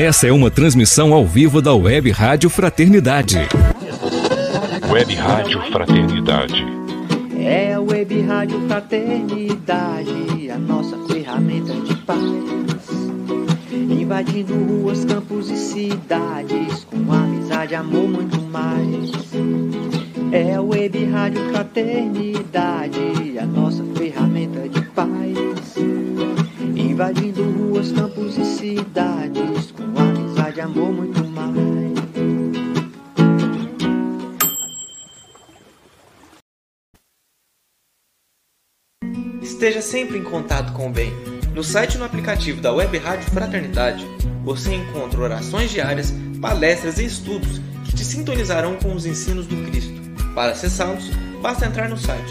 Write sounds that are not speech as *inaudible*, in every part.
Essa é uma transmissão ao vivo da Web Rádio Fraternidade. Web Rádio Fraternidade. É a Web Rádio Fraternidade, a nossa ferramenta de paz. Invadindo ruas, campos e cidades, com amizade, amor, muito mais. É a Web Rádio Fraternidade, a nossa ferramenta de paz. Invadindo ruas, campos e cidades, com amizade, amor, muito mais. Esteja sempre em contato com o bem. No site e no aplicativo da Web Rádio Fraternidade, você encontra orações diárias, palestras e estudos que te sintonizarão com os ensinos do Cristo. Para acessá-los, basta entrar no site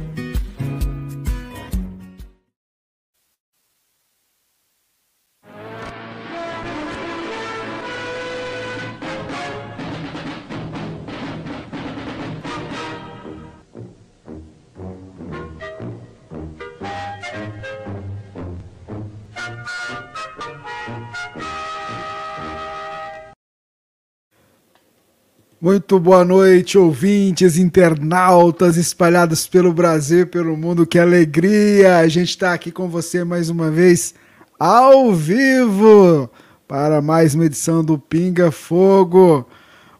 Muito boa noite, ouvintes, internautas espalhados pelo Brasil e pelo mundo. Que alegria a gente estar aqui com você mais uma vez, ao vivo, para mais uma edição do Pinga Fogo.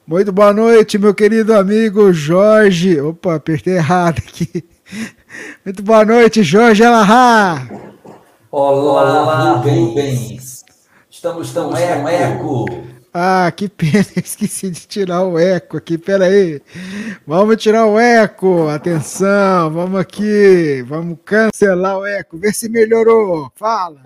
Muito boa noite, meu querido amigo Jorge. Opa, apertei errado aqui. *laughs* Muito boa noite, Jorge Alahá. Olá, Olá Rubens. Estamos tão eco. eco. Ah, que pena, *laughs* esqueci de tirar o eco aqui. Pera aí. Vamos tirar o eco. Atenção, vamos aqui. Vamos cancelar o eco. Ver se melhorou. Fala.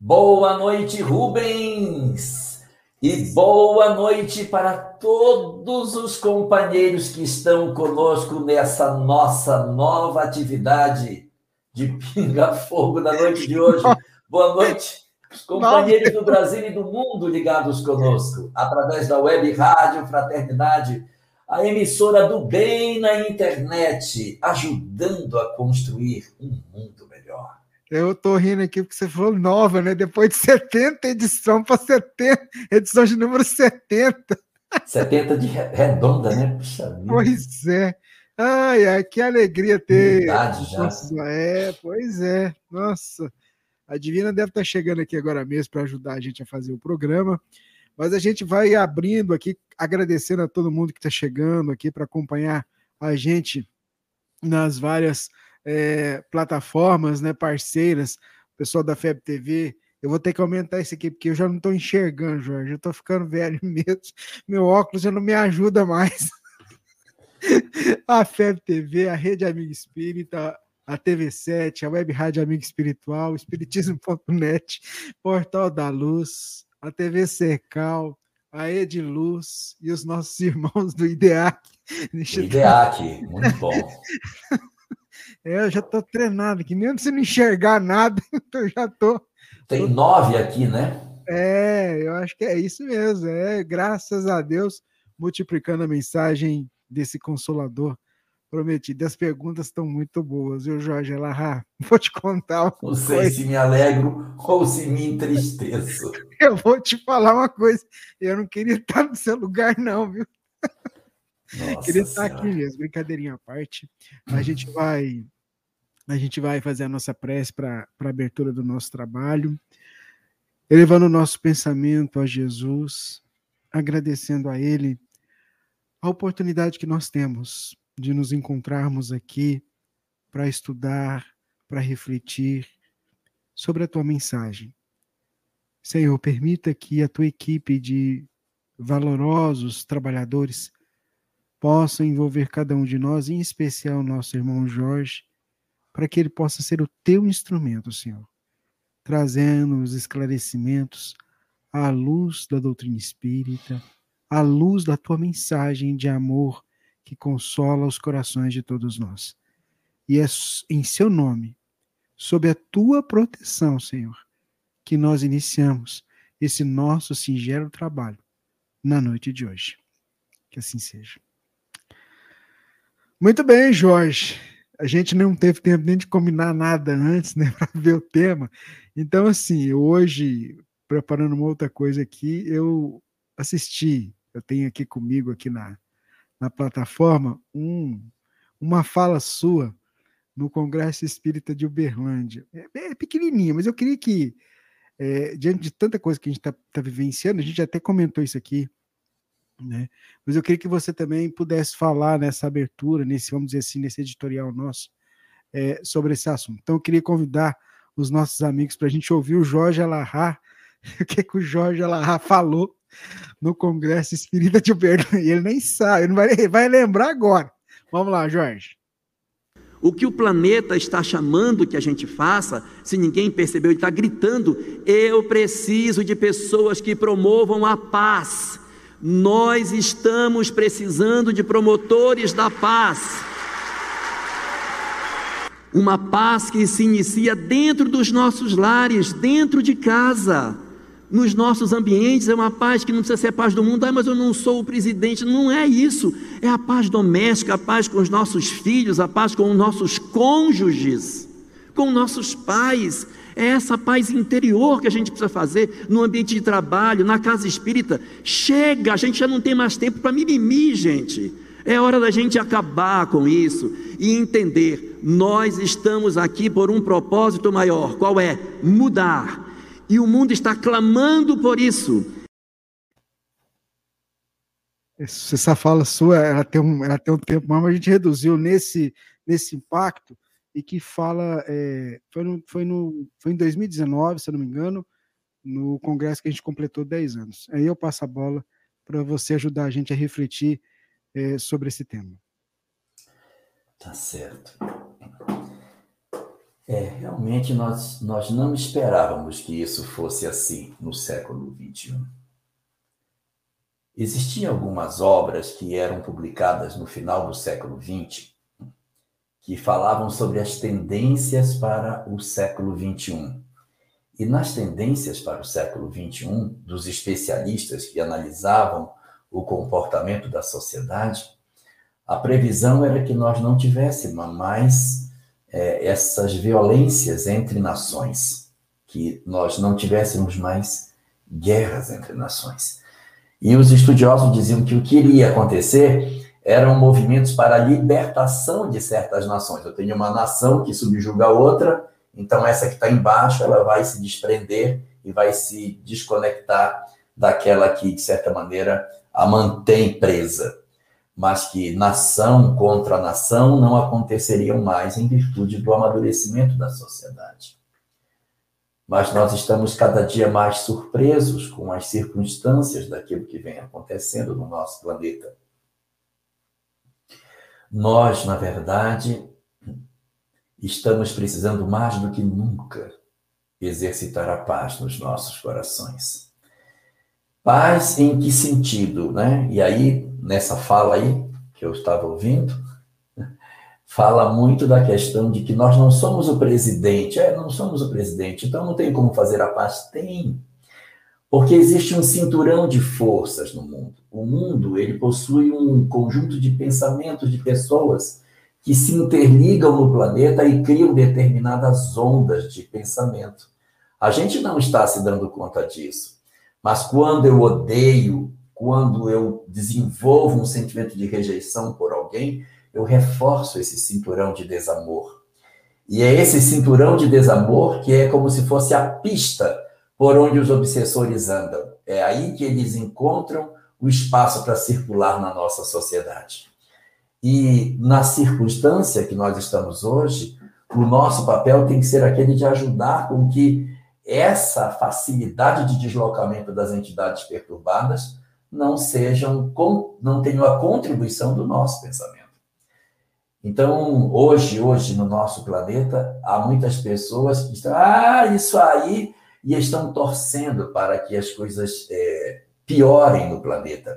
Boa noite, Rubens. E boa noite para todos os companheiros que estão conosco nessa nossa nova atividade de *laughs* Pinga Fogo da noite de hoje. *laughs* Boa noite companheiros do Brasil e do mundo ligados conosco, através da web Rádio Fraternidade, a emissora do bem na internet, ajudando a construir um mundo melhor. Eu tô rindo aqui porque você falou nova, né? Depois de 70 edição para 70, edição de número 70. 70 de redonda, né? Puxa pois é. Ai, ai, que alegria ter. Verdade já. É, pois é. Nossa. A Divina deve estar chegando aqui agora mesmo para ajudar a gente a fazer o programa. Mas a gente vai abrindo aqui, agradecendo a todo mundo que está chegando aqui para acompanhar a gente nas várias é, plataformas né, parceiras, pessoal da FEB TV. Eu vou ter que aumentar isso aqui, porque eu já não estou enxergando, Jorge. Eu estou ficando velho *laughs* mesmo. Meu óculos já não me ajuda mais. *laughs* a FEB TV, a Rede Amiga Espírita, a TV7, a Web Rádio Amigo Espiritual, Espiritismo.net, Portal da Luz, a TV Cercal, a Ediluz e os nossos irmãos do IDEAC. IDEAC, *laughs* muito bom. É, eu já estou treinado aqui, mesmo se não enxergar nada, *laughs* eu já estou. Tem tô... nove aqui, né? É, eu acho que é isso mesmo. É, graças a Deus, multiplicando a mensagem desse consolador prometido. As perguntas estão muito boas, viu, Jorge Elahá? *laughs* Vou te contar Não sei coisa. se me alegro ou se me entristeço. *laughs* Eu vou te falar uma coisa. Eu não queria estar no seu lugar, não, viu? Nossa queria estar aqui mesmo, brincadeirinha à parte. A gente vai a gente vai fazer a nossa prece para a abertura do nosso trabalho, elevando o nosso pensamento a Jesus, agradecendo a Ele a oportunidade que nós temos de nos encontrarmos aqui para estudar, para refletir sobre a tua mensagem. Senhor, permita que a tua equipe de valorosos trabalhadores possa envolver cada um de nós, em especial nosso irmão Jorge, para que ele possa ser o teu instrumento, Senhor, trazendo os esclarecimentos à luz da doutrina espírita, à luz da tua mensagem de amor que consola os corações de todos nós. E é em seu nome, sob a tua proteção, Senhor, que nós iniciamos esse nosso singelo trabalho na noite de hoje. Que assim seja. Muito bem, Jorge. A gente não teve tempo nem de combinar nada antes, né, *laughs* para ver o tema. Então, assim, hoje, preparando uma outra coisa aqui, eu assisti, eu tenho aqui comigo, aqui na, na plataforma, um, uma fala sua no Congresso Espírita de Uberlândia. É, é pequenininha, mas eu queria que, é, diante de tanta coisa que a gente está tá vivenciando, a gente até comentou isso aqui, né? Mas eu queria que você também pudesse falar nessa abertura, nesse, vamos dizer assim, nesse editorial nosso, é, sobre esse assunto. Então, eu queria convidar os nossos amigos para a gente ouvir o Jorge Alahá, *laughs* o que, que o Jorge Alahá falou no Congresso Espírita de Uberlândia. E ele nem sabe, ele vai, ele vai lembrar agora. Vamos lá, Jorge. O que o planeta está chamando que a gente faça, se ninguém percebeu, ele está gritando: eu preciso de pessoas que promovam a paz. Nós estamos precisando de promotores da paz. Uma paz que se inicia dentro dos nossos lares, dentro de casa nos nossos ambientes, é uma paz que não precisa ser a paz do mundo, ah, mas eu não sou o presidente. Não é isso. É a paz doméstica, a paz com os nossos filhos, a paz com os nossos cônjuges, com nossos pais. É essa paz interior que a gente precisa fazer no ambiente de trabalho, na casa espírita. Chega, a gente já não tem mais tempo para mimimi, gente. É hora da gente acabar com isso e entender: nós estamos aqui por um propósito maior. Qual é? Mudar e o mundo está clamando por isso. Essa fala sua, ela tem um, ela tem um tempo, mas a gente reduziu nesse, nesse impacto e que fala, é, foi, no, foi, no, foi em 2019, se eu não me engano, no congresso que a gente completou 10 anos. Aí eu passo a bola para você ajudar a gente a refletir é, sobre esse tema. Tá certo. É, realmente nós, nós não esperávamos que isso fosse assim no século XXI. Existiam algumas obras que eram publicadas no final do século XX que falavam sobre as tendências para o século XXI. E nas tendências para o século XXI, dos especialistas que analisavam o comportamento da sociedade, a previsão era que nós não tivéssemos mais é, essas violências entre nações, que nós não tivéssemos mais guerras entre nações. E os estudiosos diziam que o que iria acontecer eram movimentos para a libertação de certas nações. Eu tenho uma nação que subjuga a outra, então essa que está embaixo ela vai se desprender e vai se desconectar daquela que, de certa maneira, a mantém presa mas que nação contra nação não aconteceriam mais em virtude do amadurecimento da sociedade. Mas nós estamos cada dia mais surpresos com as circunstâncias daquilo que vem acontecendo no nosso planeta. Nós, na verdade, estamos precisando mais do que nunca exercitar a paz nos nossos corações. Paz em que sentido, né? E aí nessa fala aí que eu estava ouvindo, fala muito da questão de que nós não somos o presidente. É, não somos o presidente, então não tem como fazer a paz? Tem. Porque existe um cinturão de forças no mundo. O mundo, ele possui um conjunto de pensamentos de pessoas que se interligam no planeta e criam determinadas ondas de pensamento. A gente não está se dando conta disso. Mas quando eu odeio quando eu desenvolvo um sentimento de rejeição por alguém, eu reforço esse cinturão de desamor. E é esse cinturão de desamor que é como se fosse a pista por onde os obsessores andam. É aí que eles encontram o espaço para circular na nossa sociedade. E na circunstância que nós estamos hoje, o nosso papel tem que ser aquele de ajudar com que essa facilidade de deslocamento das entidades perturbadas não sejam, não tenham a contribuição do nosso pensamento. Então, hoje, hoje no nosso planeta, há muitas pessoas que estão, ah, isso aí, e estão torcendo para que as coisas é, piorem no planeta,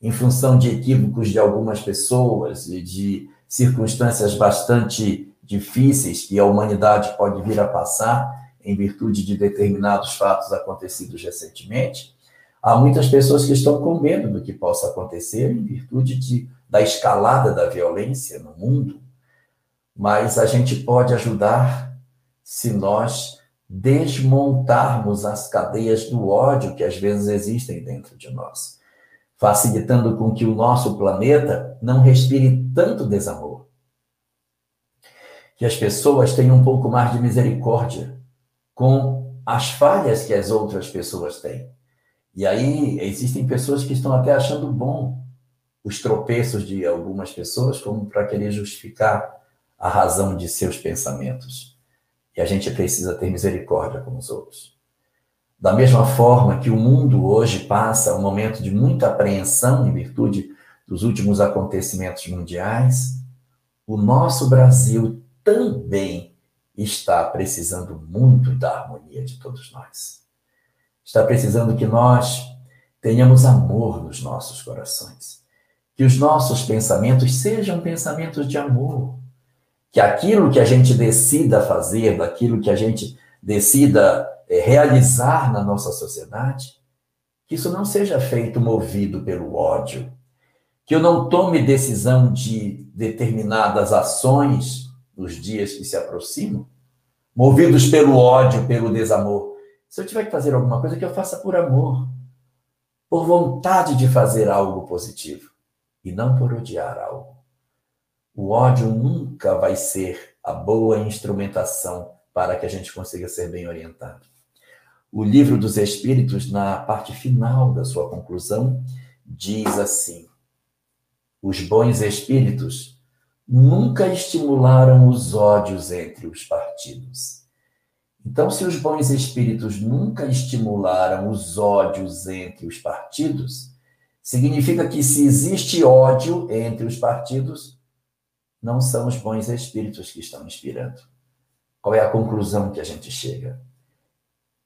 em função de equívocos de algumas pessoas e de circunstâncias bastante difíceis que a humanidade pode vir a passar em virtude de determinados fatos acontecidos recentemente, há muitas pessoas que estão com medo do que possa acontecer em virtude de, da escalada da violência no mundo. Mas a gente pode ajudar se nós desmontarmos as cadeias do ódio que às vezes existem dentro de nós, facilitando com que o nosso planeta não respire tanto desamor. Que as pessoas tenham um pouco mais de misericórdia com as falhas que as outras pessoas têm. E aí existem pessoas que estão até achando bom os tropeços de algumas pessoas como para querer justificar a razão de seus pensamentos. E a gente precisa ter misericórdia com os outros. Da mesma forma que o mundo hoje passa um momento de muita apreensão em virtude dos últimos acontecimentos mundiais, o nosso Brasil também está precisando muito da harmonia de todos nós. Está precisando que nós tenhamos amor nos nossos corações. Que os nossos pensamentos sejam pensamentos de amor que aquilo que a gente decida fazer, daquilo que a gente decida é, realizar na nossa sociedade, que isso não seja feito movido pelo ódio, que eu não tome decisão de determinadas ações nos dias que se aproximam, movidos pelo ódio, pelo desamor. Se eu tiver que fazer alguma coisa, que eu faça por amor, por vontade de fazer algo positivo e não por odiar algo. O ódio nunca vai ser a boa instrumentação para que a gente consiga ser bem orientado. O livro dos Espíritos, na parte final da sua conclusão, diz assim: os bons espíritos nunca estimularam os ódios entre os partidos. Então, se os bons espíritos nunca estimularam os ódios entre os partidos, significa que se existe ódio entre os partidos, não são os bons espíritos que estão inspirando. Qual é a conclusão que a gente chega?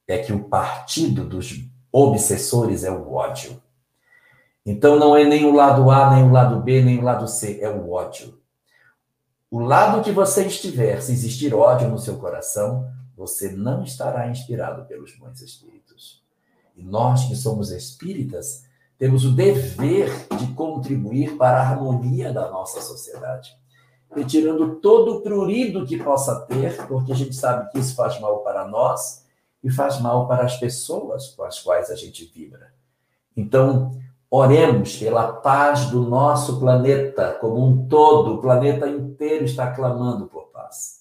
É que o partido dos obsessores é o ódio. Então não é nem o lado A, nem o lado B, nem o lado C, é o ódio. O lado que você estiver, se existir ódio no seu coração, você não estará inspirado pelos bons espíritos. E nós que somos espíritas, temos o dever de contribuir para a harmonia da nossa sociedade retirando todo o prurido que possa ter, porque a gente sabe que isso faz mal para nós e faz mal para as pessoas com as quais a gente vibra. Então, oremos pela paz do nosso planeta como um todo, o planeta inteiro está clamando por paz.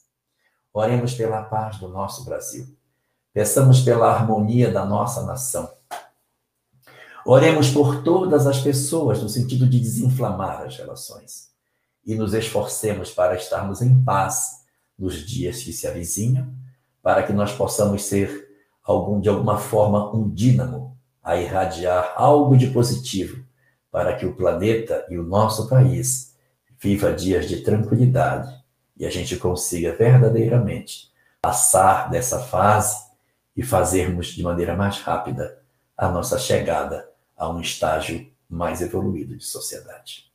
Oremos pela paz do nosso Brasil. Peçamos pela harmonia da nossa nação. Oremos por todas as pessoas, no sentido de desinflamar as relações e nos esforcemos para estarmos em paz nos dias que se avizinham, para que nós possamos ser algum de alguma forma um dínamo a irradiar algo de positivo para que o planeta e o nosso país viva dias de tranquilidade e a gente consiga verdadeiramente passar dessa fase e fazermos de maneira mais rápida a nossa chegada a um estágio mais evoluído de sociedade.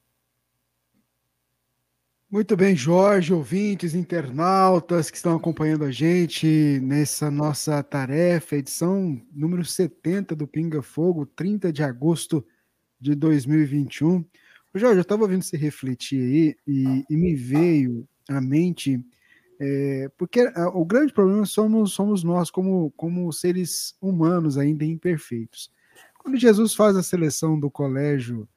Muito bem, Jorge, ouvintes, internautas que estão acompanhando a gente nessa nossa tarefa, edição número 70 do Pinga Fogo, 30 de agosto de 2021. Jorge, eu estava ouvindo você refletir aí e, e me veio à mente, é, porque o grande problema somos, somos nós, como, como seres humanos ainda imperfeitos. Quando Jesus faz a seleção do colégio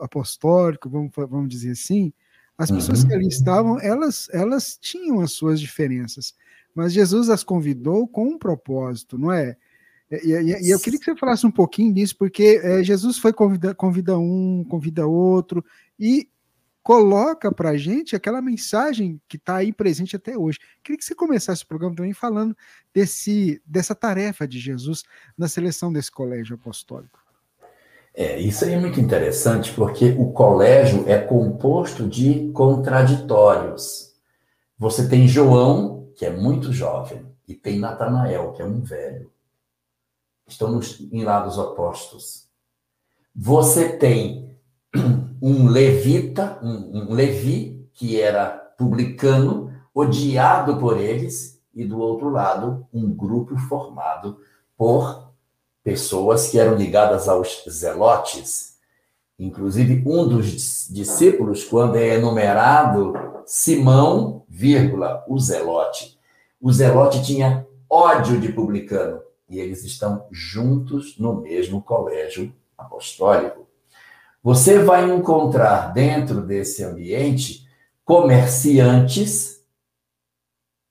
apostólico, vamos, vamos dizer assim, as pessoas uhum. que ali estavam, elas, elas tinham as suas diferenças, mas Jesus as convidou com um propósito, não é? E, e, e eu queria que você falasse um pouquinho disso, porque é, Jesus foi convida, convida um, convida outro, e coloca para a gente aquela mensagem que está aí presente até hoje. Queria que você começasse o programa também falando desse, dessa tarefa de Jesus na seleção desse colégio apostólico. É, isso aí é muito interessante, porque o colégio é composto de contraditórios. Você tem João, que é muito jovem, e tem Natanael, que é um velho. Estão nos, em lados opostos. Você tem um levita, um, um Levi, que era publicano, odiado por eles, e do outro lado, um grupo formado por pessoas que eram ligadas aos zelotes. Inclusive, um dos discípulos, quando é enumerado Simão, vírgula, o zelote. O zelote tinha ódio de publicano e eles estão juntos no mesmo colégio apostólico. Você vai encontrar dentro desse ambiente comerciantes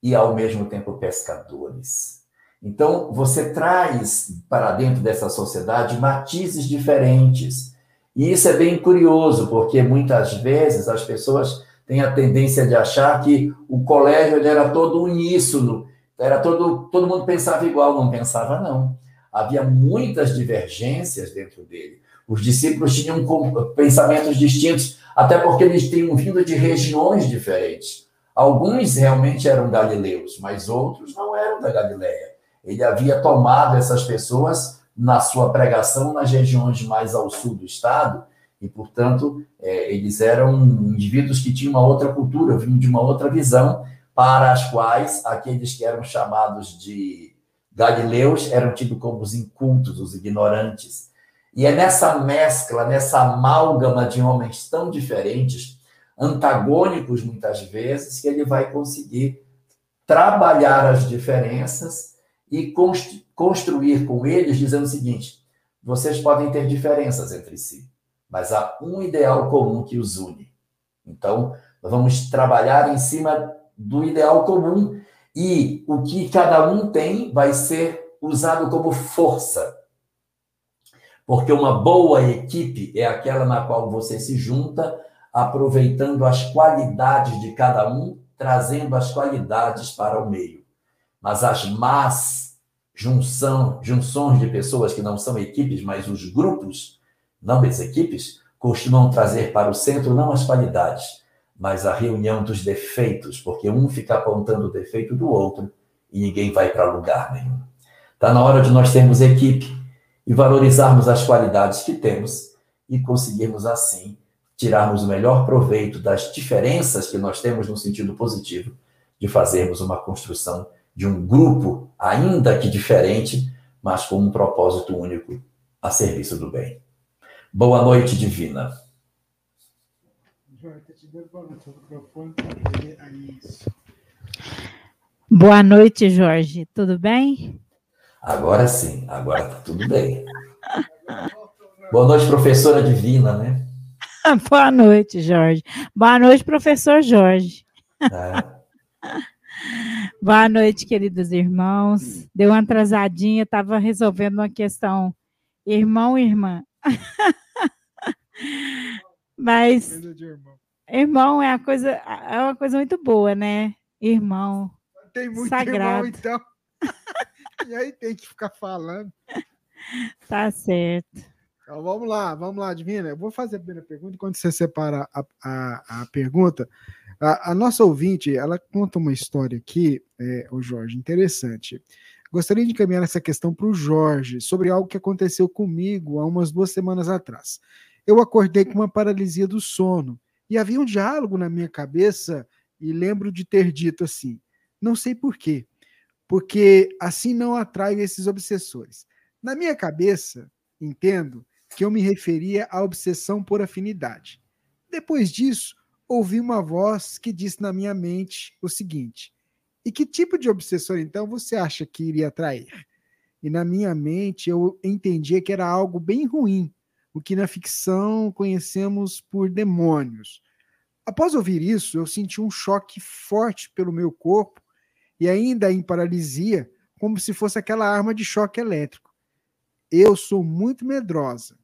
e, ao mesmo tempo, pescadores. Então, você traz para dentro dessa sociedade matizes diferentes. E isso é bem curioso, porque muitas vezes as pessoas têm a tendência de achar que o colégio era todo uníssono, era todo, todo mundo pensava igual, não pensava não. Havia muitas divergências dentro dele. Os discípulos tinham pensamentos distintos, até porque eles tinham vindo de regiões diferentes. Alguns realmente eram galileus, mas outros não eram da Galileia. Ele havia tomado essas pessoas na sua pregação nas regiões mais ao sul do estado, e, portanto, é, eles eram indivíduos que tinham uma outra cultura, vinham de uma outra visão, para as quais aqueles que eram chamados de galileus eram tidos como os incultos, os ignorantes. E é nessa mescla, nessa amálgama de homens tão diferentes, antagônicos muitas vezes, que ele vai conseguir trabalhar as diferenças e construir com eles, dizendo o seguinte: vocês podem ter diferenças entre si, mas há um ideal comum que os une. Então, nós vamos trabalhar em cima do ideal comum e o que cada um tem vai ser usado como força. Porque uma boa equipe é aquela na qual você se junta, aproveitando as qualidades de cada um, trazendo as qualidades para o meio. Mas as más junção, junções de pessoas que não são equipes, mas os grupos, não as equipes, costumam trazer para o centro não as qualidades, mas a reunião dos defeitos, porque um fica apontando o defeito do outro e ninguém vai para lugar nenhum. Está na hora de nós termos equipe e valorizarmos as qualidades que temos e conseguirmos assim tirarmos o melhor proveito das diferenças que nós temos no sentido positivo de fazermos uma construção de um grupo, ainda que diferente, mas com um propósito único a serviço do bem. Boa noite, divina. Boa noite, Jorge. Tudo bem? Agora sim, agora tá tudo bem. Boa noite, professora Divina, né? *laughs* Boa noite, Jorge. Boa noite, professor Jorge. É. *laughs* Boa noite, queridos irmãos. Deu uma atrasadinha, estava resolvendo uma questão irmão e irmã. *laughs* Mas irmão é a coisa é uma coisa muito boa, né? Irmão. Tem muito sagrado. irmão, então. E aí tem que ficar falando. Tá certo. Então vamos lá, vamos lá, Divina. Eu vou fazer a primeira pergunta. Quando você separa a, a, a pergunta, a, a, nossa ouvinte, ela conta uma história aqui, é, o Jorge, interessante. Gostaria de encaminhar essa questão para o Jorge sobre algo que aconteceu comigo há umas duas semanas atrás eu acordei com uma paralisia do sono. E havia um diálogo na minha cabeça, e lembro de ter dito assim: não sei por quê, porque assim não atraio esses obsessores. Na minha cabeça, entendo que eu me referia à obsessão por afinidade. Depois disso, ouvi uma voz que disse na minha mente o seguinte: e que tipo de obsessor então você acha que iria atrair? E na minha mente eu entendia que era algo bem ruim, o que na ficção conhecemos por demônios. Após ouvir isso, eu senti um choque forte pelo meu corpo e ainda em paralisia, como se fosse aquela arma de choque elétrico. Eu sou muito medrosa.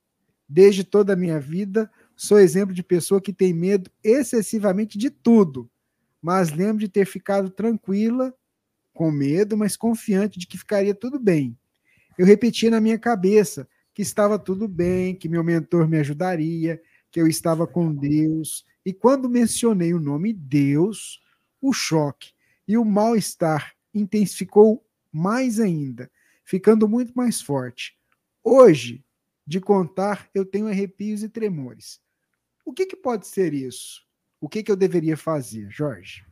Desde toda a minha vida, sou exemplo de pessoa que tem medo excessivamente de tudo. Mas lembro de ter ficado tranquila, com medo, mas confiante de que ficaria tudo bem. Eu repetia na minha cabeça que estava tudo bem, que meu mentor me ajudaria, que eu estava com Deus. E quando mencionei o nome Deus, o choque e o mal-estar intensificou mais ainda, ficando muito mais forte. Hoje, de contar, eu tenho arrepios e tremores. O que, que pode ser isso? O que, que eu deveria fazer, Jorge?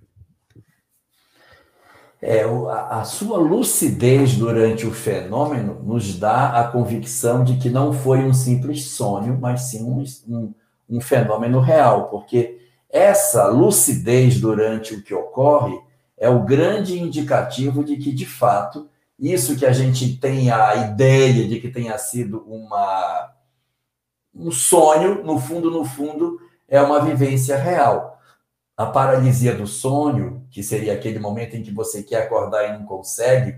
é, a, sua lucidez durante o fenômeno nos dá a convicção de que não foi um simples sonho, mas sim um, um, um fenômeno real, porque essa lucidez durante o que ocorre é o grande indicativo de que, de fato, isso que a gente tem a ideia de que tenha sido uma, um sonho, no fundo, no fundo, é uma vivência real. A paralisia do sonho, que seria aquele momento em que você quer acordar e não consegue,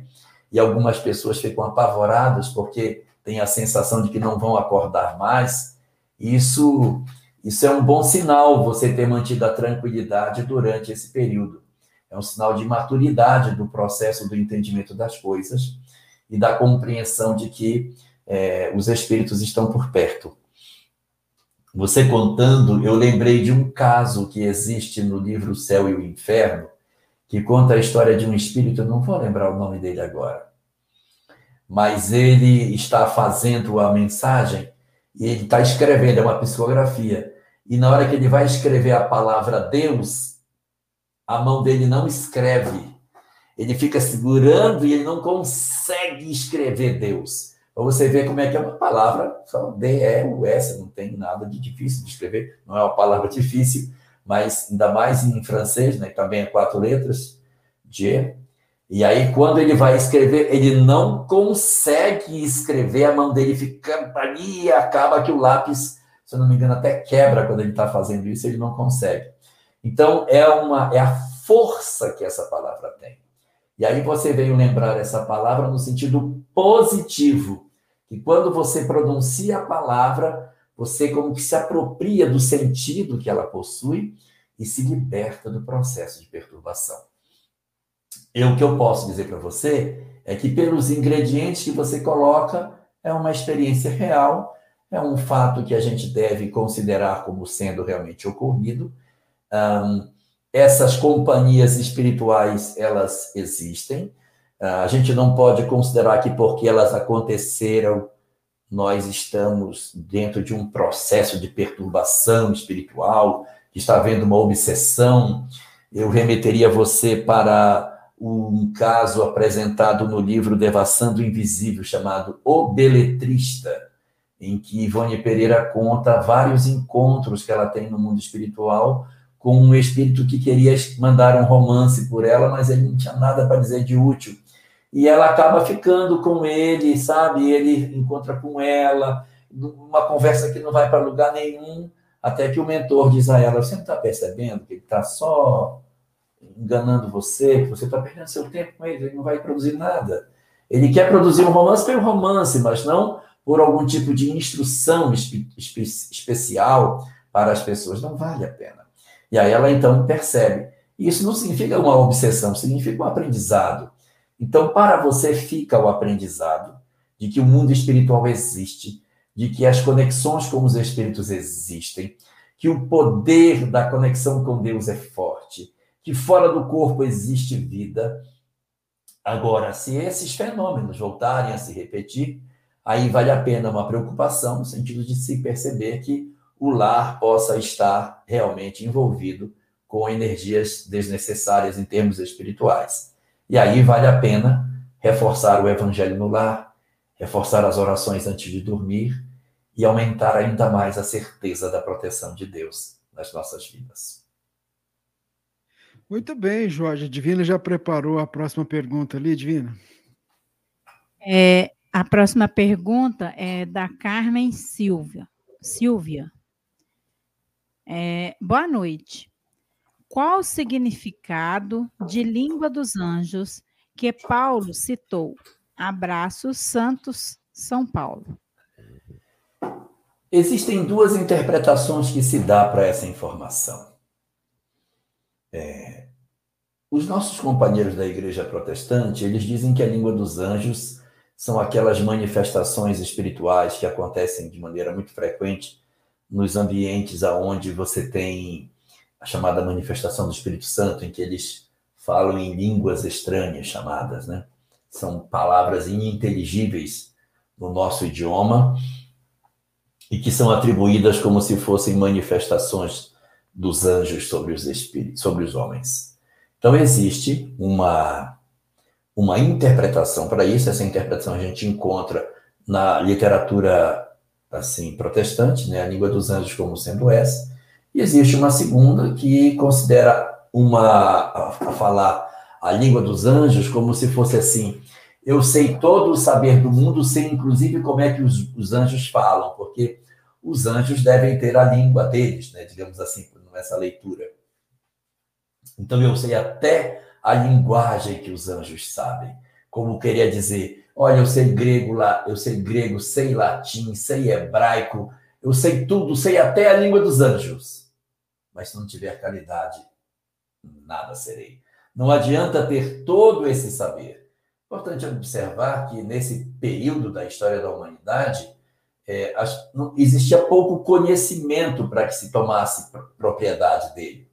e algumas pessoas ficam apavoradas porque têm a sensação de que não vão acordar mais, isso, isso é um bom sinal, você ter mantido a tranquilidade durante esse período é um sinal de maturidade do processo do entendimento das coisas e da compreensão de que é, os espíritos estão por perto. Você contando, eu lembrei de um caso que existe no livro Céu e o Inferno, que conta a história de um espírito, não vou lembrar o nome dele agora, mas ele está fazendo a mensagem e ele está escrevendo, é uma psicografia, e na hora que ele vai escrever a palavra Deus, a mão dele não escreve. Ele fica segurando e ele não consegue escrever Deus. Para você ver como é que é uma palavra, só D-E-U-S, não tem nada de difícil de escrever, não é uma palavra difícil, mas ainda mais em francês, né, também é quatro letras, D. E aí, quando ele vai escrever, ele não consegue escrever, a mão dele fica ali e acaba que o lápis, se eu não me engano, até quebra quando ele está fazendo isso, ele não consegue. Então, é, uma, é a força que essa palavra tem. E aí você veio lembrar essa palavra no sentido positivo, que quando você pronuncia a palavra, você como que se apropria do sentido que ela possui e se liberta do processo de perturbação. E o que eu posso dizer para você é que pelos ingredientes que você coloca, é uma experiência real, é um fato que a gente deve considerar como sendo realmente ocorrido, um, essas companhias espirituais, elas existem. Uh, a gente não pode considerar que porque elas aconteceram, nós estamos dentro de um processo de perturbação espiritual, que está havendo uma obsessão. Eu remeteria você para um caso apresentado no livro Devassando o Invisível, chamado O Beletrista, em que Ivone Pereira conta vários encontros que ela tem no mundo espiritual com um espírito que queria mandar um romance por ela, mas ele não tinha nada para dizer de útil. E ela acaba ficando com ele, sabe? Ele encontra com ela, uma conversa que não vai para lugar nenhum, até que o mentor diz a ela: Você não está percebendo que ele está só enganando você, que você está perdendo seu tempo com ele, ele não vai produzir nada. Ele quer produzir um romance pelo romance, mas não por algum tipo de instrução espe especial para as pessoas. Não vale a pena. E aí ela então percebe. Isso não significa uma obsessão, significa um aprendizado. Então, para você fica o aprendizado de que o mundo espiritual existe, de que as conexões com os espíritos existem, que o poder da conexão com Deus é forte, que fora do corpo existe vida. Agora, se esses fenômenos voltarem a se repetir, aí vale a pena uma preocupação no sentido de se perceber que o lar possa estar realmente envolvido com energias desnecessárias em termos espirituais. E aí vale a pena reforçar o evangelho no lar, reforçar as orações antes de dormir e aumentar ainda mais a certeza da proteção de Deus nas nossas vidas. Muito bem, Jorge. Divina já preparou a próxima pergunta ali, Divina? É, a próxima pergunta é da Carmen Silvia. Silvia. É, boa noite. Qual o significado de língua dos anjos que Paulo citou? Abraços, Santos, São Paulo. Existem duas interpretações que se dá para essa informação. É, os nossos companheiros da Igreja Protestante, eles dizem que a língua dos anjos são aquelas manifestações espirituais que acontecem de maneira muito frequente nos ambientes aonde você tem a chamada manifestação do Espírito Santo, em que eles falam em línguas estranhas chamadas, né? São palavras ininteligíveis no nosso idioma e que são atribuídas como se fossem manifestações dos anjos sobre os espíritos, sobre os homens. Então existe uma uma interpretação para isso. Essa interpretação a gente encontra na literatura assim protestante, né, a língua dos anjos como sendo essa. E existe uma segunda que considera uma a, falar a língua dos anjos como se fosse assim: eu sei todo o saber do mundo, sei inclusive como é que os, os anjos falam, porque os anjos devem ter a língua deles, né, digamos assim, nessa leitura. Então eu sei até a linguagem que os anjos sabem, como queria dizer, olha, eu sei grego lá, eu sei grego, sei latim, sei hebraico, eu sei tudo, sei até a língua dos anjos. Mas se não tiver caridade, nada serei. Não adianta ter todo esse saber. Importante observar que nesse período da história da humanidade, é, existia pouco conhecimento para que se tomasse propriedade dele.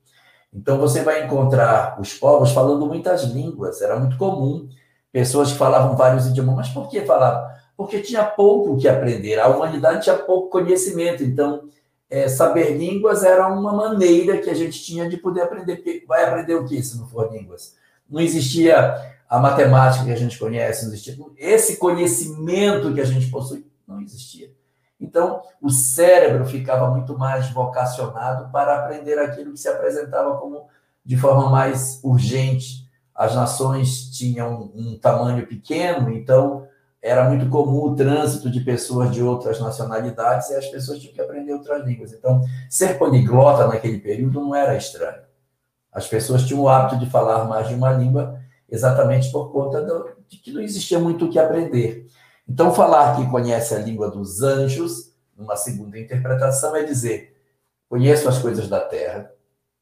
Então você vai encontrar os povos falando muitas línguas, era muito comum pessoas que falavam vários idiomas. Mas por que falavam? Porque tinha pouco que aprender, a humanidade tinha pouco conhecimento. Então, é, saber línguas era uma maneira que a gente tinha de poder aprender. Porque vai aprender o que se não for línguas? Não existia a matemática que a gente conhece, não existia. Esse conhecimento que a gente possui não existia. Então, o cérebro ficava muito mais vocacionado para aprender aquilo que se apresentava como de forma mais urgente. As nações tinham um tamanho pequeno, então era muito comum o trânsito de pessoas de outras nacionalidades e as pessoas tinham que aprender outras línguas. Então, ser poliglota naquele período não era estranho. As pessoas tinham o hábito de falar mais de uma língua exatamente por conta do, de que não existia muito o que aprender. Então, falar que conhece a língua dos anjos, numa segunda interpretação, é dizer: conheço as coisas da terra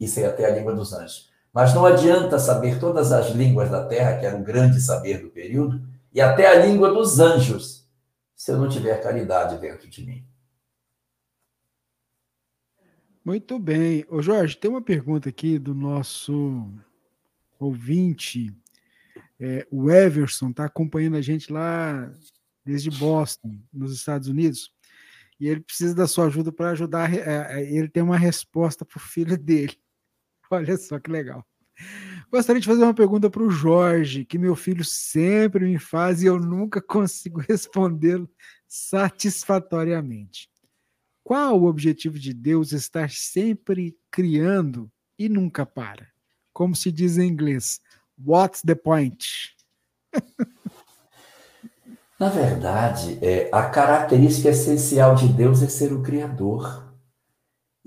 e sei até a língua dos anjos. Mas não adianta saber todas as línguas da terra, que era o grande saber do período, e até a língua dos anjos, se eu não tiver caridade dentro de mim. Muito bem. Ô Jorge, tem uma pergunta aqui do nosso ouvinte. É, o Everson está acompanhando a gente lá desde Boston, nos Estados Unidos, e ele precisa da sua ajuda para ajudar. É, ele tem uma resposta para o filho dele. *laughs* Olha só que legal. Gostaria de fazer uma pergunta para o Jorge, que meu filho sempre me faz e eu nunca consigo *laughs* respondê-lo satisfatoriamente. Qual o objetivo de Deus estar sempre criando e nunca para? Como se diz em inglês, what's the point? *laughs* Na verdade, é, a característica essencial de Deus é ser o Criador.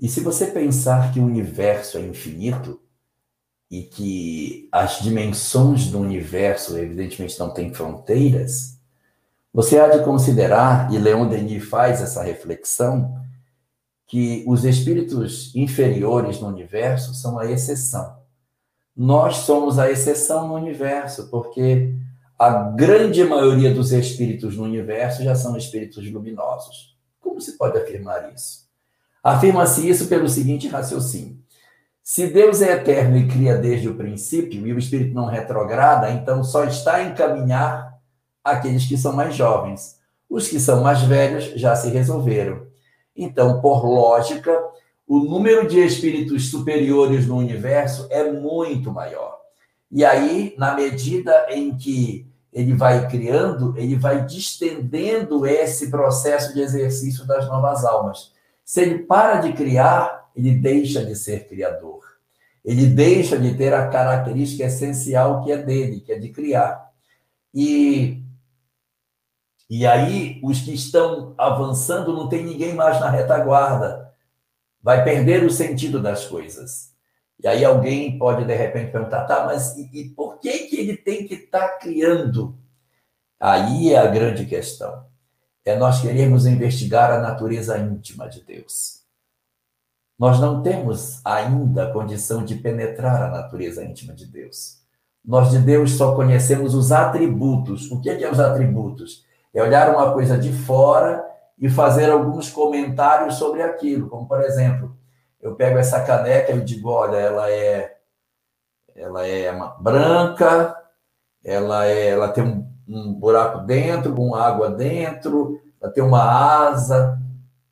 E se você pensar que o universo é infinito e que as dimensões do universo, evidentemente, não têm fronteiras, você há de considerar, e Leon Denis faz essa reflexão, que os espíritos inferiores no universo são a exceção. Nós somos a exceção no universo, porque a grande maioria dos espíritos no universo já são espíritos luminosos. Como se pode afirmar isso? Afirma-se isso pelo seguinte raciocínio. Se Deus é eterno e cria desde o princípio, e o espírito não retrograda, então só está a encaminhar aqueles que são mais jovens. Os que são mais velhos já se resolveram. Então, por lógica, o número de espíritos superiores no universo é muito maior. E aí, na medida em que ele vai criando, ele vai distendendo esse processo de exercício das novas almas. Se ele para de criar, ele deixa de ser criador. Ele deixa de ter a característica essencial que é dele, que é de criar. E, e aí, os que estão avançando, não tem ninguém mais na retaguarda. Vai perder o sentido das coisas. E aí alguém pode, de repente, perguntar, tá, mas e, e por que, que ele tem que estar tá criando? Aí é a grande questão. É nós queremos investigar a natureza íntima de Deus. Nós não temos ainda condição de penetrar a natureza íntima de Deus. Nós de Deus só conhecemos os atributos. O que é, que é os atributos? É olhar uma coisa de fora e fazer alguns comentários sobre aquilo, como por exemplo, eu pego essa caneca e digo, olha, ela é ela é branca, ela é, ela tem um, um buraco dentro, com água dentro, ela tem uma asa,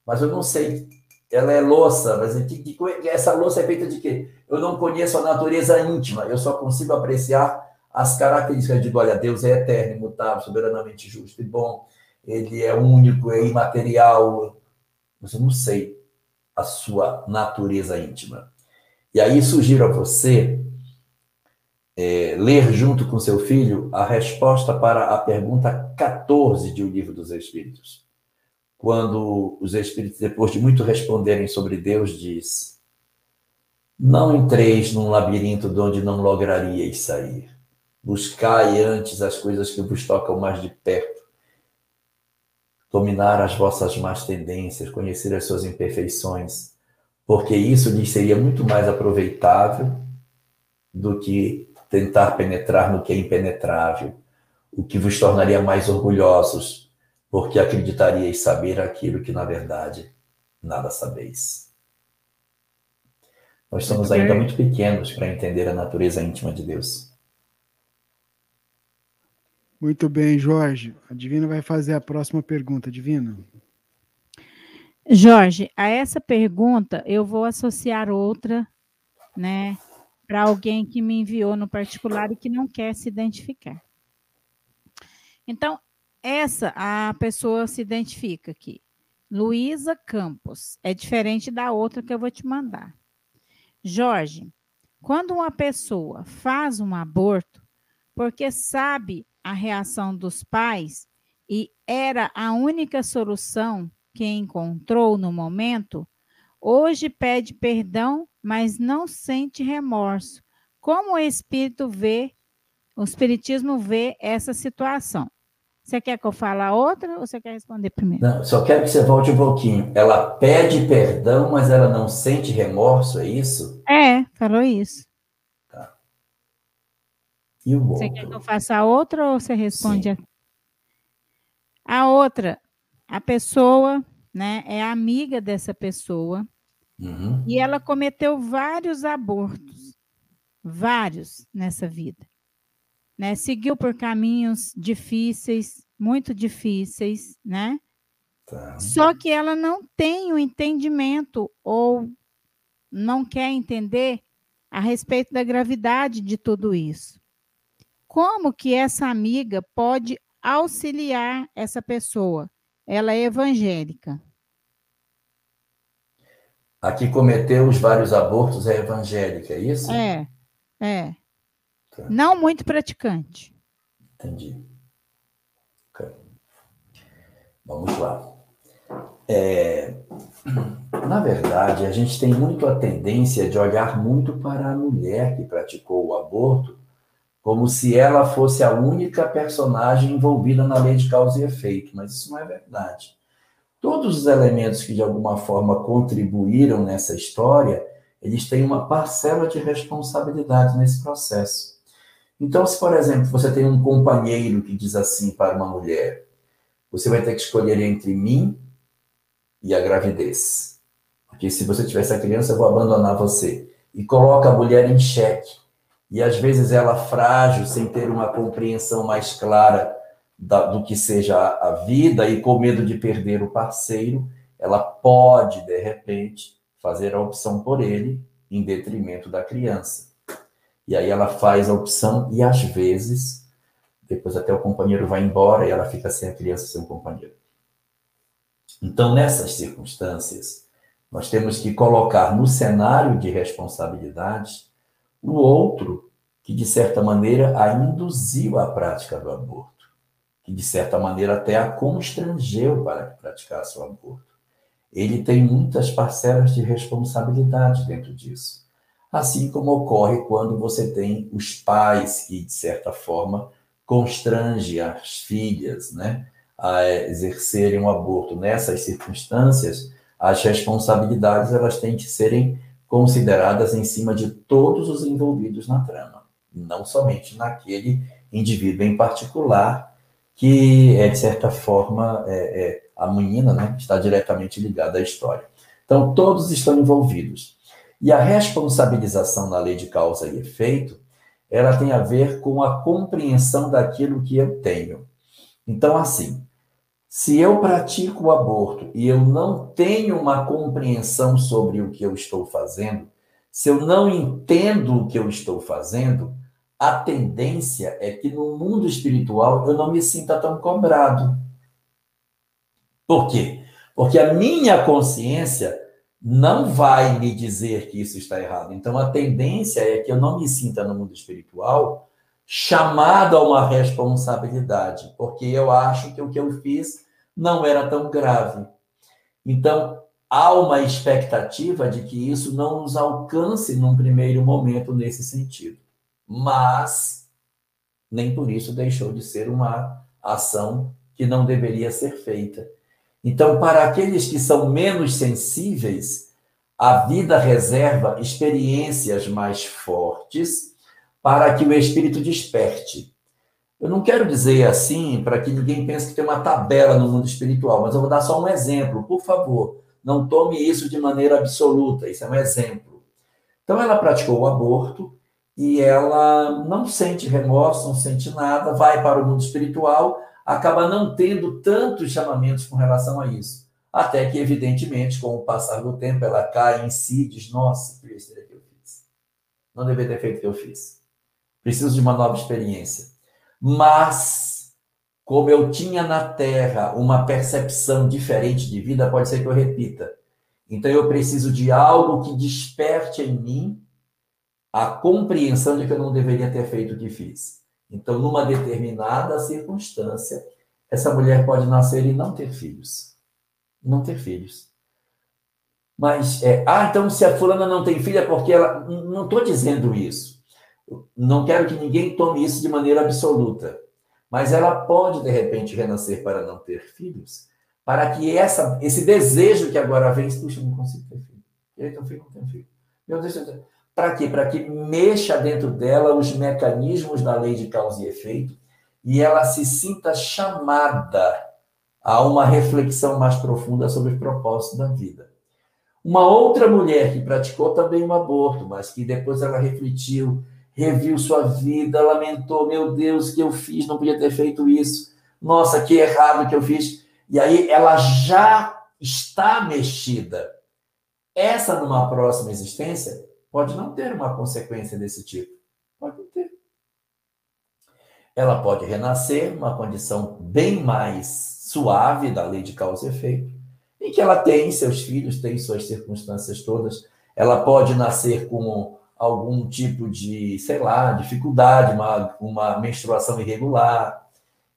mas eu não sei, ela é louça, mas que, que, essa louça é feita de quê? Eu não conheço a natureza íntima, eu só consigo apreciar as características de olha, Deus é eterno, imutável, soberanamente justo e bom, ele é único, é imaterial, mas eu não sei a sua natureza íntima. E aí sugiro a você é, ler junto com seu filho a resposta para a pergunta 14 de O Livro dos Espíritos. Quando os Espíritos, depois de muito responderem sobre Deus, diz: Não entreis num labirinto de onde não lograríeis sair. Buscai antes as coisas que vos tocam mais de perto. Dominar as vossas más tendências, conhecer as suas imperfeições, porque isso lhes seria muito mais aproveitável do que tentar penetrar no que é impenetrável, o que vos tornaria mais orgulhosos, porque acreditaríeis saber aquilo que, na verdade, nada sabeis. Nós somos ainda muito pequenos para entender a natureza íntima de Deus. Muito bem, Jorge. A Divina vai fazer a próxima pergunta, Divina. Jorge, a essa pergunta eu vou associar outra, né, para alguém que me enviou no particular e que não quer se identificar. Então, essa a pessoa se identifica aqui. Luísa Campos. É diferente da outra que eu vou te mandar. Jorge, quando uma pessoa faz um aborto porque sabe a reação dos pais e era a única solução que encontrou no momento, hoje pede perdão mas não sente remorso. Como o espírito vê, o espiritismo vê essa situação? Você quer que eu fale a outra ou você quer responder primeiro? Não, só quero que você volte um pouquinho. Ela pede perdão, mas ela não sente remorso, é isso? É, falou isso. Tá. E o você quer que eu faça a outra ou você responde? A... a outra, a pessoa, né, é amiga dessa pessoa, Uhum. E ela cometeu vários abortos, vários nessa vida. Né? Seguiu por caminhos difíceis, muito difíceis, né? Tá. Só que ela não tem o entendimento ou não quer entender a respeito da gravidade de tudo isso. Como que essa amiga pode auxiliar essa pessoa? Ela é evangélica. A que cometeu os vários abortos é evangélica, é isso? É, é. Tá. Não muito praticante. Entendi. Okay. Vamos lá. É, *clears throat* na verdade, a gente tem muito a tendência de olhar muito para a mulher que praticou o aborto como se ela fosse a única personagem envolvida na lei de causa e efeito, mas isso não é verdade todos os elementos que de alguma forma contribuíram nessa história, eles têm uma parcela de responsabilidade nesse processo. Então, se por exemplo você tem um companheiro que diz assim para uma mulher, você vai ter que escolher entre mim e a gravidez. Porque se você tivesse a criança, eu vou abandonar você. E coloca a mulher em xeque. E às vezes ela frágil, sem ter uma compreensão mais clara da, do que seja a vida e com medo de perder o parceiro, ela pode, de repente, fazer a opção por ele em detrimento da criança. E aí ela faz a opção e às vezes, depois até o companheiro vai embora e ela fica sem a criança, sem o companheiro. Então, nessas circunstâncias, nós temos que colocar no cenário de responsabilidade o outro que, de certa maneira, a induziu à prática do aborto que de certa maneira até a constrangeu para que praticasse o aborto. Ele tem muitas parcelas de responsabilidade dentro disso. Assim como ocorre quando você tem os pais que, de certa forma, constrange as filhas né, a exercerem um aborto. Nessas circunstâncias, as responsabilidades elas têm que serem consideradas em cima de todos os envolvidos na trama, não somente naquele indivíduo em particular que é, de certa forma, é, é, a menina né, está diretamente ligada à história. Então, todos estão envolvidos. E a responsabilização na lei de causa e efeito, ela tem a ver com a compreensão daquilo que eu tenho. Então, assim, se eu pratico o aborto e eu não tenho uma compreensão sobre o que eu estou fazendo, se eu não entendo o que eu estou fazendo, a tendência é que no mundo espiritual eu não me sinta tão cobrado. Por quê? Porque a minha consciência não vai me dizer que isso está errado. Então a tendência é que eu não me sinta no mundo espiritual chamado a uma responsabilidade, porque eu acho que o que eu fiz não era tão grave. Então, há uma expectativa de que isso não nos alcance num primeiro momento nesse sentido. Mas nem por isso deixou de ser uma ação que não deveria ser feita. Então, para aqueles que são menos sensíveis, a vida reserva experiências mais fortes para que o espírito desperte. Eu não quero dizer assim para que ninguém pense que tem uma tabela no mundo espiritual, mas eu vou dar só um exemplo, por favor. Não tome isso de maneira absoluta, isso é um exemplo. Então, ela praticou o aborto e ela não sente remorso, não sente nada, vai para o mundo espiritual, acaba não tendo tantos chamamentos com relação a isso. Até que, evidentemente, com o passar do tempo, ela cai em si e diz: Nossa, que besteira que eu fiz. Não deveria ter feito o que eu fiz. Preciso de uma nova experiência. Mas, como eu tinha na Terra uma percepção diferente de vida, pode ser que eu repita. Então, eu preciso de algo que desperte em mim a compreensão de que eu não deveria ter feito o que fiz. Então, numa determinada circunstância, essa mulher pode nascer e não ter filhos. Não ter filhos. Mas, é, ah, então se a fulana não tem filha porque ela. Não estou dizendo isso. Não quero que ninguém tome isso de maneira absoluta, mas ela pode, de repente, renascer para não ter filhos, para que essa, esse desejo que agora vem, puxa, não consigo ter filho. Eu tenho filho, não tenho filho. Meu Deus, para quê? Para que mexa dentro dela os mecanismos da lei de causa e efeito e ela se sinta chamada a uma reflexão mais profunda sobre o propósito da vida. Uma outra mulher que praticou também um aborto, mas que depois ela refletiu reviu sua vida, lamentou, meu Deus, que eu fiz, não podia ter feito isso. Nossa, que errado que eu fiz. E aí ela já está mexida. Essa numa próxima existência pode não ter uma consequência desse tipo. Pode não ter. Ela pode renascer numa condição bem mais suave da lei de causa e efeito, em que ela tem seus filhos, tem suas circunstâncias todas. Ela pode nascer com algum tipo de, sei lá, dificuldade, uma, uma menstruação irregular,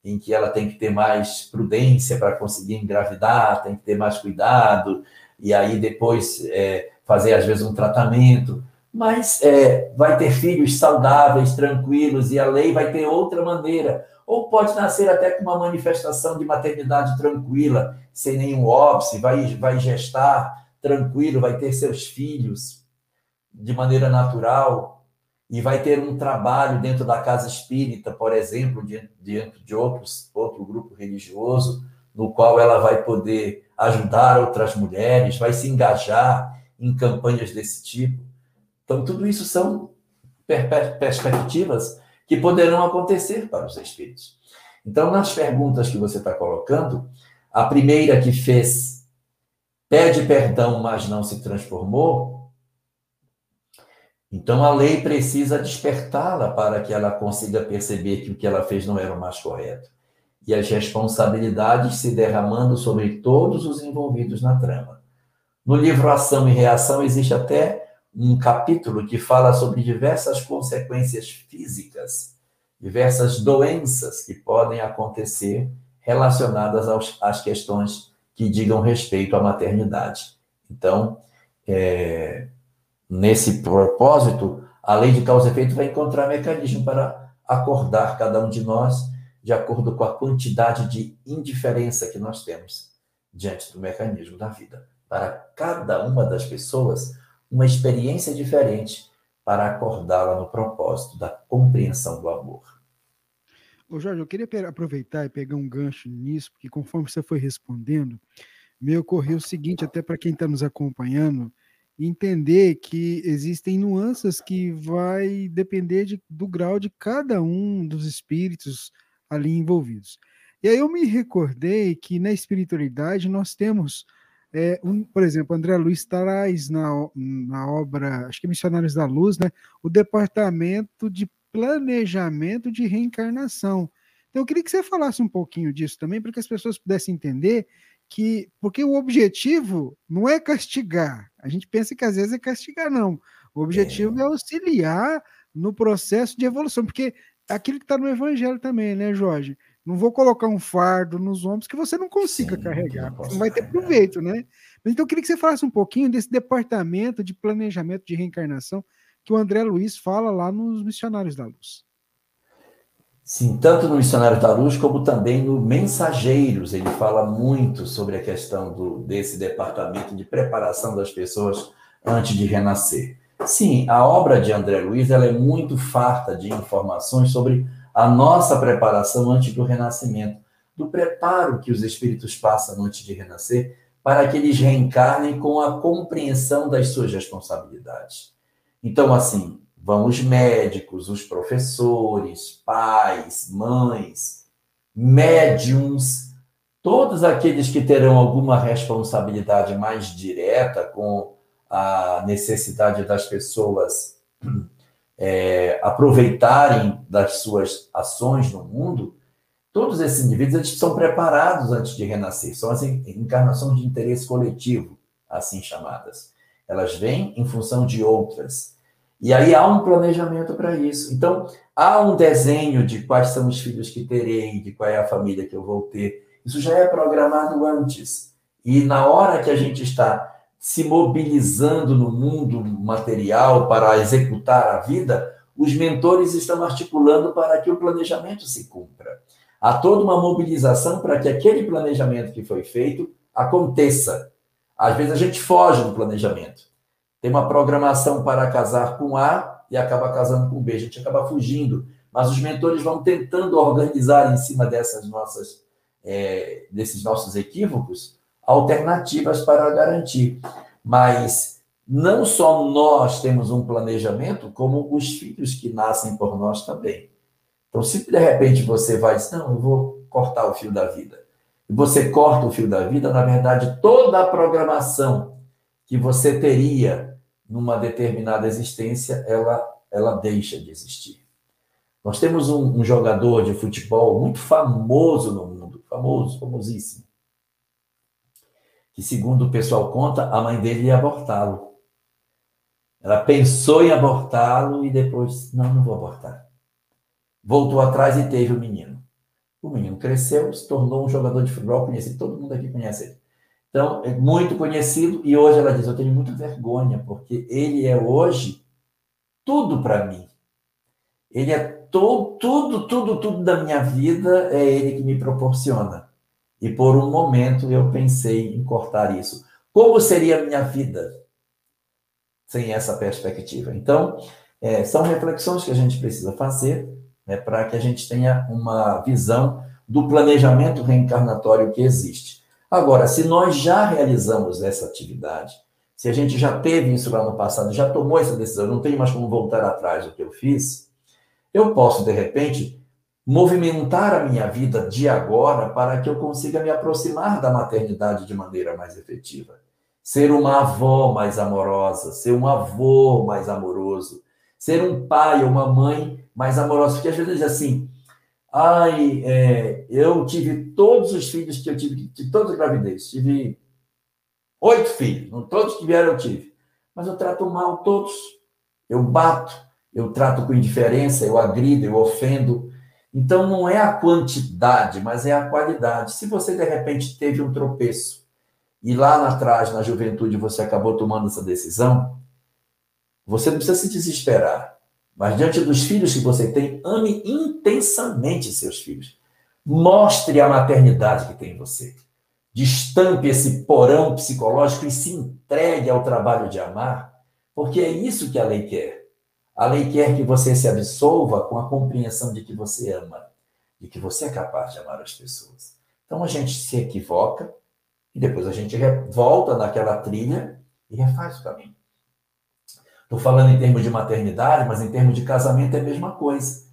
em que ela tem que ter mais prudência para conseguir engravidar, tem que ter mais cuidado, e aí depois é, fazer, às vezes, um tratamento. Mas é, vai ter filhos saudáveis, tranquilos, e a lei vai ter outra maneira. Ou pode nascer até com uma manifestação de maternidade tranquila, sem nenhum óbice, vai, vai gestar tranquilo, vai ter seus filhos de maneira natural e vai ter um trabalho dentro da casa espírita, por exemplo, dentro de outros, outro grupo religioso, no qual ela vai poder ajudar outras mulheres, vai se engajar em campanhas desse tipo. Então, tudo isso são perspectivas que poderão acontecer para os espíritos. Então, nas perguntas que você está colocando, a primeira que fez pede perdão, mas não se transformou, então a lei precisa despertá-la para que ela consiga perceber que o que ela fez não era o mais correto. E as responsabilidades se derramando sobre todos os envolvidos na trama. No livro Ação e Reação existe até um capítulo que fala sobre diversas consequências físicas, diversas doenças que podem acontecer relacionadas aos, às questões que digam respeito à maternidade. Então, é, Nesse propósito, a lei de causa e efeito vai encontrar mecanismo para acordar cada um de nós de acordo com a quantidade de indiferença que nós temos diante do mecanismo da vida. Para cada uma das pessoas, uma experiência diferente para acordá-la no propósito da compreensão do amor. Ô Jorge, eu queria aproveitar e pegar um gancho nisso, porque conforme você foi respondendo, me ocorreu o seguinte, até para quem está nos acompanhando, entender que existem nuances que vai depender de, do grau de cada um dos espíritos ali envolvidos. E aí eu me recordei que na espiritualidade nós temos, é, um, por exemplo, André Luiz traz na, na obra, acho que é Missionários da Luz, né, o departamento de planejamento de reencarnação. Então, eu queria que você falasse um pouquinho disso também, para que as pessoas pudessem entender que, porque o objetivo não é castigar. A gente pensa que às vezes é castigar, não. O objetivo é, é auxiliar no processo de evolução, porque aquilo que está no Evangelho também, né, Jorge? Não vou colocar um fardo nos ombros que você não consiga Sim, carregar, não, não vai ter proveito, né? Então, eu queria que você falasse um pouquinho desse departamento de planejamento de reencarnação que o André Luiz fala lá nos Missionários da Luz. Sim, tanto no Missionário da Luz como também no Mensageiros, ele fala muito sobre a questão do, desse departamento de preparação das pessoas antes de renascer. Sim, a obra de André Luiz ela é muito farta de informações sobre a nossa preparação antes do renascimento, do preparo que os espíritos passam antes de renascer, para que eles reencarnem com a compreensão das suas responsabilidades. Então, assim, vão os médicos, os professores, pais, mães, médiums, todos aqueles que terão alguma responsabilidade mais direta com a necessidade das pessoas é, aproveitarem das suas ações no mundo, todos esses indivíduos eles são preparados antes de renascer, são as encarnações de interesse coletivo, assim chamadas. Elas vêm em função de outras. E aí há um planejamento para isso. Então, há um desenho de quais são os filhos que terei, de qual é a família que eu vou ter. Isso já é programado antes. E na hora que a gente está se mobilizando no mundo material para executar a vida, os mentores estão articulando para que o planejamento se cumpra. Há toda uma mobilização para que aquele planejamento que foi feito aconteça. Às vezes a gente foge do planejamento. Tem uma programação para casar com A e acaba casando com B. A gente acaba fugindo. Mas os mentores vão tentando organizar em cima dessas nossas, é, desses nossos equívocos alternativas para garantir. Mas não só nós temos um planejamento, como os filhos que nascem por nós também. Então, se de repente você vai dizer, não, eu vou cortar o fio da vida, e você corta o fio da vida, na verdade, toda a programação que você teria numa determinada existência, ela, ela deixa de existir. Nós temos um, um jogador de futebol muito famoso no mundo, famoso, famosíssimo, que, segundo o pessoal conta, a mãe dele ia abortá-lo. Ela pensou em abortá-lo e depois, não, não vou abortar. Voltou atrás e teve o menino. O menino cresceu, se tornou um jogador de futebol conhecido, todo mundo aqui conhece ele. Então, é muito conhecido e hoje ela diz: Eu tenho muita vergonha, porque ele é hoje tudo para mim. Ele é to, tudo, tudo, tudo da minha vida, é ele que me proporciona. E por um momento eu pensei em cortar isso. Como seria a minha vida sem essa perspectiva? Então, é, são reflexões que a gente precisa fazer né, para que a gente tenha uma visão do planejamento reencarnatório que existe. Agora, se nós já realizamos essa atividade, se a gente já teve isso lá no passado, já tomou essa decisão, não tem mais como voltar atrás do que eu fiz, eu posso, de repente, movimentar a minha vida de agora para que eu consiga me aproximar da maternidade de maneira mais efetiva. Ser uma avó mais amorosa, ser um avô mais amoroso, ser um pai ou uma mãe mais amorosa. Porque às vezes diz assim, ai, é, eu tive todos os filhos que eu tive, de todas as gravidez, tive oito filhos, todos que vieram eu tive. Mas eu trato mal todos. Eu bato, eu trato com indiferença, eu agrido, eu ofendo, então, não é a quantidade, mas é a qualidade. Se você, de repente, teve um tropeço e lá atrás, na juventude, você acabou tomando essa decisão, você não precisa se desesperar. Mas diante dos filhos que você tem, ame intensamente seus filhos. Mostre a maternidade que tem em você. Destampe esse porão psicológico e se entregue ao trabalho de amar, porque é isso que a lei quer. A lei quer que você se absolva com a compreensão de que você ama, de que você é capaz de amar as pessoas. Então a gente se equivoca e depois a gente volta naquela trilha e refaz o caminho. Estou falando em termos de maternidade, mas em termos de casamento é a mesma coisa.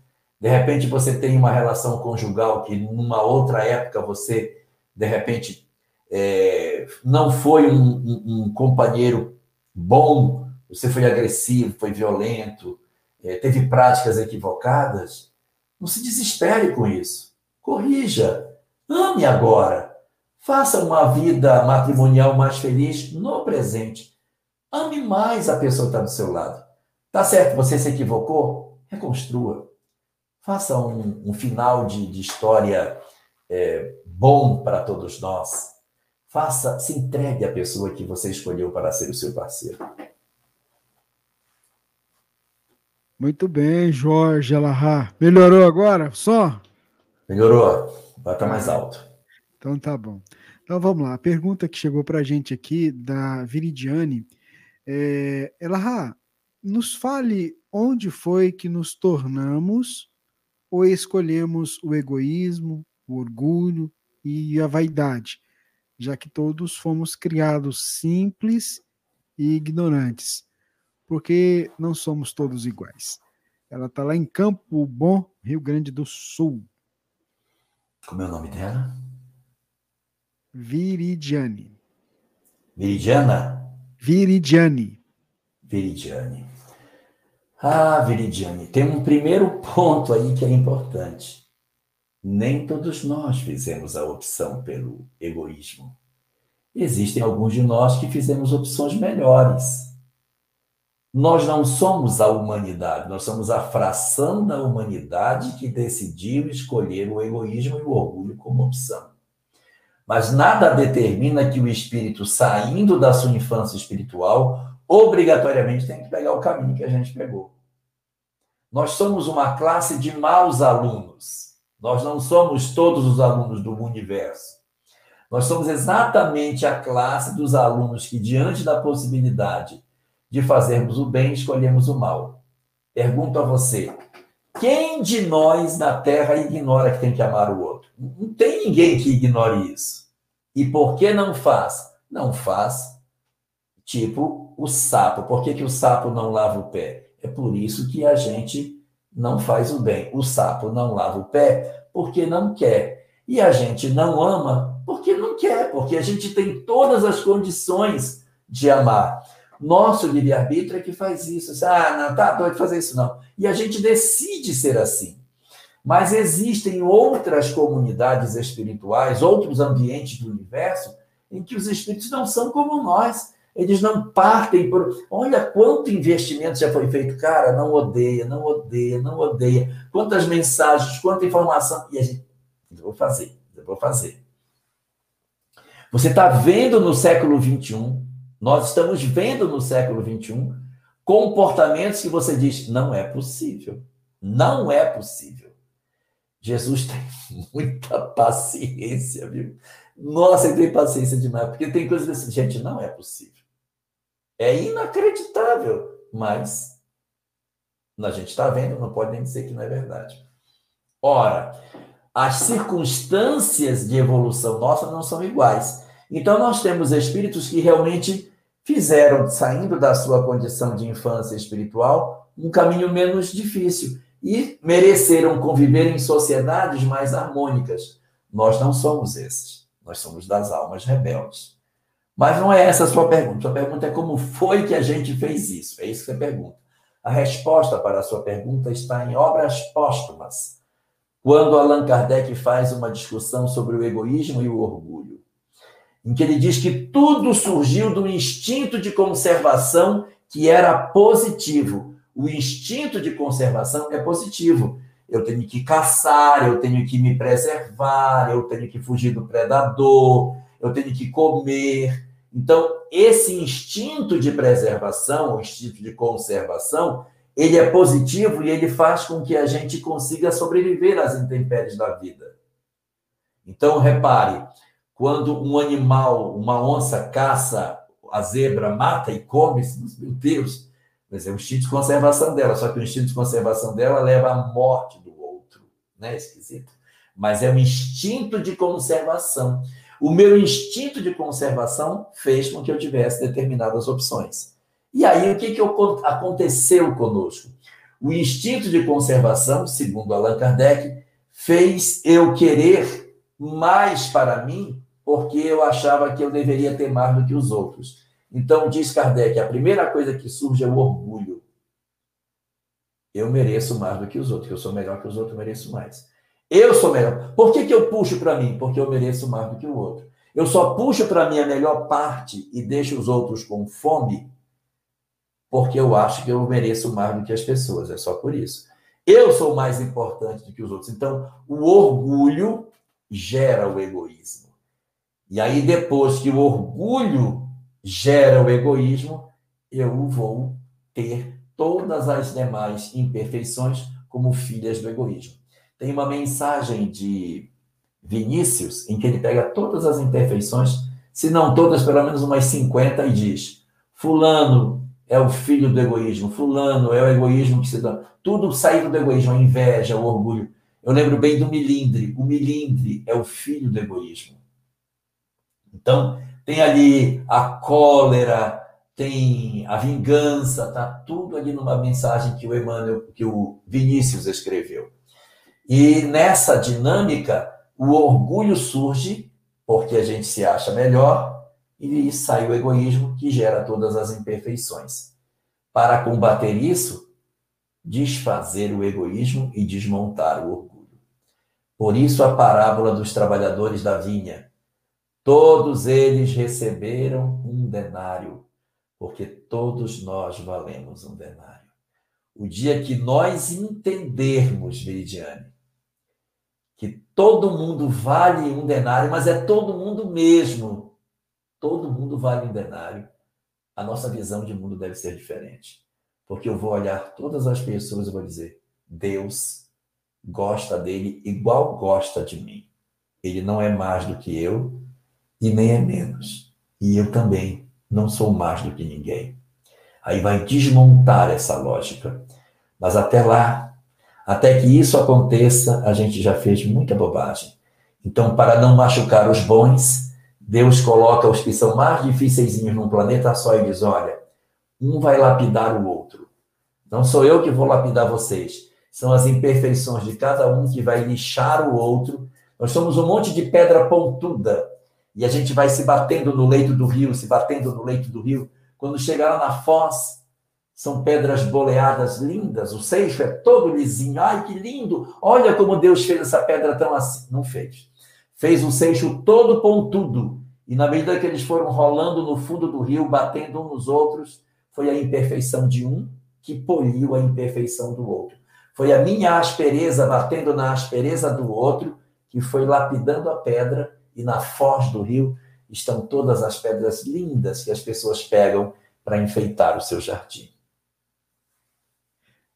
De repente você tem uma relação conjugal que numa outra época você, de repente, é, não foi um, um, um companheiro bom você foi agressivo, foi violento, é, teve práticas equivocadas, não se desespere com isso. Corrija. Ame agora. Faça uma vida matrimonial mais feliz no presente. Ame mais a pessoa que está do seu lado. Tá certo, você se equivocou? Reconstrua. Faça um, um final de, de história é, bom para todos nós. Faça, se entregue à pessoa que você escolheu para ser o seu parceiro. Muito bem, Jorge Alahá. Melhorou agora? Só? Melhorou. Vai estar mais alto. Então tá bom. Então vamos lá. A pergunta que chegou para a gente aqui, da Viridiane, é, Elahá, nos fale onde foi que nos tornamos ou escolhemos o egoísmo, o orgulho e a vaidade já que todos fomos criados simples e ignorantes, porque não somos todos iguais. Ela está lá em Campo Bom, Rio Grande do Sul. Como é o nome dela? Viridiane. Viridiana? Viridiane. Viridiane. Ah, Viridiane, tem um primeiro ponto aí que é importante. Nem todos nós fizemos a opção pelo egoísmo. Existem alguns de nós que fizemos opções melhores. Nós não somos a humanidade, nós somos a fração da humanidade que decidiu escolher o egoísmo e o orgulho como opção. Mas nada determina que o espírito, saindo da sua infância espiritual, obrigatoriamente tem que pegar o caminho que a gente pegou. Nós somos uma classe de maus alunos nós não somos todos os alunos do universo. Nós somos exatamente a classe dos alunos que, diante da possibilidade de fazermos o bem, escolhemos o mal. Pergunto a você: quem de nós na Terra ignora que tem que amar o outro? Não tem ninguém que ignore isso. E por que não faz? Não faz, tipo o sapo. Por que, que o sapo não lava o pé? É por isso que a gente não faz o bem. O sapo não lava o pé porque não quer. E a gente não ama porque não quer, porque a gente tem todas as condições de amar. Nosso livre-arbítrio é que faz isso. Ah, não, tá doido fazer isso, não. E a gente decide ser assim. Mas existem outras comunidades espirituais, outros ambientes do universo, em que os espíritos não são como nós. Eles não partem por. Olha quanto investimento já foi feito. Cara, não odeia, não odeia, não odeia. Quantas mensagens, quanta informação. E a gente. Eu vou fazer, eu vou fazer. Você está vendo no século XXI, nós estamos vendo no século XXI, comportamentos que você diz: não é possível. Não é possível. Jesus tem *laughs* muita paciência, viu? Nossa, ele tem paciência demais, porque tem coisas assim, gente, não é possível. É inacreditável, mas a gente está vendo, não pode nem dizer que não é verdade. Ora, as circunstâncias de evolução nossa não são iguais. Então, nós temos espíritos que realmente fizeram, saindo da sua condição de infância espiritual, um caminho menos difícil e mereceram conviver em sociedades mais harmônicas. Nós não somos esses. Nós somos das almas rebeldes. Mas não é essa a sua pergunta. Sua pergunta é como foi que a gente fez isso? É isso que você pergunta. A resposta para a sua pergunta está em Obras Póstumas, quando Allan Kardec faz uma discussão sobre o egoísmo e o orgulho, em que ele diz que tudo surgiu do instinto de conservação que era positivo. O instinto de conservação é positivo. Eu tenho que caçar, eu tenho que me preservar, eu tenho que fugir do predador, eu tenho que comer, então, esse instinto de preservação, o instinto de conservação, ele é positivo e ele faz com que a gente consiga sobreviver às intempéries da vida. Então, repare, quando um animal, uma onça caça a zebra, mata e come, meu Deus, mas é o instinto de conservação dela, só que o instinto de conservação dela leva à morte do outro, né? Esquisito. Mas é um instinto de conservação. O meu instinto de conservação fez com que eu tivesse determinadas opções. E aí, o que, que aconteceu conosco? O instinto de conservação, segundo Allan Kardec, fez eu querer mais para mim, porque eu achava que eu deveria ter mais do que os outros. Então, diz Kardec, a primeira coisa que surge é o orgulho. eu mereço mais do que os outros, eu sou melhor que os outros, eu mereço mais. Eu sou melhor. Por que, que eu puxo para mim? Porque eu mereço mais do que o outro. Eu só puxo para mim a melhor parte e deixo os outros com fome porque eu acho que eu mereço mais do que as pessoas. É só por isso. Eu sou mais importante do que os outros. Então, o orgulho gera o egoísmo. E aí, depois que o orgulho gera o egoísmo, eu vou ter todas as demais imperfeições como filhas do egoísmo. Tem uma mensagem de Vinícius em que ele pega todas as imperfeições, se não todas, pelo menos umas 50, e diz: Fulano é o filho do egoísmo, Fulano é o egoísmo que se dá. Tudo saído do egoísmo, a inveja, o orgulho. Eu lembro bem do milindre. O milindre é o filho do egoísmo. Então, tem ali a cólera, tem a vingança, tá tudo ali numa mensagem que o Emmanuel, que o Vinícius escreveu. E nessa dinâmica, o orgulho surge porque a gente se acha melhor e sai o egoísmo que gera todas as imperfeições. Para combater isso, desfazer o egoísmo e desmontar o orgulho. Por isso a parábola dos trabalhadores da vinha. Todos eles receberam um denário porque todos nós valemos um denário. O dia que nós entendermos, Veridiane, que todo mundo vale um denário, mas é todo mundo mesmo, todo mundo vale um denário, a nossa visão de mundo deve ser diferente. Porque eu vou olhar todas as pessoas e vou dizer: Deus gosta dele igual gosta de mim. Ele não é mais do que eu e nem é menos. E eu também não sou mais do que ninguém. Aí vai desmontar essa lógica. Mas até lá, até que isso aconteça, a gente já fez muita bobagem. Então, para não machucar os bons, Deus coloca os que são mais difíceis num planeta só e diz: olha, um vai lapidar o outro. Não sou eu que vou lapidar vocês. São as imperfeições de cada um que vai lixar o outro. Nós somos um monte de pedra pontuda e a gente vai se batendo no leito do rio, se batendo no leito do rio. Quando chegar lá na foz, são pedras boleadas lindas, o seixo é todo lisinho. Ai, que lindo! Olha como Deus fez essa pedra tão assim. Não fez. Fez o seixo todo pontudo. E na medida que eles foram rolando no fundo do rio, batendo uns nos outros, foi a imperfeição de um que poliu a imperfeição do outro. Foi a minha aspereza batendo na aspereza do outro que foi lapidando a pedra e na foz do rio estão todas as pedras lindas que as pessoas pegam para enfeitar o seu jardim.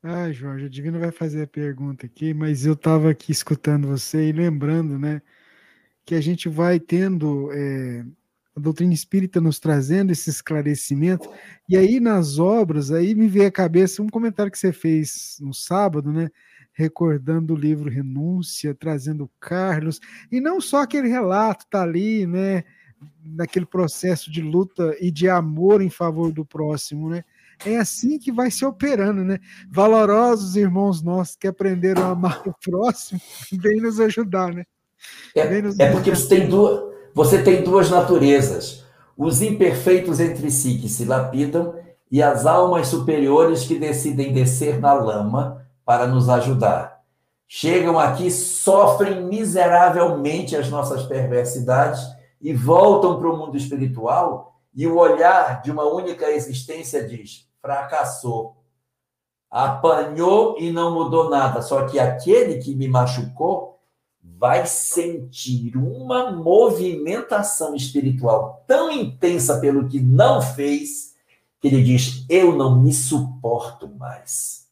Ah, Jorge, a Divina vai fazer a pergunta aqui, mas eu estava aqui escutando você e lembrando, né, que a gente vai tendo é, a doutrina espírita nos trazendo esse esclarecimento, e aí nas obras, aí me veio à cabeça um comentário que você fez no sábado, né, recordando o livro Renúncia, trazendo Carlos, e não só aquele relato tá ali, né, naquele processo de luta e de amor em favor do próximo, né? É assim que vai se operando, né? Valorosos irmãos nossos que aprenderam a amar o próximo, *laughs* vem nos ajudar, né? É, nos é porque você tem, duas, você tem duas naturezas: os imperfeitos entre si que se lapidam e as almas superiores que decidem descer na lama para nos ajudar. Chegam aqui, sofrem miseravelmente as nossas perversidades e voltam para o mundo espiritual e o olhar de uma única existência diz: fracassou. Apanhou e não mudou nada. Só que aquele que me machucou vai sentir uma movimentação espiritual tão intensa pelo que não fez, que ele diz: Eu não me suporto mais.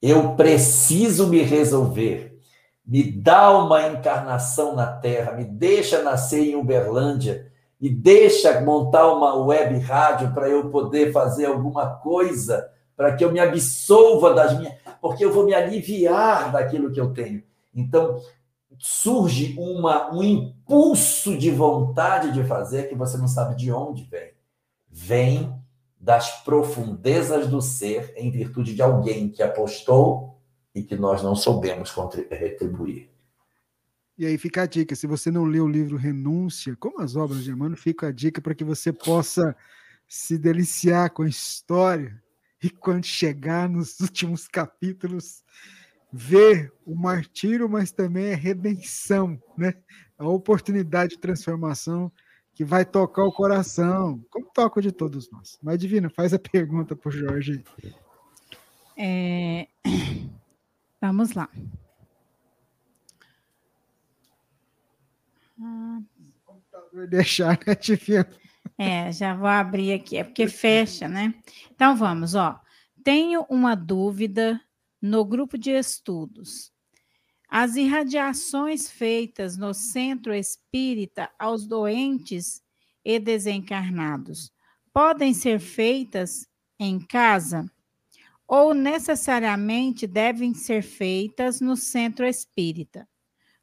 Eu preciso me resolver. Me dá uma encarnação na Terra, me deixa nascer em Uberlândia, me deixa montar uma web rádio para eu poder fazer alguma coisa, para que eu me absolva das minhas. Porque eu vou me aliviar daquilo que eu tenho. Então, surge uma, um impulso de vontade de fazer que você não sabe de onde vem. Vem das profundezas do ser em virtude de alguém que apostou e que nós não soubemos retribuir. E aí fica a dica, se você não leu o livro Renúncia, como as obras de Emmanuel, fica a dica para que você possa se deliciar com a história e quando chegar nos últimos capítulos, ver o martírio, mas também a redenção, né? A oportunidade de transformação que vai tocar o coração, como toca de todos nós. Mas, Divina, faz a pergunta para o Jorge. É... Vamos lá. Ah. Vai deixar, né, Divina? É, já vou abrir aqui, é porque fecha, né? Então vamos, ó. Tenho uma dúvida no grupo de estudos. As irradiações feitas no centro espírita aos doentes e desencarnados podem ser feitas em casa ou necessariamente devem ser feitas no centro espírita?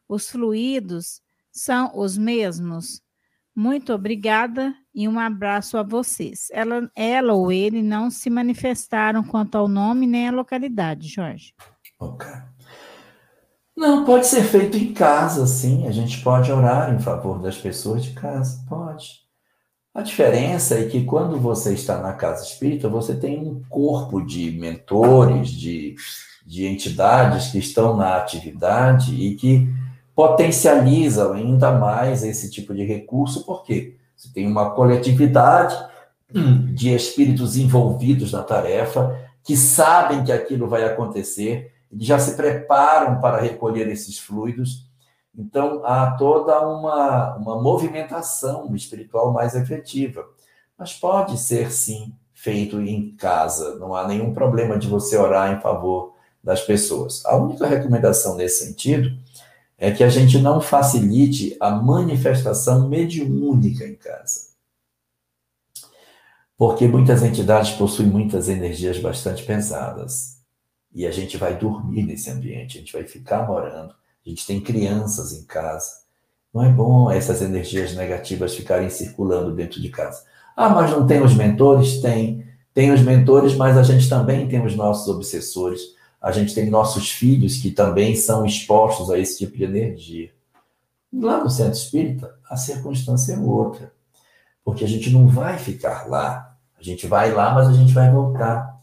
Os fluidos são os mesmos? Muito obrigada e um abraço a vocês. Ela, ela ou ele não se manifestaram quanto ao nome nem à localidade, Jorge. Ok. Não, pode ser feito em casa, sim. A gente pode orar em favor das pessoas de casa, pode. A diferença é que quando você está na casa espírita, você tem um corpo de mentores, de, de entidades que estão na atividade e que potencializam ainda mais esse tipo de recurso, porque você tem uma coletividade de espíritos envolvidos na tarefa, que sabem que aquilo vai acontecer já se preparam para recolher esses fluidos. Então, há toda uma, uma movimentação espiritual mais efetiva. Mas pode ser, sim, feito em casa. Não há nenhum problema de você orar em favor das pessoas. A única recomendação nesse sentido é que a gente não facilite a manifestação mediúnica em casa. Porque muitas entidades possuem muitas energias bastante pesadas. E a gente vai dormir nesse ambiente, a gente vai ficar morando. A gente tem crianças em casa. Não é bom essas energias negativas ficarem circulando dentro de casa. Ah, mas não tem os mentores? Tem. Tem os mentores, mas a gente também tem os nossos obsessores. A gente tem nossos filhos que também são expostos a esse tipo de energia. Lá no centro espírita, a circunstância é outra. Porque a gente não vai ficar lá. A gente vai lá, mas a gente vai voltar.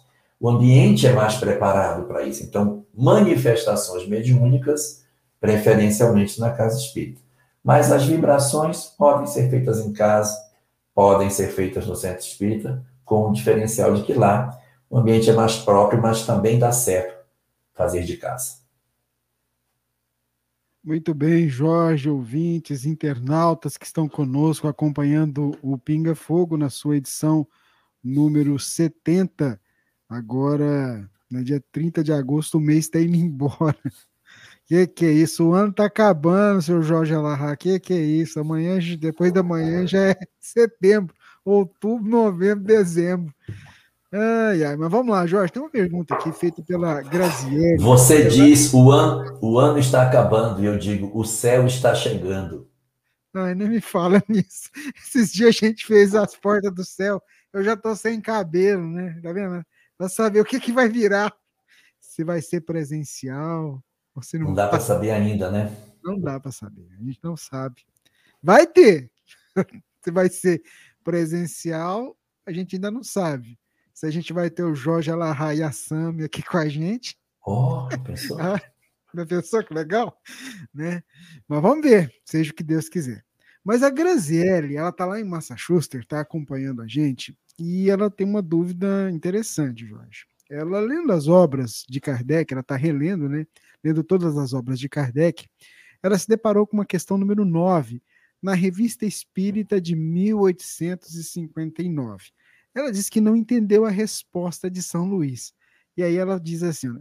O ambiente é mais preparado para isso. Então, manifestações mediúnicas, preferencialmente na casa espírita. Mas as vibrações podem ser feitas em casa, podem ser feitas no centro espírita, com o diferencial de que lá o ambiente é mais próprio, mas também dá certo fazer de casa. Muito bem, Jorge, ouvintes, internautas que estão conosco acompanhando o Pinga Fogo na sua edição número 70 Agora, no dia 30 de agosto, o mês está indo embora. *laughs* Que que é isso? O ano está acabando, seu Jorge Alarra. Que que é isso? Amanhã, depois da manhã já é *laughs* setembro, outubro, novembro, dezembro. Ai, ai, mas vamos lá, Jorge. Tem uma pergunta aqui feita pela Graziele. Você ela... diz o ano, o ano está acabando e eu digo o céu está chegando. Não, nem me fala *laughs* nisso. Esses dias a gente fez as portas do céu. Eu já tô sem cabelo, né? Tá vendo? Para saber o que, que vai virar. Se vai ser presencial ou se não. Não dá para saber ainda, né? Não dá para saber. A gente não sabe. Vai ter. *laughs* se vai ser presencial, a gente ainda não sabe. Se a gente vai ter o Jorge Alahá e a Sami aqui com a gente. Oh, pensou? *laughs* ah, pensou que legal? Né? Mas vamos ver, seja o que Deus quiser. Mas a Graziele, ela tá lá em Massachusetts, tá acompanhando a gente, e ela tem uma dúvida interessante, Jorge. Ela, lendo as obras de Kardec, ela está relendo, né? Lendo todas as obras de Kardec, ela se deparou com uma questão número 9, na Revista Espírita de 1859. Ela diz que não entendeu a resposta de São Luís. E aí ela diz assim: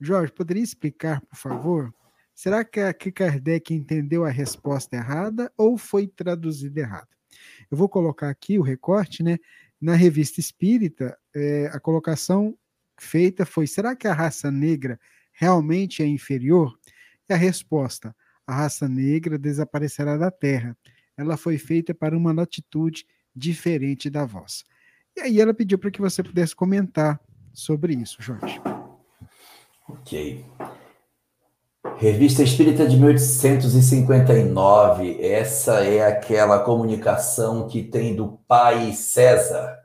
Jorge, poderia explicar, por favor? Será que, Kardec entendeu a resposta errada ou foi traduzida errada? Eu vou colocar aqui o recorte, né? Na revista Espírita, é, a colocação feita foi: será que a raça negra realmente é inferior? E a resposta: a raça negra desaparecerá da Terra. Ela foi feita para uma latitude diferente da vossa. E aí ela pediu para que você pudesse comentar sobre isso, Jorge. Ok. Revista Espírita de 1859, essa é aquela comunicação que tem do pai César.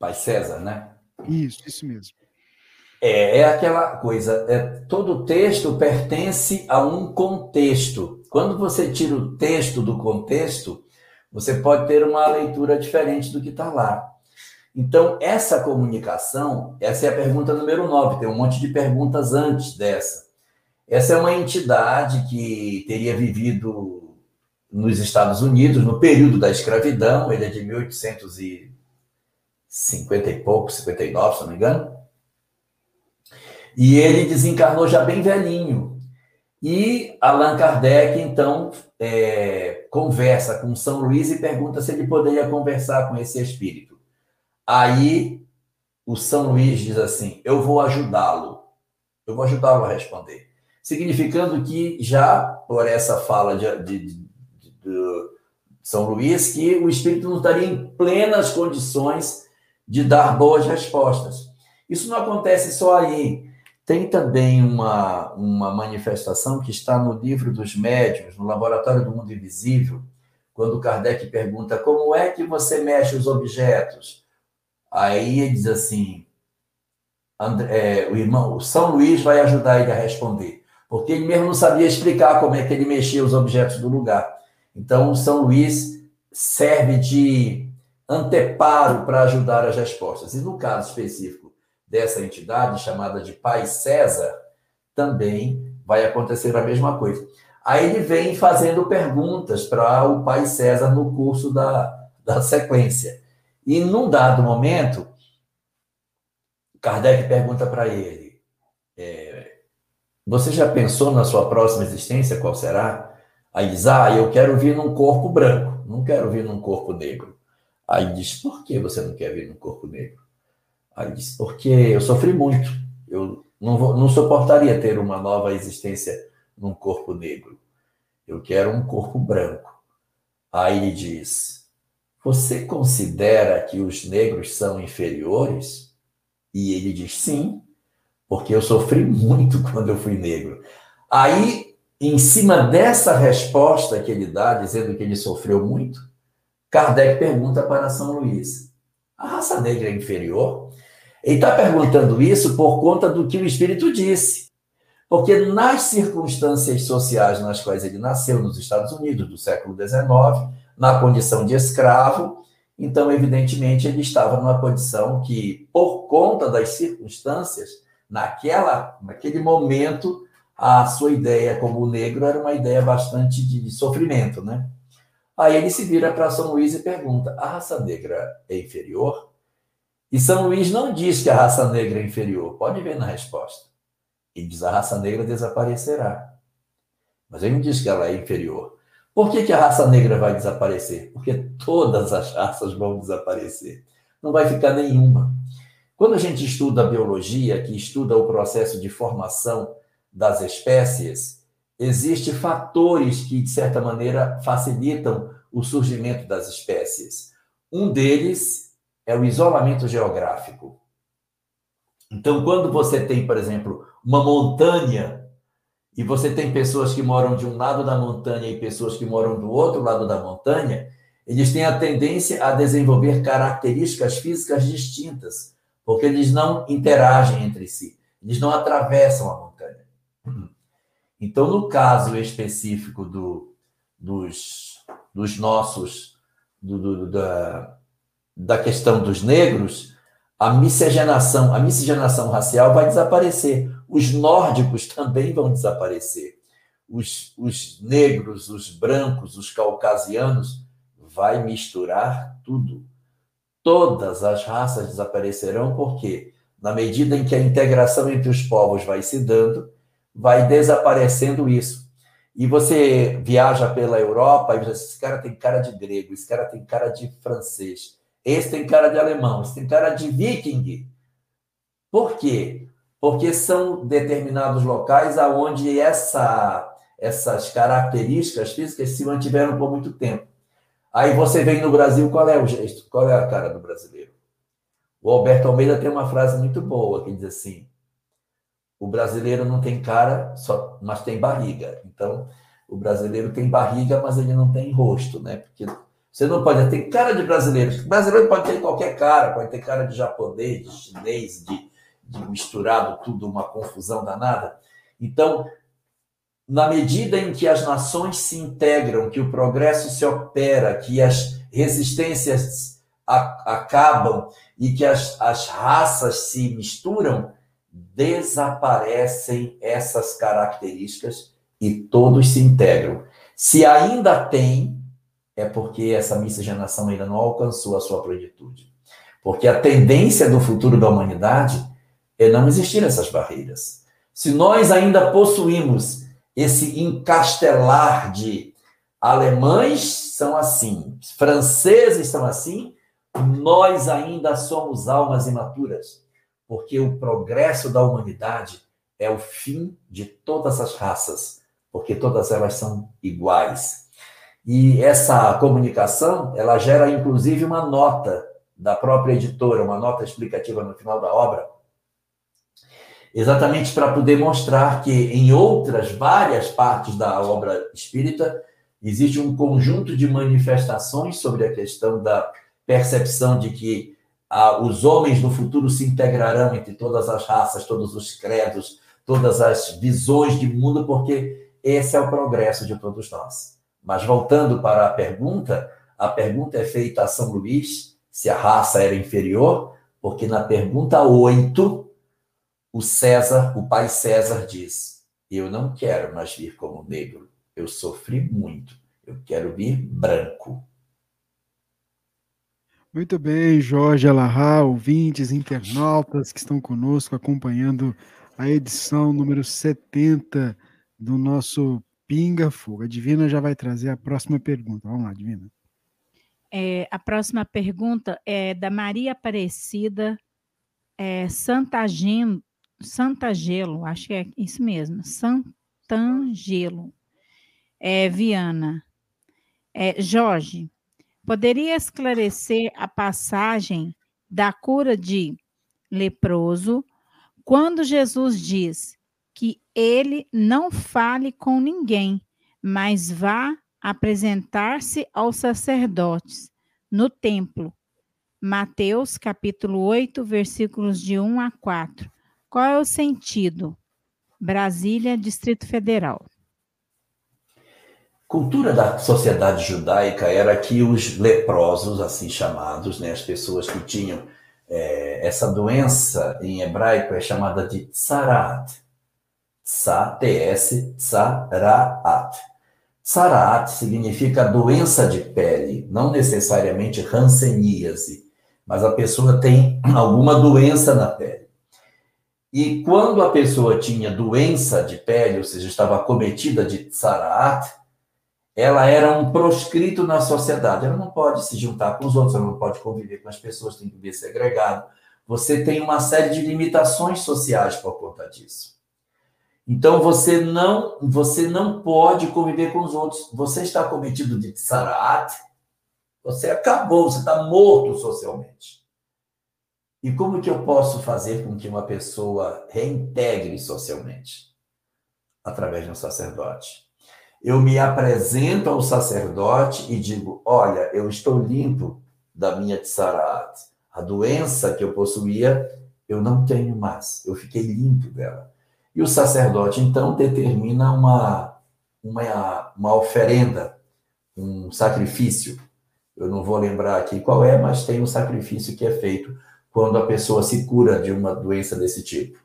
Pai César, né? Isso, isso mesmo. É, é aquela coisa, é, todo texto pertence a um contexto. Quando você tira o texto do contexto, você pode ter uma leitura diferente do que está lá. Então, essa comunicação, essa é a pergunta número 9, tem um monte de perguntas antes dessa. Essa é uma entidade que teria vivido nos Estados Unidos no período da escravidão, ele é de 1850 e pouco, 59, se não me engano. E ele desencarnou já bem velhinho. E Allan Kardec, então, é, conversa com São Luís e pergunta se ele poderia conversar com esse espírito. Aí o São Luís diz assim: Eu vou ajudá-lo. Eu vou ajudá-lo a responder. Significando que, já por essa fala de, de, de, de São Luís, que o espírito não estaria em plenas condições de dar boas respostas. Isso não acontece só aí. Tem também uma, uma manifestação que está no livro dos médiuns, no Laboratório do Mundo Invisível, quando Kardec pergunta como é que você mexe os objetos. Aí ele diz assim, André, é, o irmão, o São Luís vai ajudar ele a responder, porque ele mesmo não sabia explicar como é que ele mexia os objetos do lugar. Então, o São Luís serve de anteparo para ajudar as respostas. E no caso específico dessa entidade, chamada de Pai César, também vai acontecer a mesma coisa. Aí ele vem fazendo perguntas para o Pai César no curso da, da sequência. E num dado momento, Kardec pergunta para ele: é, Você já pensou na sua próxima existência? Qual será? Aí diz: Ah, eu quero vir num corpo branco, não quero vir num corpo negro. Aí diz: Por que você não quer vir num corpo negro? Aí disse, porque eu sofri muito. Eu não, vou, não suportaria ter uma nova existência num corpo negro. Eu quero um corpo branco. Aí ele diz: Você considera que os negros são inferiores? E ele diz: Sim, porque eu sofri muito *laughs* quando eu fui negro. Aí, em cima dessa resposta que ele dá, dizendo que ele sofreu muito, Kardec pergunta para São Luís: A raça negra é inferior? Ele está perguntando isso por conta do que o Espírito disse. Porque nas circunstâncias sociais nas quais ele nasceu, nos Estados Unidos do século XIX, na condição de escravo, então, evidentemente, ele estava numa condição que, por conta das circunstâncias, naquela, naquele momento, a sua ideia como negro era uma ideia bastante de sofrimento, né? Aí ele se vira para São Luís e pergunta: a raça negra é inferior? E São Luís não diz que a raça negra é inferior. Pode ver na resposta. Ele diz a raça negra desaparecerá. Mas ele não diz que ela é inferior. Por que, que a raça negra vai desaparecer? Porque todas as raças vão desaparecer. Não vai ficar nenhuma. Quando a gente estuda a biologia, que estuda o processo de formação das espécies, existem fatores que, de certa maneira, facilitam o surgimento das espécies. Um deles é o isolamento geográfico. Então, quando você tem, por exemplo, uma montanha e você tem pessoas que moram de um lado da montanha e pessoas que moram do outro lado da montanha, eles têm a tendência a desenvolver características físicas distintas, porque eles não interagem entre si, eles não atravessam a montanha. Então, no caso específico do, dos, dos nossos, do, do, da, da questão dos negros, a miscigenação, a miscigenação racial vai desaparecer. Os nórdicos também vão desaparecer. Os, os negros, os brancos, os caucasianos, vai misturar tudo. Todas as raças desaparecerão porque, na medida em que a integração entre os povos vai se dando, vai desaparecendo isso. E você viaja pela Europa e diz: esse cara tem cara de grego, esse cara tem cara de francês, esse tem cara de alemão, esse tem cara de viking. Por quê? Porque são determinados locais aonde essa, essas características físicas se mantiveram por muito tempo. Aí você vem no Brasil, qual é o gesto? Qual é a cara do brasileiro? O Alberto Almeida tem uma frase muito boa que diz assim: o brasileiro não tem cara, só, mas tem barriga. Então, o brasileiro tem barriga, mas ele não tem rosto, né? Porque Você não pode ter cara de brasileiro. Brasileiro pode ter qualquer cara, pode ter cara de japonês, de chinês, de misturado tudo, uma confusão danada. Então, na medida em que as nações se integram, que o progresso se opera, que as resistências a, acabam e que as, as raças se misturam, desaparecem essas características e todos se integram. Se ainda tem, é porque essa miscigenação ainda não alcançou a sua plenitude. Porque a tendência do futuro da humanidade é não existir essas barreiras. Se nós ainda possuímos esse encastelar de alemães são assim, franceses são assim, nós ainda somos almas imaturas, porque o progresso da humanidade é o fim de todas as raças, porque todas elas são iguais. E essa comunicação, ela gera inclusive uma nota da própria editora, uma nota explicativa no final da obra, exatamente para poder mostrar que em outras várias partes da obra espírita existe um conjunto de manifestações sobre a questão da percepção de que ah, os homens no futuro se integrarão entre todas as raças, todos os credos, todas as visões de mundo, porque esse é o progresso de todos nós. Mas voltando para a pergunta, a pergunta é feita a São Luís, se a raça era inferior, porque na pergunta 8, o César, o pai César diz: Eu não quero mais vir como negro. Eu sofri muito. Eu quero vir branco. Muito bem, Jorge Alahá, ouvintes, internautas que estão conosco acompanhando a edição número 70 do nosso Pinga Fogo. A Divina já vai trazer a próxima pergunta. Vamos lá, Divina. É, a próxima pergunta é da Maria Aparecida é, Santagino, Santagelo, acho que é isso mesmo, Santangelo, é, Viana. É, Jorge, poderia esclarecer a passagem da cura de leproso quando Jesus diz que ele não fale com ninguém, mas vá apresentar-se aos sacerdotes no templo. Mateus capítulo 8, versículos de 1 a 4. Qual é o sentido? Brasília, Distrito Federal. Cultura da sociedade judaica era que os leprosos, assim chamados, né, as pessoas que tinham é, essa doença em hebraico é chamada de tsarat. Tsa-T-S, tsaraat. Tsaraat significa doença de pele, não necessariamente ranceníase, mas a pessoa tem alguma doença na pele. E quando a pessoa tinha doença de pele, ou seja, estava cometida de tsaraat, ela era um proscrito na sociedade. Ela não pode se juntar com os outros, ela não pode conviver com as pessoas, tem que viver segregado. Você tem uma série de limitações sociais por conta disso. Então você não, você não pode conviver com os outros. Você está cometido de tsaraat, você acabou, você está morto socialmente. E como que eu posso fazer com que uma pessoa reintegre socialmente? Através de um sacerdote. Eu me apresento ao sacerdote e digo: Olha, eu estou limpo da minha tsarat. A doença que eu possuía, eu não tenho mais. Eu fiquei limpo dela. E o sacerdote, então, determina uma, uma, uma oferenda, um sacrifício. Eu não vou lembrar aqui qual é, mas tem um sacrifício que é feito quando a pessoa se cura de uma doença desse tipo.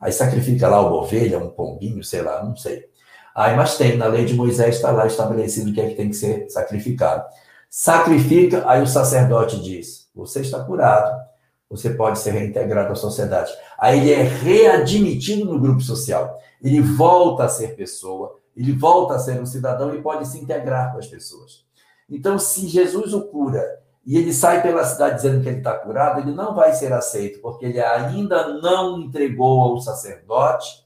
Aí sacrifica lá uma ovelha, um pombinho, sei lá, não sei. Aí, mas tem, na lei de Moisés está lá estabelecido o que é que tem que ser sacrificado. Sacrifica, aí o sacerdote diz: Você está curado, você pode ser reintegrado à sociedade. Aí ele é readmitido no grupo social. Ele volta a ser pessoa, ele volta a ser um cidadão e pode se integrar com as pessoas. Então, se Jesus o cura e ele sai pela cidade dizendo que ele está curado, ele não vai ser aceito, porque ele ainda não entregou ao sacerdote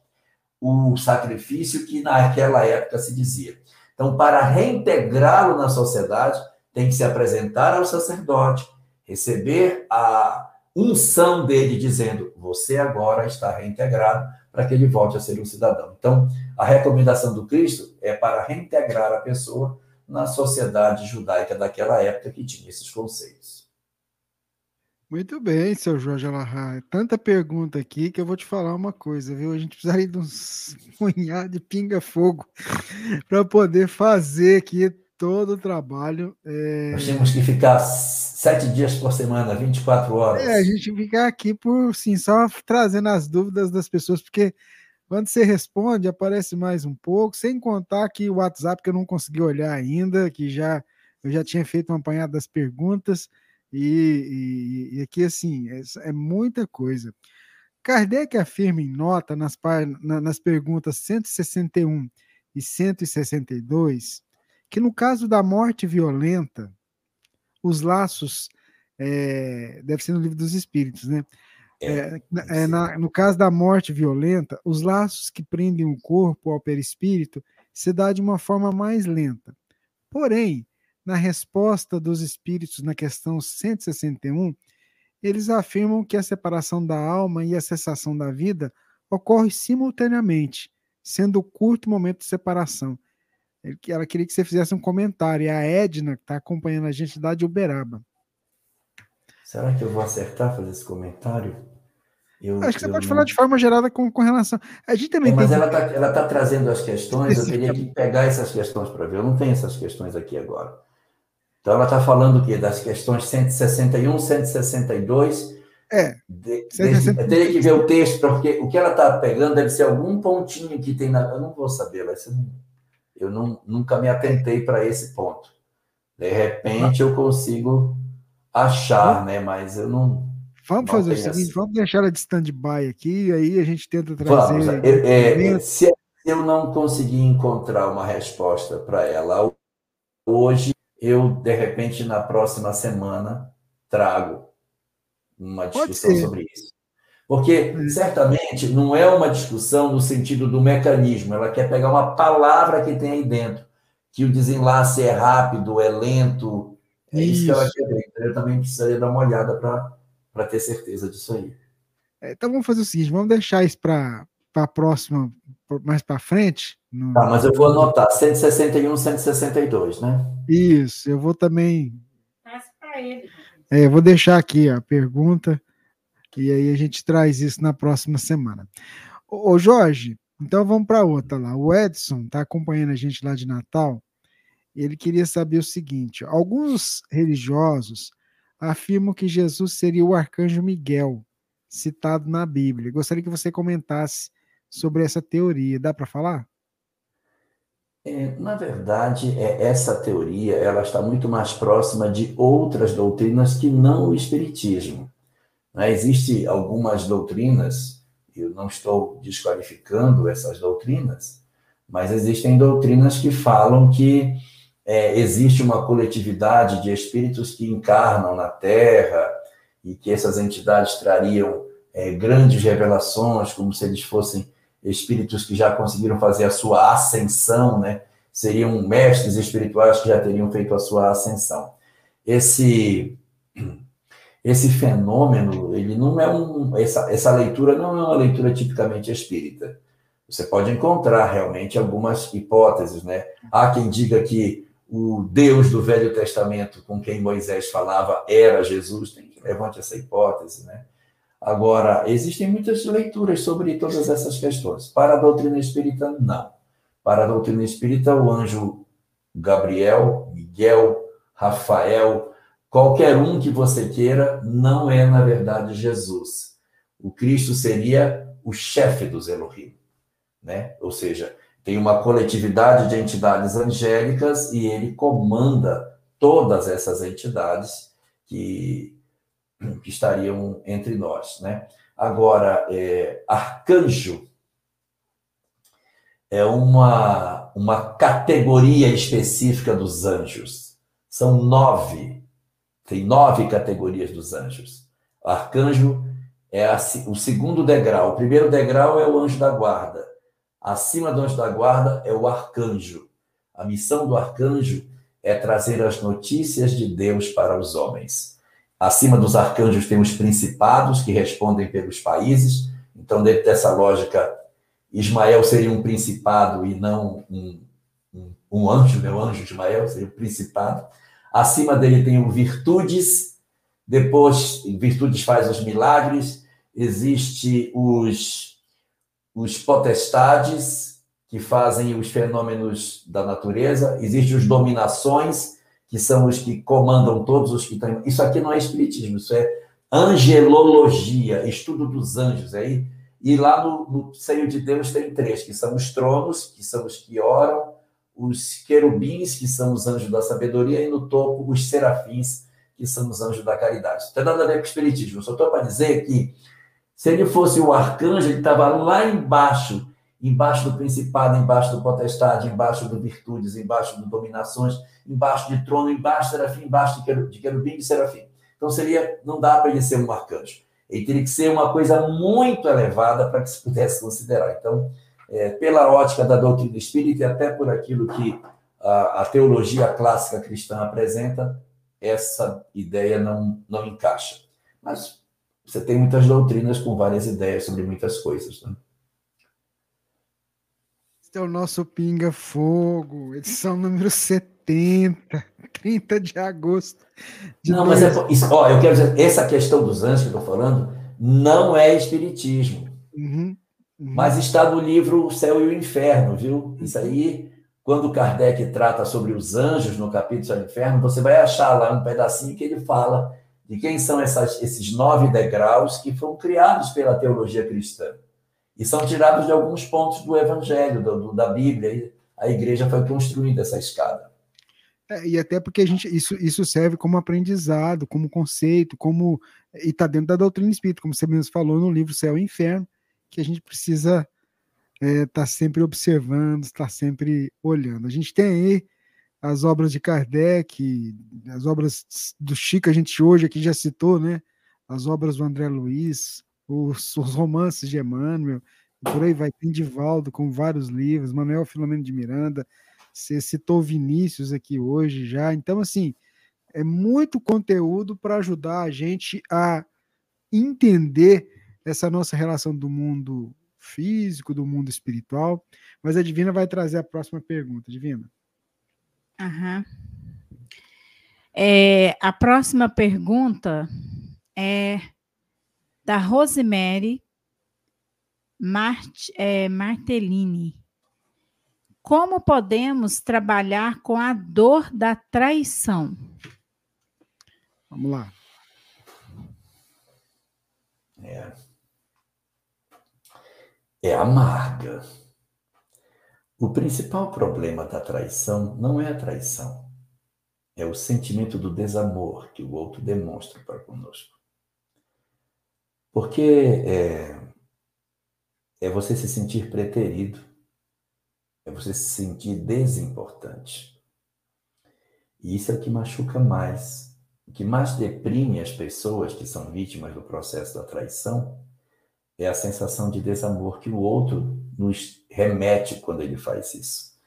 o sacrifício que naquela época se dizia. Então, para reintegrá-lo na sociedade, tem que se apresentar ao sacerdote, receber a unção dele, dizendo: Você agora está reintegrado, para que ele volte a ser um cidadão. Então, a recomendação do Cristo é para reintegrar a pessoa na sociedade judaica daquela época que tinha esses conceitos. Muito bem, seu Jorge Alahá. Tanta pergunta aqui que eu vou te falar uma coisa, viu? A gente precisaria de uns *laughs* punhado de pinga-fogo *laughs* para poder fazer aqui todo o trabalho. É... Nós temos que ficar sete dias por semana, 24 horas. É, a gente ficar aqui por, sim, só trazendo as dúvidas das pessoas, porque quando você responde, aparece mais um pouco, sem contar que o WhatsApp que eu não consegui olhar ainda, que já eu já tinha feito um apanhado das perguntas, e, e, e aqui, assim, é, é, muita coisa. Kardec afirma em nota nas, nas perguntas 161 e 162 que no caso da morte violenta, os laços, é, deve ser no livro dos Espíritos, né? É, é, na, no caso da morte violenta, os laços que prendem o corpo ao perispírito se dá de uma forma mais lenta. Porém, na resposta dos espíritos na questão 161, eles afirmam que a separação da alma e a cessação da vida ocorre simultaneamente, sendo curto o momento de separação. Ela queria que você fizesse um comentário. E a Edna, que está acompanhando a gente lá de Uberaba. Será que eu vou acertar fazer esse comentário? Eu, Acho que você pode não... falar de forma gerada com, com relação. A gente também é, mas ela está ela tá trazendo as questões, eu teria que pegar essas questões para ver. Eu não tenho essas questões aqui agora. Então ela está falando o quê? Das questões 161, 162. É. De, de, eu teria que ver o texto, porque o que ela está pegando deve ser algum pontinho que tem na. Eu não vou saber, vai ser. Eu não, nunca me atentei para esse ponto. De repente eu consigo achar, né? Mas eu não. Vamos fazer o seguinte, assim. vamos deixar ela de stand-by aqui, aí a gente tenta trazer. Vamos, é, é, se eu não conseguir encontrar uma resposta para ela hoje, eu, de repente, na próxima semana, trago uma discussão sobre isso. Porque, certamente, não é uma discussão no sentido do mecanismo, ela quer pegar uma palavra que tem aí dentro, que o desenlace é rápido, é lento, é isso, isso que ela quer ver. Então, eu também precisaria dar uma olhada para ter certeza disso aí. É, então, vamos fazer o seguinte, vamos deixar isso para a próxima, mais para frente. No... Tá, mas eu vou anotar, 161, 162, né? Isso, eu vou também... Passa para ele. É, eu vou deixar aqui a pergunta e aí a gente traz isso na próxima semana. Ô, Jorge, então vamos para outra lá. O Edson está acompanhando a gente lá de Natal. Ele queria saber o seguinte: alguns religiosos afirmam que Jesus seria o arcanjo Miguel, citado na Bíblia. Gostaria que você comentasse sobre essa teoria. Dá para falar? É, na verdade, é, essa teoria ela está muito mais próxima de outras doutrinas que não o Espiritismo. Né? Existem algumas doutrinas, eu não estou desqualificando essas doutrinas, mas existem doutrinas que falam que é, existe uma coletividade de espíritos que encarnam na Terra e que essas entidades trariam é, grandes revelações, como se eles fossem espíritos que já conseguiram fazer a sua ascensão, né? Seriam mestres espirituais que já teriam feito a sua ascensão. Esse esse fenômeno, ele não é um. Essa, essa leitura não é uma leitura tipicamente espírita. Você pode encontrar realmente algumas hipóteses, né? Há quem diga que o Deus do Velho Testamento com quem Moisés falava era Jesus, tem que levante essa hipótese, né? Agora, existem muitas leituras sobre todas essas questões. Para a doutrina espírita, não. Para a doutrina espírita, o anjo Gabriel, Miguel, Rafael, Qualquer um que você queira não é, na verdade, Jesus. O Cristo seria o chefe dos Elohim, né? Ou seja, tem uma coletividade de entidades angélicas e ele comanda todas essas entidades que, que estariam entre nós, né? Agora, é, arcanjo é uma, uma categoria específica dos anjos. São nove tem nove categorias dos anjos. Arcanjo é a, o segundo degrau. O primeiro degrau é o anjo da guarda. Acima do anjo da guarda é o arcanjo. A missão do arcanjo é trazer as notícias de Deus para os homens. Acima dos arcanjos tem os principados que respondem pelos países. Então, dentro dessa lógica, Ismael seria um principado e não um, um um anjo, meu anjo Ismael, seria o principado. Acima dele tem o virtudes, depois virtudes faz os milagres, existe os, os potestades, que fazem os fenômenos da natureza, existem os dominações, que são os que comandam todos os que estão. Isso aqui não é espiritismo, isso é angelologia, estudo dos anjos. Aí e lá no, no seio de Deus tem três, que são os tronos, que são os que oram, os querubins, que são os anjos da sabedoria, e no topo os serafins, que são os anjos da caridade. Não tem nada a ver com o espiritismo, só estou para dizer que se ele fosse o arcanjo, ele estava lá embaixo, embaixo do principado, embaixo do potestade, embaixo do virtudes, embaixo do dominações, embaixo de trono, embaixo de serafim, embaixo de querubim e serafim. Então seria, não dá para ele ser um arcanjo. Ele teria que ser uma coisa muito elevada para que se pudesse considerar. Então, é, pela ótica da doutrina espírita e até por aquilo que a, a, teologia clássica cristã apresenta, essa ideia não, não encaixa. Mas você tem muitas doutrinas com várias ideias sobre muitas coisas. Né? Esse é o nosso Pinga Fogo, edição número 70, 30 *laughs* de agosto. De não, dois... mas é, isso, ó, eu quero dizer, essa questão dos anjos que eu estou falando não é espiritismo. Uhum, uhum. Mas está no livro O Céu e o Inferno, viu? Isso aí, quando Kardec trata sobre os anjos no capítulo Céu e Inferno, você vai achar lá um pedacinho que ele fala de quem são essas, esses nove degraus que foram criados pela teologia cristã. E são tirados de alguns pontos do Evangelho, do, da Bíblia. A igreja foi construindo essa escada. É, e até porque a gente, isso, isso serve como aprendizado, como conceito, como e está dentro da doutrina espírita, como você mesmo falou no livro Céu e Inferno, que a gente precisa estar é, tá sempre observando, estar tá sempre olhando. A gente tem aí as obras de Kardec, as obras do Chico, a gente hoje aqui já citou, né? As obras do André Luiz, os, os romances de Emmanuel, por aí vai, tem Divaldo com vários livros, Manuel Filomeno de Miranda, você citou Vinícius aqui hoje já, então assim, é muito conteúdo para ajudar a gente a entender essa nossa relação do mundo físico, do mundo espiritual, mas a Divina vai trazer a próxima pergunta, Divina. Uhum. É, a próxima pergunta é da Rosemary Mart, é, Martellini. Como podemos trabalhar com a dor da traição? Vamos lá. É, é amarga. O principal problema da traição não é a traição, é o sentimento do desamor que o outro demonstra para conosco. Porque é, é você se sentir preterido, é você se sentir desimportante. E isso é o que machuca mais. O que mais deprime as pessoas que são vítimas do processo da traição é a sensação de desamor que o outro nos remete quando ele faz isso.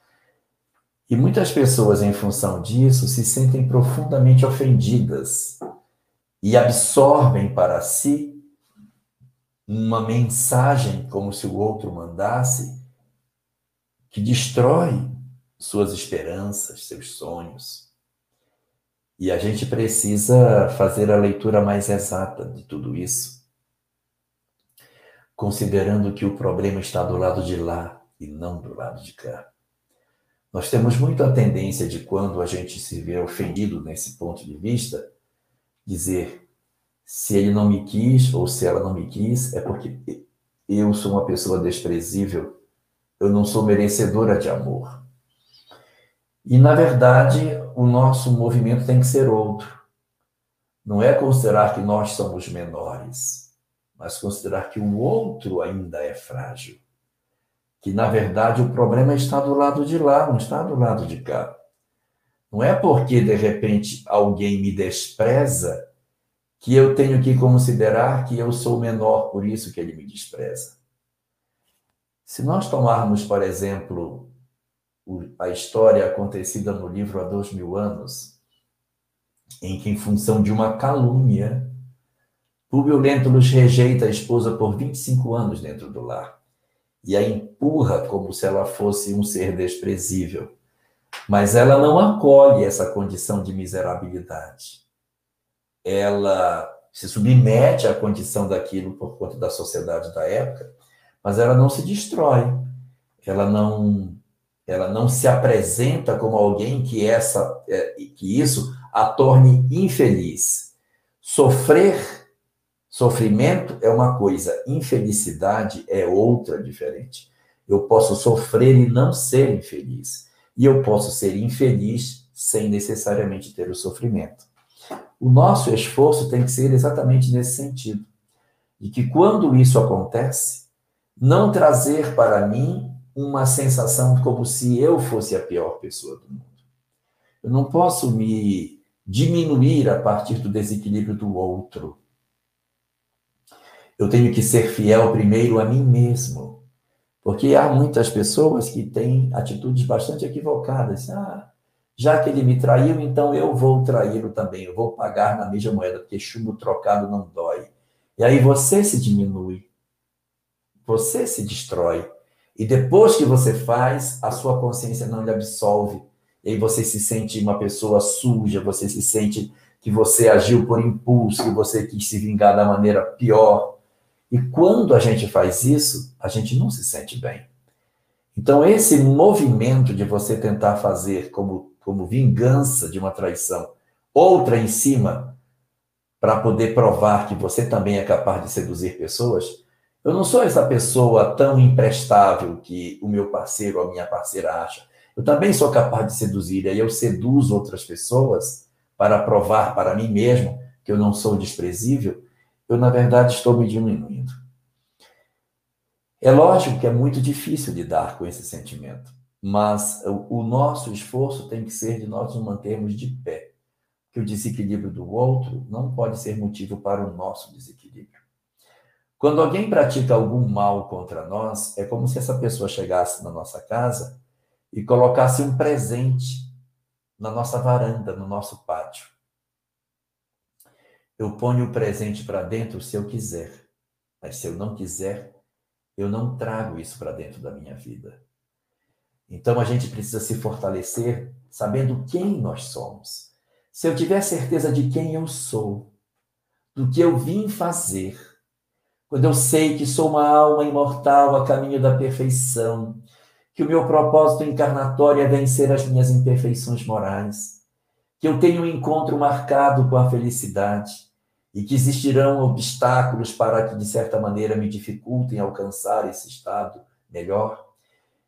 E muitas pessoas, em função disso, se sentem profundamente ofendidas e absorvem para si uma mensagem como se o outro mandasse que destrói suas esperanças, seus sonhos. E a gente precisa fazer a leitura mais exata de tudo isso, considerando que o problema está do lado de lá e não do lado de cá. Nós temos muito a tendência de, quando a gente se vê ofendido nesse ponto de vista, dizer: se ele não me quis ou se ela não me quis, é porque eu sou uma pessoa desprezível, eu não sou merecedora de amor. E, na verdade, o nosso movimento tem que ser outro. Não é considerar que nós somos menores, mas considerar que o outro ainda é frágil. Que, na verdade, o problema está do lado de lá, não está do lado de cá. Não é porque, de repente, alguém me despreza que eu tenho que considerar que eu sou menor, por isso que ele me despreza. Se nós tomarmos, por exemplo, a história acontecida no livro há dois mil anos, em que, em função de uma calúnia, Públio Lentulus rejeita a esposa por 25 anos dentro do lar e a empurra como se ela fosse um ser desprezível. Mas ela não acolhe essa condição de miserabilidade. Ela se submete à condição daquilo por conta da sociedade da época, mas ela não se destrói. Ela não ela não se apresenta como alguém que essa é, que isso a torne infeliz. Sofrer, sofrimento é uma coisa, infelicidade é outra diferente. Eu posso sofrer e não ser infeliz, e eu posso ser infeliz sem necessariamente ter o sofrimento. O nosso esforço tem que ser exatamente nesse sentido, de que quando isso acontece, não trazer para mim uma sensação como se eu fosse a pior pessoa do mundo. Eu não posso me diminuir a partir do desequilíbrio do outro. Eu tenho que ser fiel primeiro a mim mesmo. Porque há muitas pessoas que têm atitudes bastante equivocadas. Ah, já que ele me traiu, então eu vou traí-lo também. Eu vou pagar na mesma moeda, porque chumbo trocado não dói. E aí você se diminui. Você se destrói. E depois que você faz, a sua consciência não lhe absolve. E aí você se sente uma pessoa suja, você se sente que você agiu por impulso, que você quis se vingar da maneira pior. E quando a gente faz isso, a gente não se sente bem. Então, esse movimento de você tentar fazer como, como vingança de uma traição, outra em cima, para poder provar que você também é capaz de seduzir pessoas, eu não sou essa pessoa tão imprestável que o meu parceiro ou a minha parceira acha. Eu também sou capaz de seduzir, e aí eu seduzo outras pessoas para provar para mim mesmo que eu não sou desprezível. Eu, na verdade, estou me diminuindo. É lógico que é muito difícil lidar com esse sentimento, mas o nosso esforço tem que ser de nós nos mantermos de pé, que o desequilíbrio do outro não pode ser motivo para o nosso desequilíbrio. Quando alguém pratica algum mal contra nós, é como se essa pessoa chegasse na nossa casa e colocasse um presente na nossa varanda, no nosso pátio. Eu ponho o presente para dentro se eu quiser, mas se eu não quiser, eu não trago isso para dentro da minha vida. Então a gente precisa se fortalecer sabendo quem nós somos. Se eu tiver certeza de quem eu sou, do que eu vim fazer, quando eu sei que sou uma alma imortal a caminho da perfeição, que o meu propósito encarnatório é vencer as minhas imperfeições morais, que eu tenho um encontro marcado com a felicidade e que existirão obstáculos para que, de certa maneira, me dificultem alcançar esse estado melhor,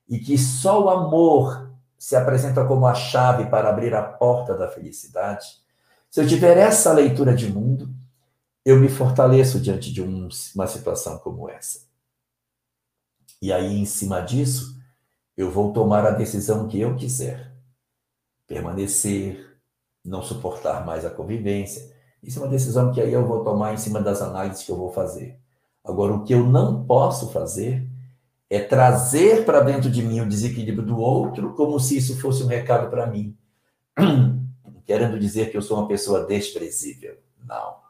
e que só o amor se apresenta como a chave para abrir a porta da felicidade. Se eu tiver essa leitura de mundo, eu me fortaleço diante de um, uma situação como essa. E aí, em cima disso, eu vou tomar a decisão que eu quiser. Permanecer, não suportar mais a convivência. Isso é uma decisão que aí eu vou tomar em cima das análises que eu vou fazer. Agora, o que eu não posso fazer é trazer para dentro de mim o desequilíbrio do outro como se isso fosse um recado para mim. *clears throat* Querendo dizer que eu sou uma pessoa desprezível. Não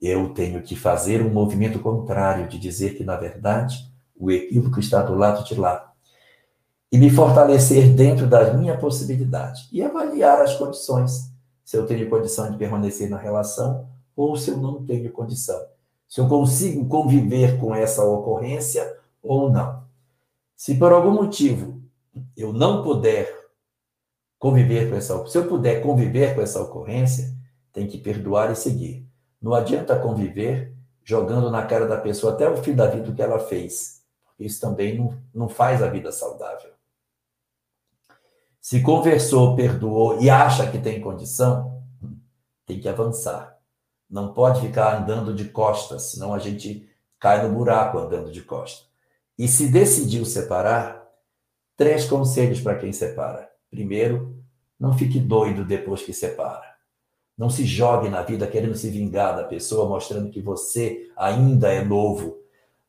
eu tenho que fazer um movimento contrário, de dizer que, na verdade, o equívoco está do lado de lá. E me fortalecer dentro da minha possibilidade. E avaliar as condições. Se eu tenho condição de permanecer na relação ou se eu não tenho condição. Se eu consigo conviver com essa ocorrência ou não. Se por algum motivo eu não puder conviver com essa, se eu puder conviver com essa ocorrência, tem que perdoar e seguir. Não adianta conviver jogando na cara da pessoa até o fim da vida o que ela fez. Isso também não, não faz a vida saudável. Se conversou, perdoou e acha que tem condição, tem que avançar. Não pode ficar andando de costas, senão a gente cai no buraco andando de costas. E se decidiu separar, três conselhos para quem separa. Primeiro, não fique doido depois que separa. Não se jogue na vida querendo se vingar da pessoa, mostrando que você ainda é novo.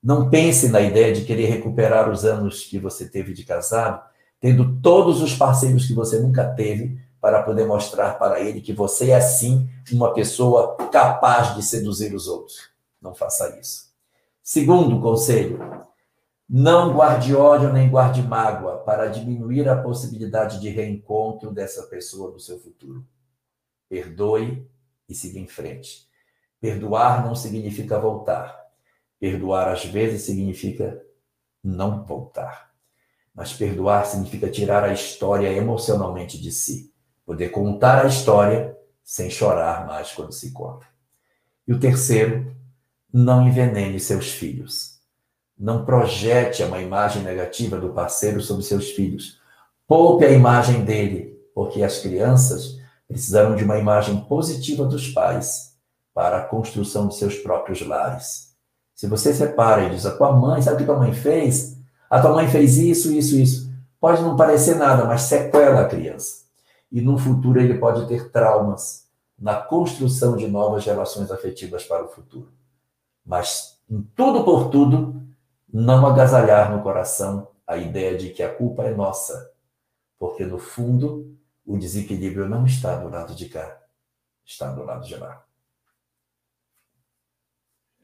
Não pense na ideia de querer recuperar os anos que você teve de casado, tendo todos os parceiros que você nunca teve, para poder mostrar para ele que você é sim uma pessoa capaz de seduzir os outros. Não faça isso. Segundo conselho, Não guarde ódio nem guarde mágoa para diminuir a possibilidade de reencontro dessa pessoa no seu futuro. Perdoe e siga em frente. Perdoar não significa voltar. Perdoar às vezes significa não voltar. Mas perdoar significa tirar a história emocionalmente de si, poder contar a história sem chorar mais quando se conta. E o terceiro, não envenene seus filhos. Não projete uma imagem negativa do parceiro sobre seus filhos. Poupe a imagem dele, porque as crianças precisarão de uma imagem positiva dos pais para a construção de seus próprios lares. Se você separa e diz a tua mãe, sabe o que tua mãe fez? A tua mãe fez isso, isso, isso. Pode não parecer nada, mas sequela a criança. E no futuro ele pode ter traumas na construção de novas relações afetivas para o futuro. Mas, em tudo por tudo, não agasalhar no coração a ideia de que a culpa é nossa, porque no fundo o desequilíbrio não está do lado de cá, está do lado de lá.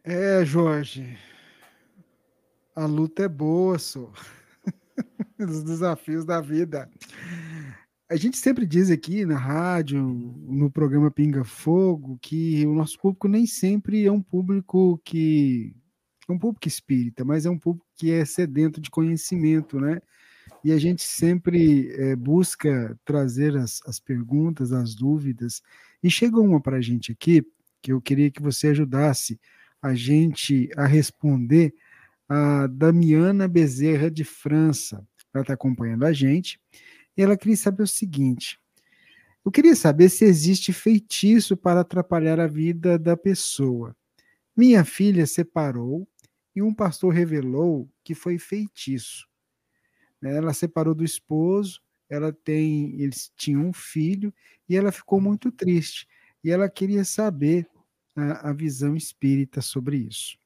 É, Jorge. A luta é boa, só. *laughs* Os desafios da vida. A gente sempre diz aqui na rádio, no programa Pinga Fogo, que o nosso público nem sempre é um público que é um público espírita, mas é um público que é sedento de conhecimento, né? E a gente sempre é, busca trazer as, as perguntas, as dúvidas. E chegou uma para a gente aqui, que eu queria que você ajudasse a gente a responder a Damiana Bezerra de França. Ela está acompanhando a gente. E ela queria saber o seguinte: eu queria saber se existe feitiço para atrapalhar a vida da pessoa. Minha filha separou e um pastor revelou que foi feitiço. Ela separou do esposo, ela tem, eles tinham um filho e ela ficou muito triste. E ela queria saber a, a visão espírita sobre isso.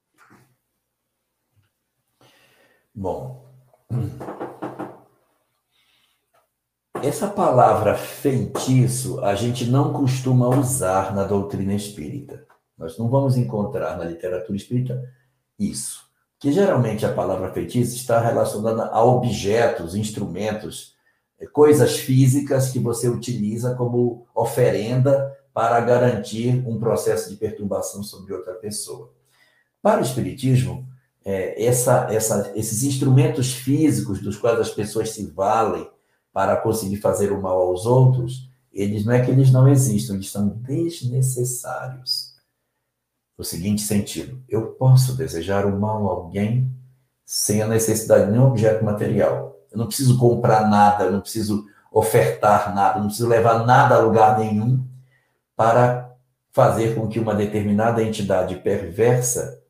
Bom, essa palavra feitiço a gente não costuma usar na doutrina espírita. Nós não vamos encontrar na literatura espírita isso. Que geralmente a palavra feitiço está relacionada a objetos, instrumentos, eh, coisas físicas que você utiliza como oferenda para garantir um processo de perturbação sobre outra pessoa. Para o Espiritismo, é, essa, essa, esses instrumentos físicos dos quais as pessoas se valem para conseguir fazer o mal aos outros, eles não é que eles não existam, eles são desnecessários. No seguinte sentido, eu posso desejar o mal a alguém sem a necessidade de nenhum objeto material. Eu não preciso comprar nada, eu não preciso ofertar nada, eu não preciso levar nada a lugar nenhum para fazer com que uma determinada entidade perversa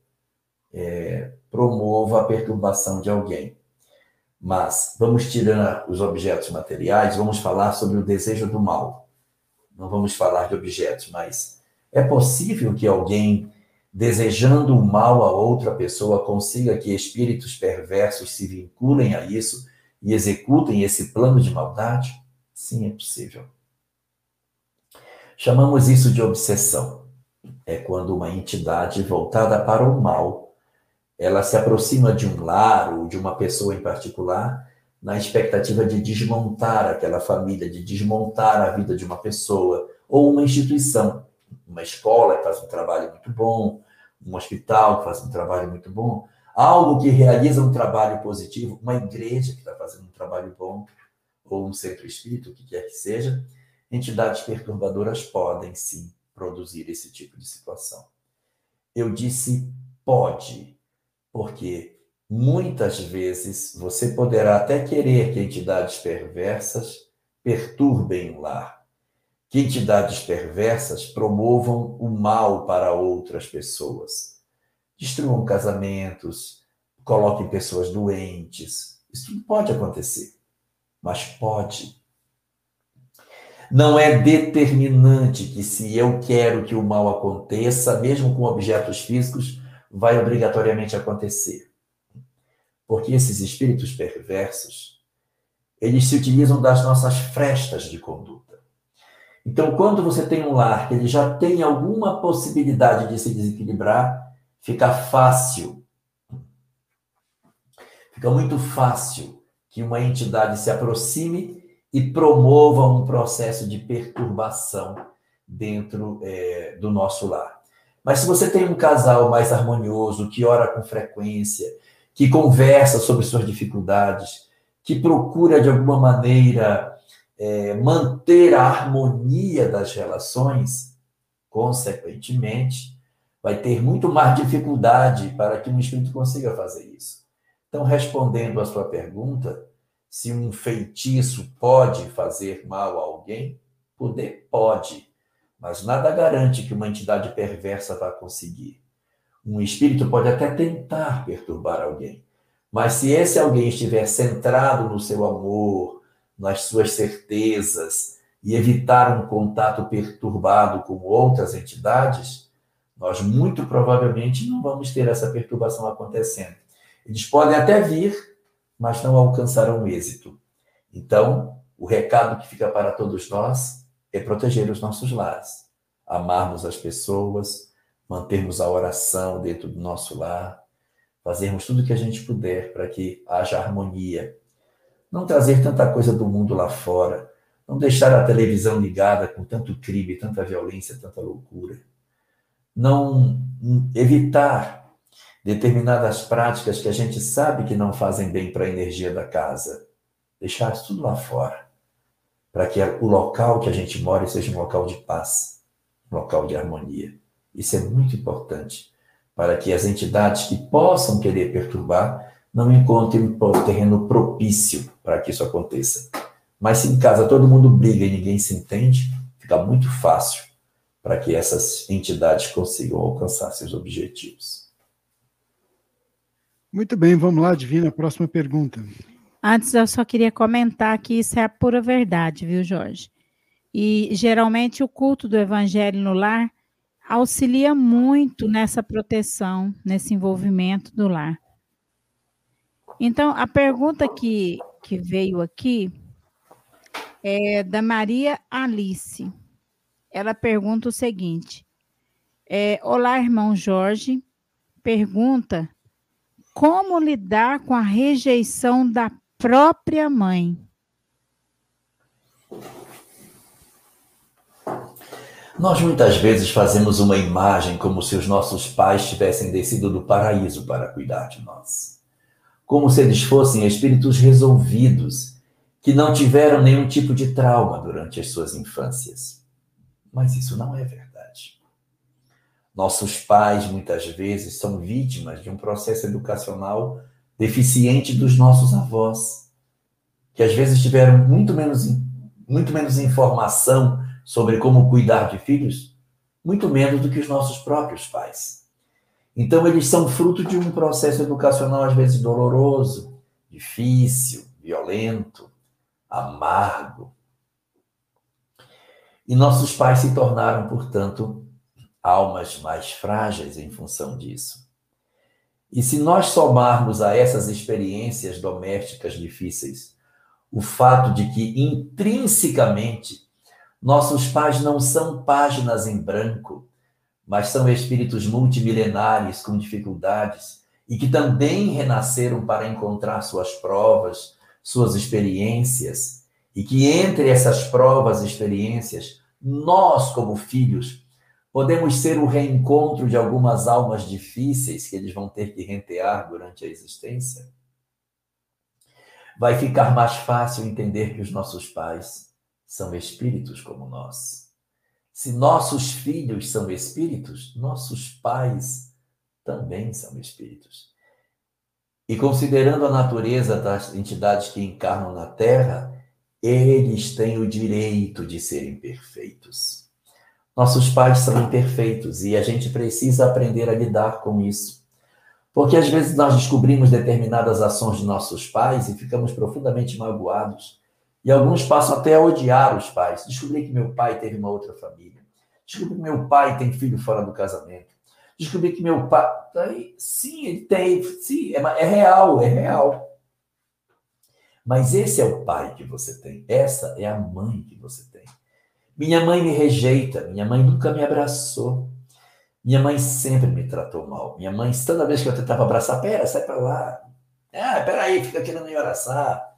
é, promova a perturbação de alguém. Mas vamos tirar os objetos materiais, vamos falar sobre o desejo do mal. Não vamos falar de objetos, mas é possível que alguém, desejando o mal a outra pessoa, consiga que espíritos perversos se vinculem a isso e executem esse plano de maldade? Sim, é possível. Chamamos isso de obsessão. É quando uma entidade voltada para o mal ela se aproxima de um lar ou de uma pessoa em particular na expectativa de desmontar aquela família, de desmontar a vida de uma pessoa ou uma instituição. Uma escola que faz um trabalho muito bom, um hospital que faz um trabalho muito bom, algo que realiza um trabalho positivo, uma igreja que está fazendo um trabalho bom, ou um centro espírita, o que quer que seja, entidades perturbadoras podem sim produzir esse tipo de situação. Eu disse pode, porque muitas vezes você poderá até querer que entidades perversas perturbem o lar, que entidades perversas promovam o mal para outras pessoas, destruam casamentos, coloquem pessoas doentes. Isso não pode acontecer, mas pode. Não é determinante que se eu quero que o mal aconteça, mesmo com objetos físicos, vai obrigatoriamente acontecer. Porque esses espíritos perversos, eles se utilizam das nossas frestas de conduta. Então, quando você tem um lar que ele já tem alguma possibilidade de se desequilibrar, fica fácil. fica muito fácil que uma entidade se aproxime e promova um processo de perturbação dentro é, do nosso lar. Mas se você tem um casal mais harmonioso, que ora com frequência, que conversa sobre suas dificuldades, que procura de alguma maneira é, manter a harmonia das relações, consequentemente, vai ter muito mais dificuldade para que um espírito consiga fazer isso. Então, respondendo à sua pergunta, se um feitiço pode fazer mal a alguém, poder pode, mas nada garante que uma entidade perversa vá conseguir. Um espírito pode até tentar perturbar alguém, mas se esse alguém estiver centrado no seu amor, nas suas certezas e evitar um contato perturbado com outras entidades, nós muito provavelmente não vamos ter essa perturbação acontecendo. Eles podem até vir, mas não alcançarão êxito. Então, o recado que fica para todos nós é proteger os nossos lares, amarmos as pessoas, mantermos a oração dentro do nosso lar, fazermos tudo o que a gente puder para que haja harmonia. Não trazer tanta coisa do mundo lá fora, não deixar a televisão ligada com tanto crime, tanta violência, tanta loucura não evitar determinadas práticas que a gente sabe que não fazem bem para a energia da casa. Deixar tudo lá fora. Para que o local que a gente mora seja um local de paz, um local de harmonia. Isso é muito importante para que as entidades que possam querer perturbar não encontrem um terreno propício para que isso aconteça. Mas se em casa todo mundo briga e ninguém se entende, fica muito fácil para que essas entidades consigam alcançar seus objetivos. Muito bem, vamos lá, Divina, próxima pergunta. Antes, eu só queria comentar que isso é a pura verdade, viu, Jorge? E geralmente o culto do evangelho no lar auxilia muito nessa proteção, nesse envolvimento do lar. Então, a pergunta que, que veio aqui é da Maria Alice ela pergunta o seguinte: é, Olá, irmão Jorge. Pergunta como lidar com a rejeição da própria mãe. Nós muitas vezes fazemos uma imagem como se os nossos pais tivessem descido do paraíso para cuidar de nós. Como se eles fossem espíritos resolvidos, que não tiveram nenhum tipo de trauma durante as suas infâncias. Mas isso não é verdade. Nossos pais, muitas vezes, são vítimas de um processo educacional deficiente dos nossos avós, que às vezes tiveram muito menos, muito menos informação sobre como cuidar de filhos, muito menos do que os nossos próprios pais. Então, eles são fruto de um processo educacional, às vezes, doloroso, difícil, violento, amargo, e nossos pais se tornaram, portanto, almas mais frágeis em função disso. E se nós somarmos a essas experiências domésticas difíceis o fato de que intrinsecamente nossos pais não são páginas em branco, mas são espíritos multimilenares com dificuldades e que também renasceram para encontrar suas provas, suas experiências, e que entre essas provas e experiências, nós, como filhos, podemos ser o reencontro de algumas almas difíceis que eles vão ter que rentear durante a existência, vai ficar mais fácil entender que os nossos pais são espíritos como nós. Se nossos filhos são espíritos, nossos pais também são espíritos. E considerando a natureza das entidades que encarnam na Terra, eles têm o direito de serem perfeitos. Nossos pais são imperfeitos e a gente precisa aprender a lidar com isso. Porque às vezes nós descobrimos determinadas ações de nossos pais e ficamos profundamente magoados. E alguns passam até a odiar os pais. Descobri que meu pai teve uma outra família. Descobri que meu pai tem filho fora do casamento. Descobri que meu pai. Sim, ele tem. Sim, é, é real, é real. Mas esse é o pai que você tem, essa é a mãe que você tem. Minha mãe me rejeita, minha mãe nunca me abraçou. Minha mãe sempre me tratou mal. Minha mãe, toda vez que eu tentava abraçar, pera, sai para lá. Ah, peraí, fica querendo me abraçar.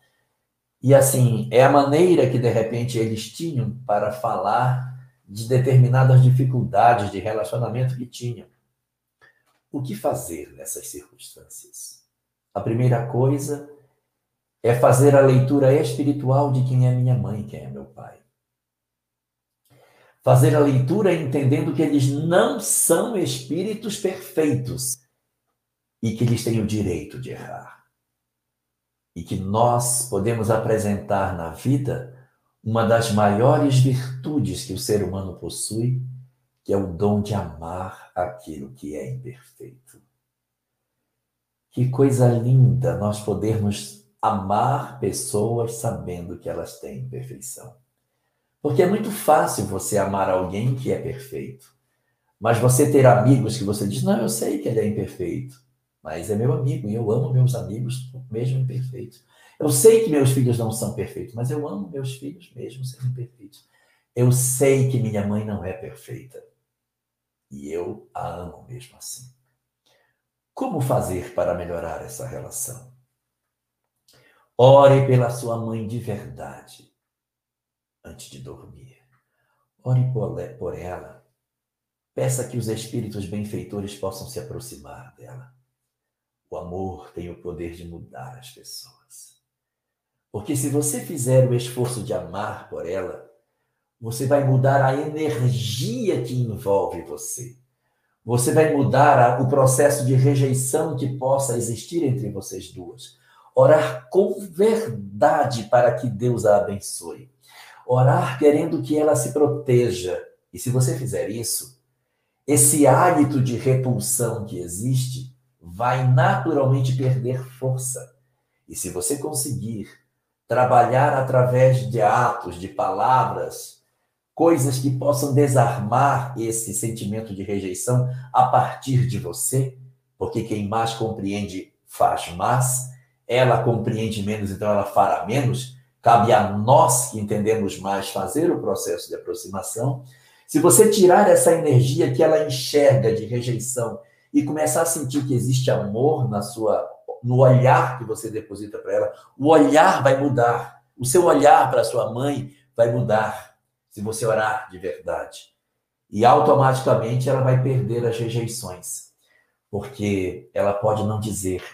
E assim, é a maneira que de repente eles tinham para falar de determinadas dificuldades de relacionamento que tinham. O que fazer nessas circunstâncias? A primeira coisa é fazer a leitura espiritual de quem é minha mãe, quem é meu pai. Fazer a leitura entendendo que eles não são espíritos perfeitos e que eles têm o direito de errar e que nós podemos apresentar na vida uma das maiores virtudes que o ser humano possui, que é o dom de amar aquilo que é imperfeito. Que coisa linda nós podermos amar pessoas sabendo que elas têm imperfeição. Porque é muito fácil você amar alguém que é perfeito. Mas você ter amigos que você diz, não, eu sei que ele é imperfeito mas é meu amigo e eu amo meus amigos mesmo imperfeitos. Eu sei que meus filhos não são perfeitos, mas eu amo meus filhos mesmo sendo imperfeitos. Eu sei que minha mãe não é perfeita e eu a amo mesmo assim. Como fazer para melhorar essa relação? Ore pela sua mãe de verdade antes de dormir. Ore por ela. Peça que os espíritos benfeitores possam se aproximar dela. O amor tem o poder de mudar as pessoas. Porque se você fizer o esforço de amar por ela, você vai mudar a energia que envolve você. Você vai mudar o processo de rejeição que possa existir entre vocês duas. Orar com verdade para que Deus a abençoe. Orar querendo que ela se proteja. E se você fizer isso, esse hálito de repulsão que existe vai naturalmente perder força. E se você conseguir trabalhar através de atos, de palavras, coisas que possam desarmar esse sentimento de rejeição a partir de você, porque quem mais compreende faz mais, ela compreende menos, então ela fará menos. Cabe a nós que entendemos mais fazer o processo de aproximação. Se você tirar essa energia que ela enxerga de rejeição e começar a sentir que existe amor na sua no olhar que você deposita para ela, o olhar vai mudar. O seu olhar para sua mãe vai mudar se você orar de verdade. E automaticamente ela vai perder as rejeições, porque ela pode não dizer,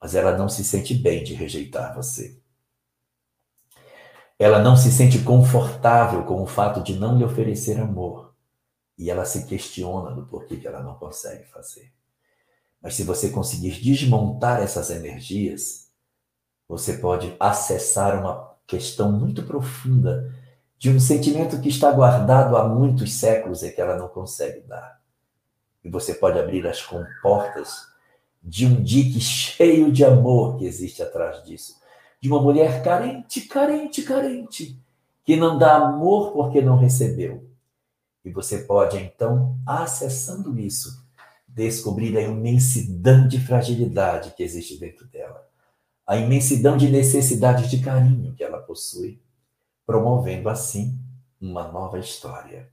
mas ela não se sente bem de rejeitar você. Ela não se sente confortável com o fato de não lhe oferecer amor e ela se questiona do porquê que ela não consegue fazer. Mas se você conseguir desmontar essas energias, você pode acessar uma questão muito profunda de um sentimento que está guardado há muitos séculos e que ela não consegue dar. E você pode abrir as comportas de um dique cheio de amor que existe atrás disso. De uma mulher carente, carente, carente, que não dá amor porque não recebeu e você pode, então, acessando isso, descobrir a imensidão de fragilidade que existe dentro dela, a imensidão de necessidade de carinho que ela possui, promovendo assim uma nova história.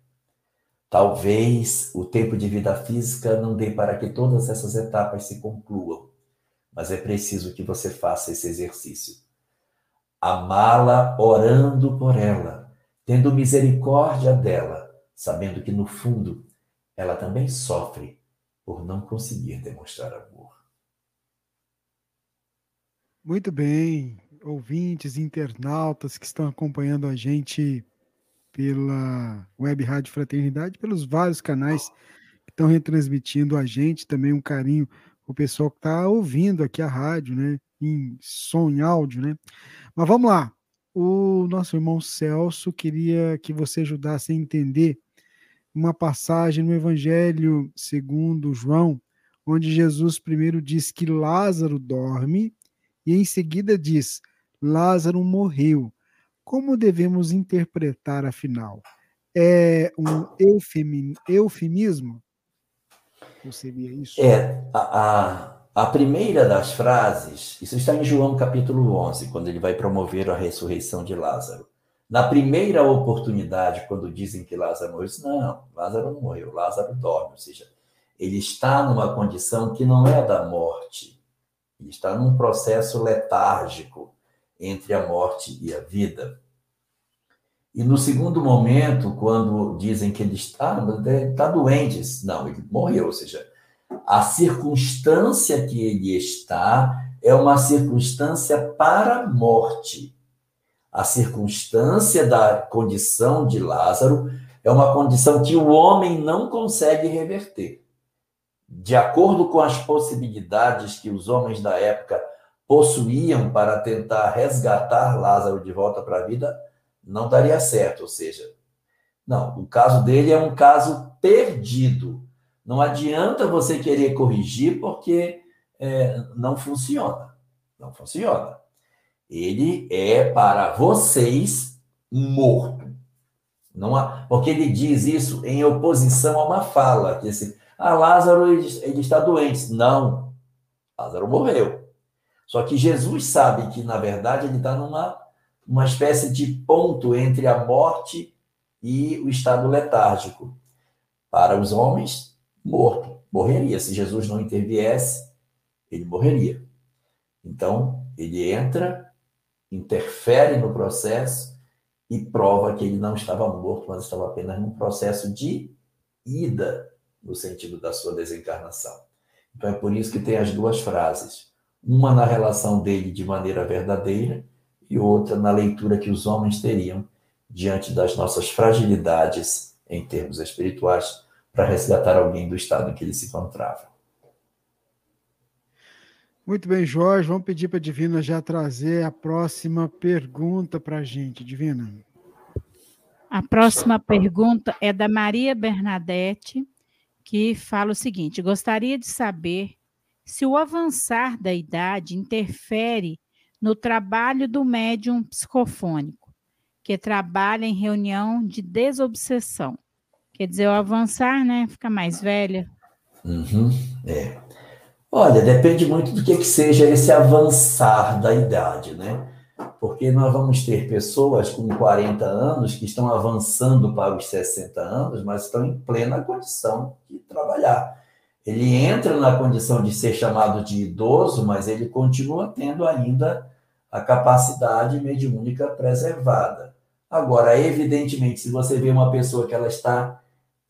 Talvez o tempo de vida física não dê para que todas essas etapas se concluam, mas é preciso que você faça esse exercício. Amá-la orando por ela, tendo misericórdia dela sabendo que no fundo ela também sofre por não conseguir demonstrar amor. Muito bem, ouvintes, internautas que estão acompanhando a gente pela Web Rádio Fraternidade, pelos vários canais que estão retransmitindo a gente, também um carinho o pessoal que está ouvindo aqui a rádio, né, em som, em áudio, né. Mas vamos lá, o nosso irmão Celso queria que você ajudasse a entender uma passagem no Evangelho segundo João, onde Jesus primeiro diz que Lázaro dorme e em seguida diz: Lázaro morreu. Como devemos interpretar, afinal? É um eufemismo? Ou seria isso? É, a, a, a primeira das frases, isso está em João capítulo 11, quando ele vai promover a ressurreição de Lázaro. Na primeira oportunidade, quando dizem que Lázaro morreu, diz, não, Lázaro não morreu, Lázaro dorme, ou seja, ele está numa condição que não é da morte, Ele está num processo letárgico entre a morte e a vida. E no segundo momento, quando dizem que ele está, ele está doente, não, ele morreu, ou seja, a circunstância que ele está é uma circunstância para a morte. A circunstância da condição de Lázaro é uma condição que o homem não consegue reverter. De acordo com as possibilidades que os homens da época possuíam para tentar resgatar Lázaro de volta para a vida, não daria certo. Ou seja, não, o caso dele é um caso perdido. Não adianta você querer corrigir porque é, não funciona. Não funciona. Ele é para vocês morto. Não há, porque ele diz isso em oposição a uma fala, que esse, ah, Lázaro ele, ele está doente. Não, Lázaro morreu. Só que Jesus sabe que, na verdade, ele está numa uma espécie de ponto entre a morte e o estado letárgico. Para os homens, morto, morreria. Se Jesus não interviesse, ele morreria. Então, ele entra, interfere no processo e prova que ele não estava morto, mas estava apenas num processo de ida, no sentido da sua desencarnação. Então, é por isso que tem as duas frases uma na relação dele de maneira verdadeira e outra na leitura que os homens teriam diante das nossas fragilidades em termos espirituais para resgatar alguém do estado em que ele se encontrava. Muito bem, Jorge. Vamos pedir para a Divina já trazer a próxima pergunta para a gente, Divina. A próxima pergunta é da Maria Bernadette, que fala o seguinte: gostaria de saber se o avançar da idade interfere no trabalho do médium psicofônico, que trabalha em reunião de desobsessão. Quer dizer, o avançar, né? Fica mais velha. Uhum, é. Olha, depende muito do que, que seja esse avançar da idade, né? Porque nós vamos ter pessoas com 40 anos que estão avançando para os 60 anos, mas estão em plena condição de trabalhar. Ele entra na condição de ser chamado de idoso, mas ele continua tendo ainda a capacidade mediúnica preservada. Agora, evidentemente, se você vê uma pessoa que ela está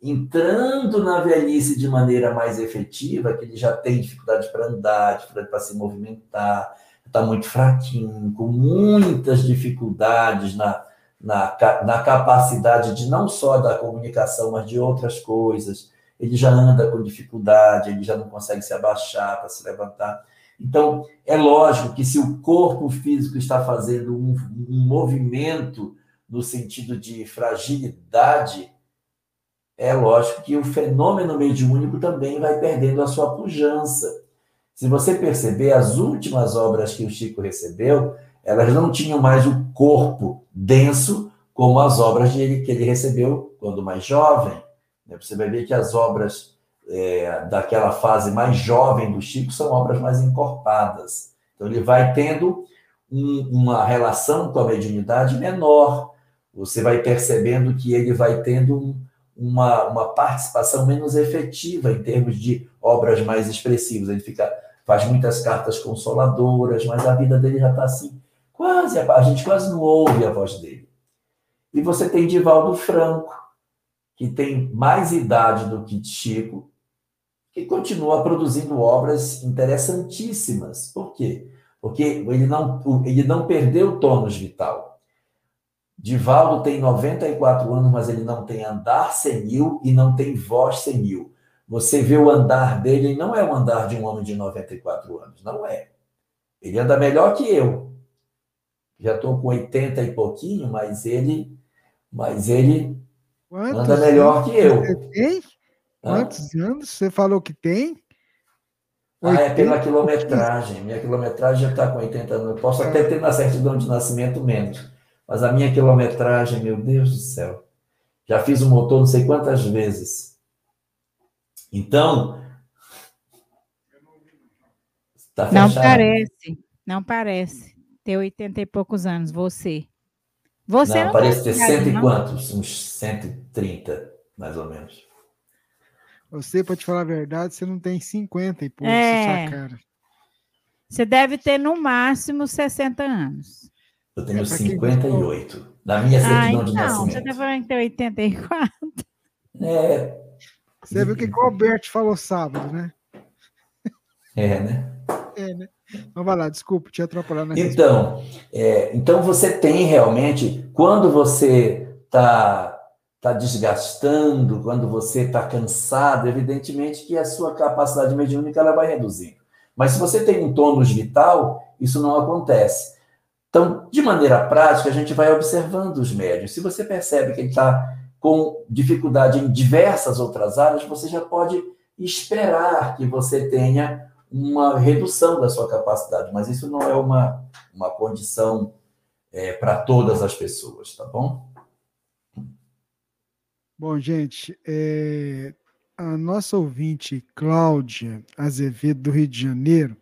entrando na velhice de maneira mais efetiva, que ele já tem dificuldade para andar, dificuldade para se movimentar, está muito fraquinho, com muitas dificuldades na, na, na capacidade de não só da comunicação, mas de outras coisas ele já anda com dificuldade, ele já não consegue se abaixar para se levantar. Então, é lógico que se o corpo físico está fazendo um, um movimento no sentido de fragilidade, é lógico que o fenômeno mediúnico também vai perdendo a sua pujança. Se você perceber, as últimas obras que o Chico recebeu, elas não tinham mais o corpo denso como as obras que ele recebeu quando mais jovem. Né? Você vai ver que as obras é, daquela fase mais jovem do Chico são obras mais encorpadas. Então, ele vai tendo um, uma relação com a mediunidade menor. Você vai percebendo que ele vai tendo um, uma, uma participação menos efetiva em termos de obras mais expressivas. Ele fica, faz muitas cartas consoladoras, mas a vida dele já está assim, quase, a gente quase não ouve a voz dele. E você tem Divaldo Franco, que tem mais idade do que Chico, que continua produzindo obras interessantíssimas. Por quê? Porque ele não, ele não perdeu o tônus vital. Divaldo tem 94 anos, mas ele não tem andar senil e não tem voz senil. Você vê o andar dele, ele não é o andar de um homem de 94 anos, não é. Ele anda melhor que eu. Já estou com 80 e pouquinho, mas ele, mas ele Quantos Anda melhor que eu. Você tem? Quantos ah. anos você falou que tem? Ah, é pela quilometragem. Minha quilometragem já está com 80 anos. Eu posso até ter na certidão de nascimento menos. Mas a minha quilometragem, meu Deus do céu. Já fiz o motor não sei quantas vezes. Então. Tá não parece. Não parece. Ter 80 e poucos anos, você. Você não, não parece ter cento e quantos? Uns 130, mais ou menos. Você, para te falar a verdade, você não tem 50 e pouco é. sua cara. Você deve ter no máximo 60 anos. Eu tenho 58. Na minha certidão ah, de então, nascimento. Você deve ter 84. É, Você viu o que o Alberto falou sábado, né? é, né? É, né? Então vai lá, desculpa, te atrapalhar na Então, é, então você tem realmente, quando você está tá desgastando, quando você está cansado, evidentemente que a sua capacidade mediúnica ela vai reduzindo. Mas se você tem um tônus vital, isso não acontece. Então, de maneira prática, a gente vai observando os médios. Se você percebe que ele está com dificuldade em diversas outras áreas, você já pode esperar que você tenha uma redução da sua capacidade, mas isso não é uma, uma condição é, para todas as pessoas, tá bom? Bom, gente, é, a nossa ouvinte Cláudia Azevedo, do Rio de Janeiro,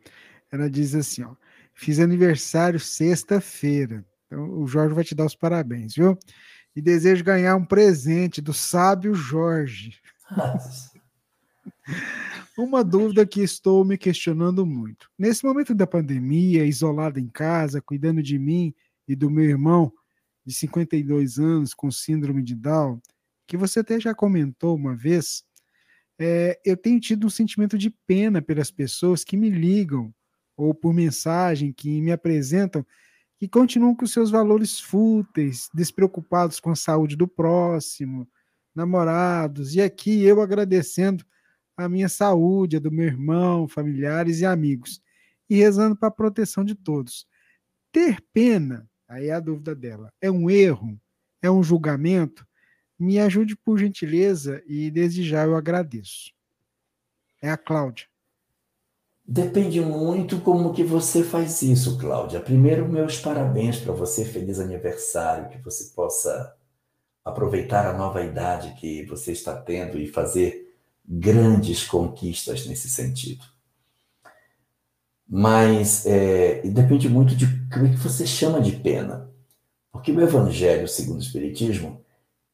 ela diz assim: ó, fiz aniversário sexta-feira. Então, o Jorge vai te dar os parabéns, viu? E desejo ganhar um presente do sábio Jorge. *laughs* Uma dúvida que estou me questionando muito. Nesse momento da pandemia, isolado em casa, cuidando de mim e do meu irmão de 52 anos com síndrome de Down, que você até já comentou uma vez, é, eu tenho tido um sentimento de pena pelas pessoas que me ligam ou por mensagem que me apresentam que continuam com seus valores fúteis, despreocupados com a saúde do próximo, namorados, e aqui eu agradecendo a minha saúde, a do meu irmão, familiares e amigos, e rezando para a proteção de todos. Ter pena, aí é a dúvida dela, é um erro, é um julgamento? Me ajude por gentileza e desde já eu agradeço. É a Cláudia. Depende muito como que você faz isso, Cláudia. Primeiro, meus parabéns para você, feliz aniversário, que você possa aproveitar a nova idade que você está tendo e fazer grandes conquistas nesse sentido. Mas é, depende muito de o que você chama de pena. Porque o Evangelho, segundo o Espiritismo,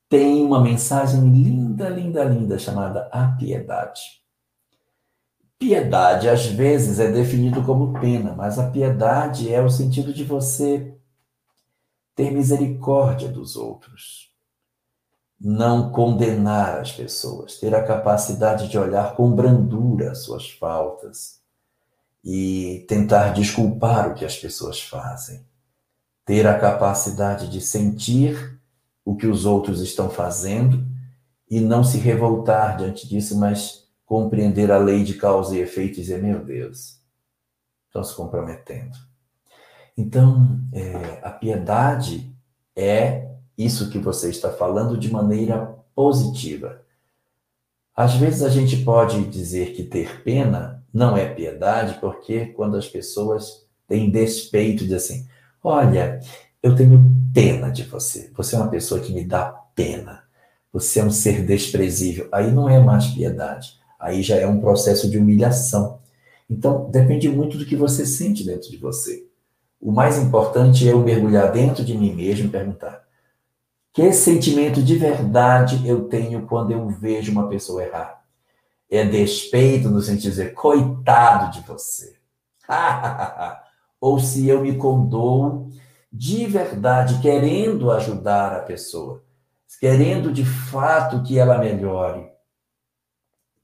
tem uma mensagem linda, linda, linda, chamada a piedade. Piedade, às vezes, é definido como pena, mas a piedade é o sentido de você ter misericórdia dos outros, não condenar as pessoas, ter a capacidade de olhar com brandura as suas faltas e tentar desculpar o que as pessoas fazem, ter a capacidade de sentir o que os outros estão fazendo e não se revoltar diante disso, mas compreender a lei de causa e efeito e dizer, meu Deus, estão se comprometendo. Então, é, a piedade é isso que você está falando de maneira positiva. Às vezes a gente pode dizer que ter pena não é piedade, porque quando as pessoas têm despeito de assim, olha, eu tenho pena de você, você é uma pessoa que me dá pena, você é um ser desprezível, aí não é mais piedade aí já é um processo de humilhação. Então, depende muito do que você sente dentro de você. O mais importante é eu mergulhar dentro de mim mesmo e perguntar: que sentimento de verdade eu tenho quando eu vejo uma pessoa errar? É despeito no sentido de dizer, coitado de você. *laughs* Ou se eu me condoo de verdade, querendo ajudar a pessoa, querendo de fato que ela melhore,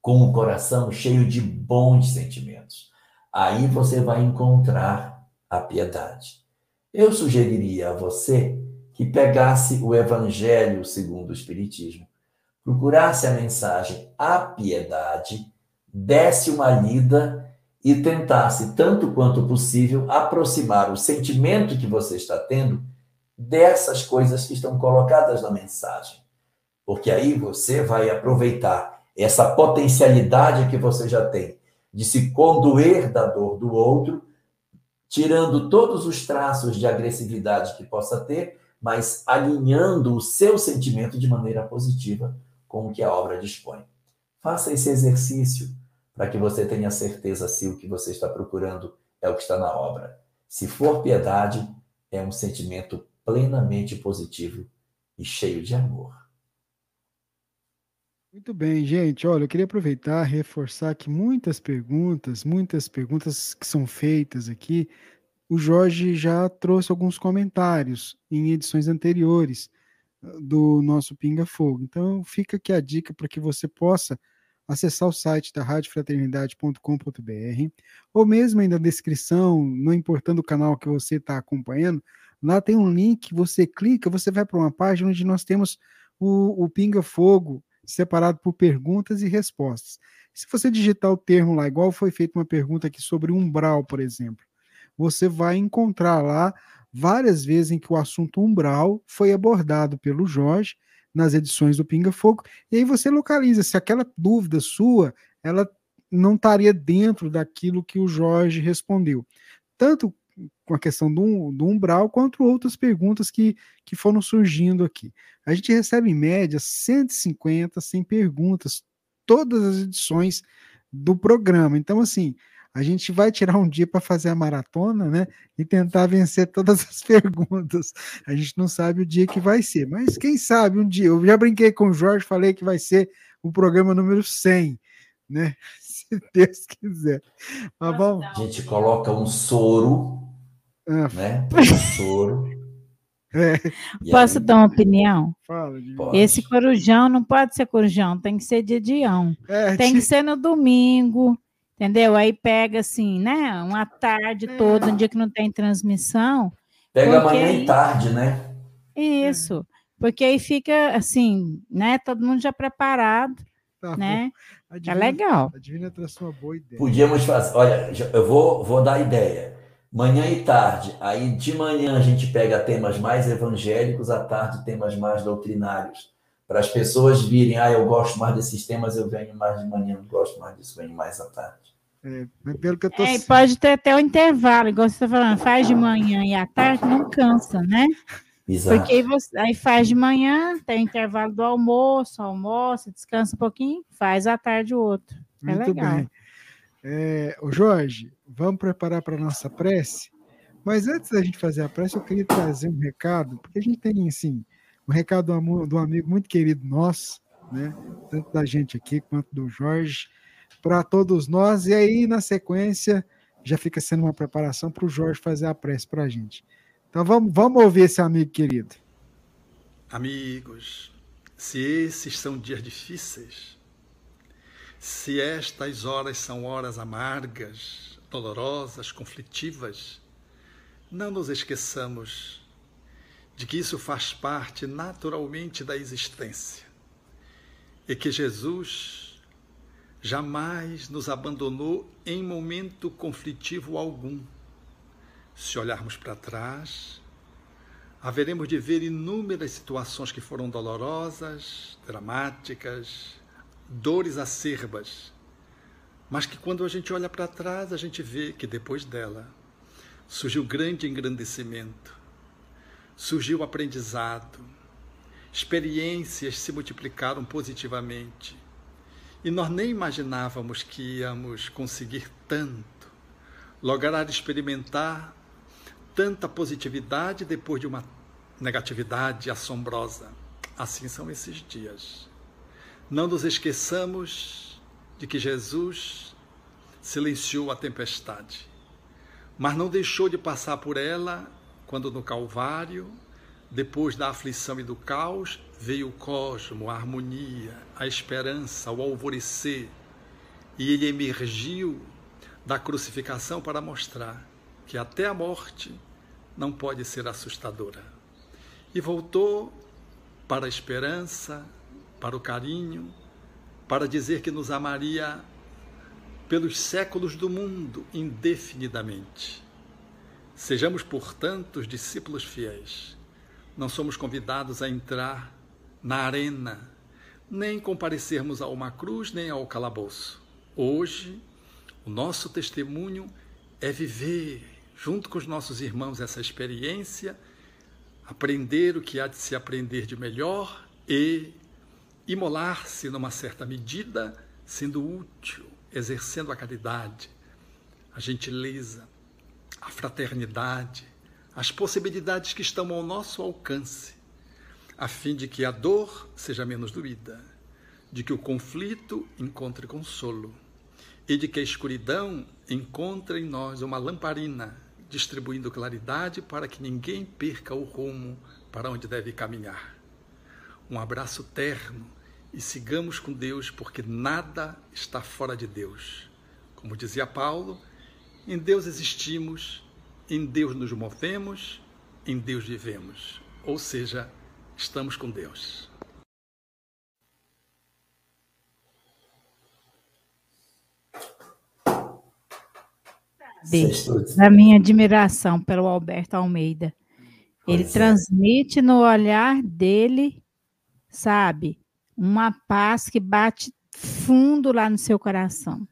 com o coração cheio de bons sentimentos. Aí você vai encontrar a piedade. Eu sugeriria a você que pegasse o Evangelho segundo o Espiritismo, procurasse a mensagem A Piedade, desse uma lida e tentasse, tanto quanto possível, aproximar o sentimento que você está tendo dessas coisas que estão colocadas na mensagem. Porque aí você vai aproveitar essa potencialidade que você já tem de se condoer da dor do outro, tirando todos os traços de agressividade que possa ter, mas alinhando o seu sentimento de maneira positiva com o que a obra dispõe. Faça esse exercício para que você tenha certeza se o que você está procurando é o que está na obra. Se for piedade, é um sentimento plenamente positivo e cheio de amor. Muito bem, gente. Olha, eu queria aproveitar reforçar que muitas perguntas, muitas perguntas que são feitas aqui, o Jorge já trouxe alguns comentários em edições anteriores ah, do nosso Pinga Fogo. Então, fica aqui a dica para que você possa acessar o site da radiofraternidade.com.br ou mesmo aí na descrição, não importando o canal que você está acompanhando, lá tem um link, você clica, você vai para uma página onde nós temos o, o Pinga Fogo separado por perguntas e respostas. Se você digitar o termo lá, igual foi feita uma pergunta aqui sobre umbral, por exemplo, você vai encontrar lá várias vezes em que o assunto umbral foi abordado pelo Jorge nas edições do Pinga Fogo, e aí você localiza se aquela dúvida sua, ela não estaria dentro daquilo que o Jorge respondeu. Tanto com a questão do, do umbral, quanto outras perguntas que, que foram surgindo aqui. A gente recebe, em média, 150, 100 perguntas, todas as edições do programa. Então, assim, a gente vai tirar um dia para fazer a maratona, né? E tentar vencer todas as *laughs* perguntas. A gente não sabe o dia que vai ser, mas quem sabe um dia. Eu já brinquei com o Jorge, falei que vai ser o programa número 100, né? *laughs* Se Deus quiser. Mas vamos. A gente coloca um soro, Ah, né? Soro. *laughs* é, Posso aí- dar uma opinião? fala. Esse corujão não pode ser corujão, tem que ser de dião. É, Tem que ser no domingo, entendeu? Aí pega assim, né? Uma tarde É. toda, um dia que não tem transmissão. Pega Porque amanhã aí- e tarde, né? Isso. Porque aí fica assim, né? Todo mundo já preparado, tá bom. né? A É Divina- legal. A Divina trouxe uma boa ideia. Podíamos fazer. Olha, eu vou, vou dar ideia. Manhã e tarde. Aí de manhã a gente pega temas mais evangélicos, à tarde temas mais doutrinários. Para as pessoas virem, ah, eu gosto mais desses temas, eu venho mais de manhã, não gosto mais disso, venho mais à tarde. É, pelo que eu tô É, pode ter até o intervalo, igual você está falando, faz de manhã e à tarde, não cansa, né? Exato. Porque aí, você, aí faz de manhã, tem o intervalo do almoço, almoça, descansa um pouquinho, faz à tarde o outro. É Muito legal. bem. É, Jorge, vamos preparar para a nossa prece? Mas antes da gente fazer a prece, eu queria trazer um recado, porque a gente tem, assim, um recado do, amo- do amigo muito querido nosso, né? Tanto da gente aqui quanto do Jorge, para todos nós. E aí, na sequência, já fica sendo uma preparação para o Jorge fazer a prece para a gente. Então vamos, vamos ouvir esse amigo querido. Amigos, se esses são dias difíceis, se estas horas são horas amargas, dolorosas, conflitivas, não nos esqueçamos de que isso faz parte naturalmente da existência e que Jesus jamais nos abandonou em momento conflitivo algum. Se olharmos para trás, haveremos de ver inúmeras situações que foram dolorosas, dramáticas, dores acerbas, mas que quando a gente olha para trás, a gente vê que depois dela surgiu grande engrandecimento, surgiu aprendizado, experiências se multiplicaram positivamente. E nós nem imaginávamos que íamos conseguir tanto, lograr experimentar tanta positividade depois de uma negatividade assombrosa. Assim são esses dias. Não nos esqueçamos de que Jesus silenciou a tempestade, mas não deixou de passar por ela quando no Calvário, depois da aflição e do caos, veio o cosmo, a harmonia, a esperança, o alvorecer, e ele emergiu da crucificação para mostrar que até a morte não pode ser assustadora. E voltou para a esperança, para o carinho, para dizer que nos amaria pelos séculos do mundo indefinidamente. Sejamos, portanto, os discípulos fiéis. Não somos convidados a entrar na arena, nem comparecermos a uma cruz, nem ao calabouço. Hoje, o nosso testemunho é viver, junto com os nossos irmãos, essa experiência, aprender o que há de se aprender de melhor e imolar-se numa certa medida, sendo útil, exercendo a caridade, a gentileza, a fraternidade, as possibilidades que estão ao nosso alcance, a fim de que a dor seja menos doída, de que o conflito encontre consolo e de que a escuridão encontre em nós uma lamparina, distribuindo claridade para que ninguém perca o rumo para onde deve caminhar. Um abraço terno e sigamos com Deus, porque nada está fora de Deus. Como dizia Paulo, em Deus existimos, em Deus nos movemos, em Deus vivemos. Ou seja, estamos com Deus. da minha admiração pelo Alberto Almeida. Ele pois é. transmite é. no olhar dele, sabe, uma paz que bate fundo lá no seu coração.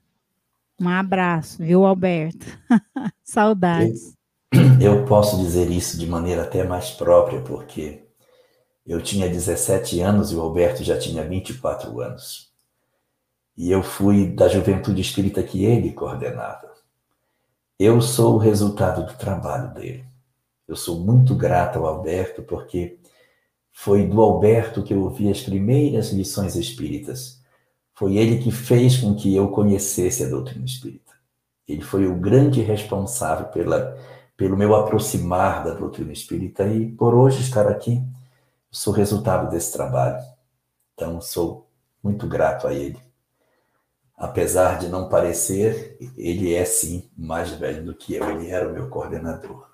Um abraço, viu, Alberto? *laughs* Saudades. Eu, posso dizer isso de maneira até mais própria, porque eu tinha 17 anos e o Alberto já tinha 24 anos. E eu fui da juventude espírita que ele coordenava. Eu sou o resultado do trabalho dele. Eu sou muito grato ao Alberto, porque foi do Alberto que eu ouvi as primeiras lições espíritas. Foi ele que fez com que eu conhecesse a doutrina espírita. Ele foi o grande responsável pela, pelo meu aproximar da doutrina espírita e por hoje estar aqui, sou resultado desse trabalho. Então, sou muito grato a ele apesar de não parecer, ele é sim mais velho do que eu, ele era o meu coordenador.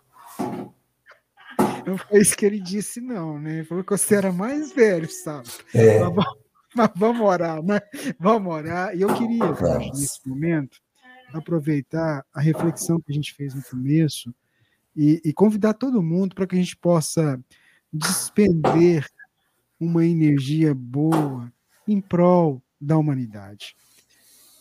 Não foi isso que ele disse, não, né? Ele falou que você era mais velho, sabe? É. Mas, mas, vamos orar, né? Vamos orar. E eu queria, nesse momento, aproveitar a reflexão que a gente fez no começo e, e convidar todo mundo para que a gente possa despender uma energia boa em prol da humanidade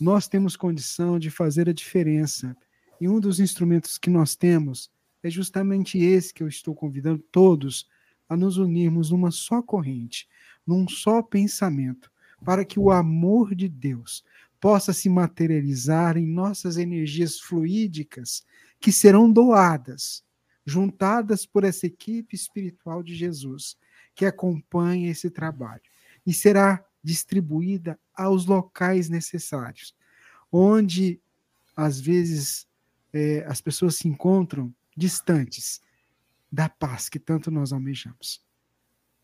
nós temos condição de fazer a diferença. E um dos instrumentos que nós temos é justamente esse que eu estou convidando todos a nos unirmos numa só corrente, num só pensamento, para que o amor de Deus possa se materializar em nossas energias fluídicas que serão doadas, juntadas por essa equipe espiritual de Jesus que acompanha esse trabalho e será distribuída aos locais necessários, onde às vezes é, as pessoas se encontram distantes da paz que tanto nós almejamos.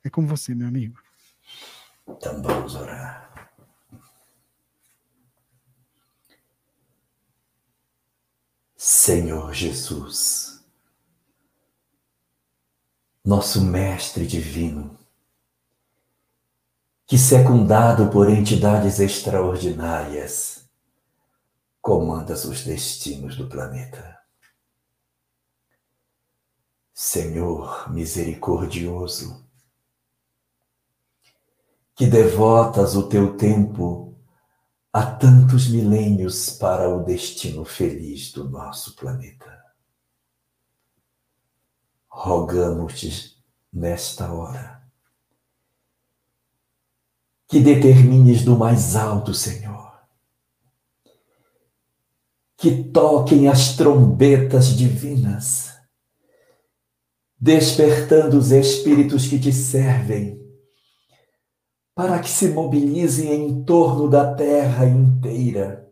É com você, meu amigo. Então vamos orar. Senhor Jesus, nosso Mestre Divino, que, secundado por entidades extraordinárias, comandas os destinos do planeta. Senhor misericordioso, que devotas o teu tempo a tantos milênios para o destino feliz do nosso planeta. Rogamos-te nesta hora que determines do mais alto, Senhor. Que toquem as trombetas divinas, despertando os espíritos que te servem, para que se mobilizem em torno da terra inteira,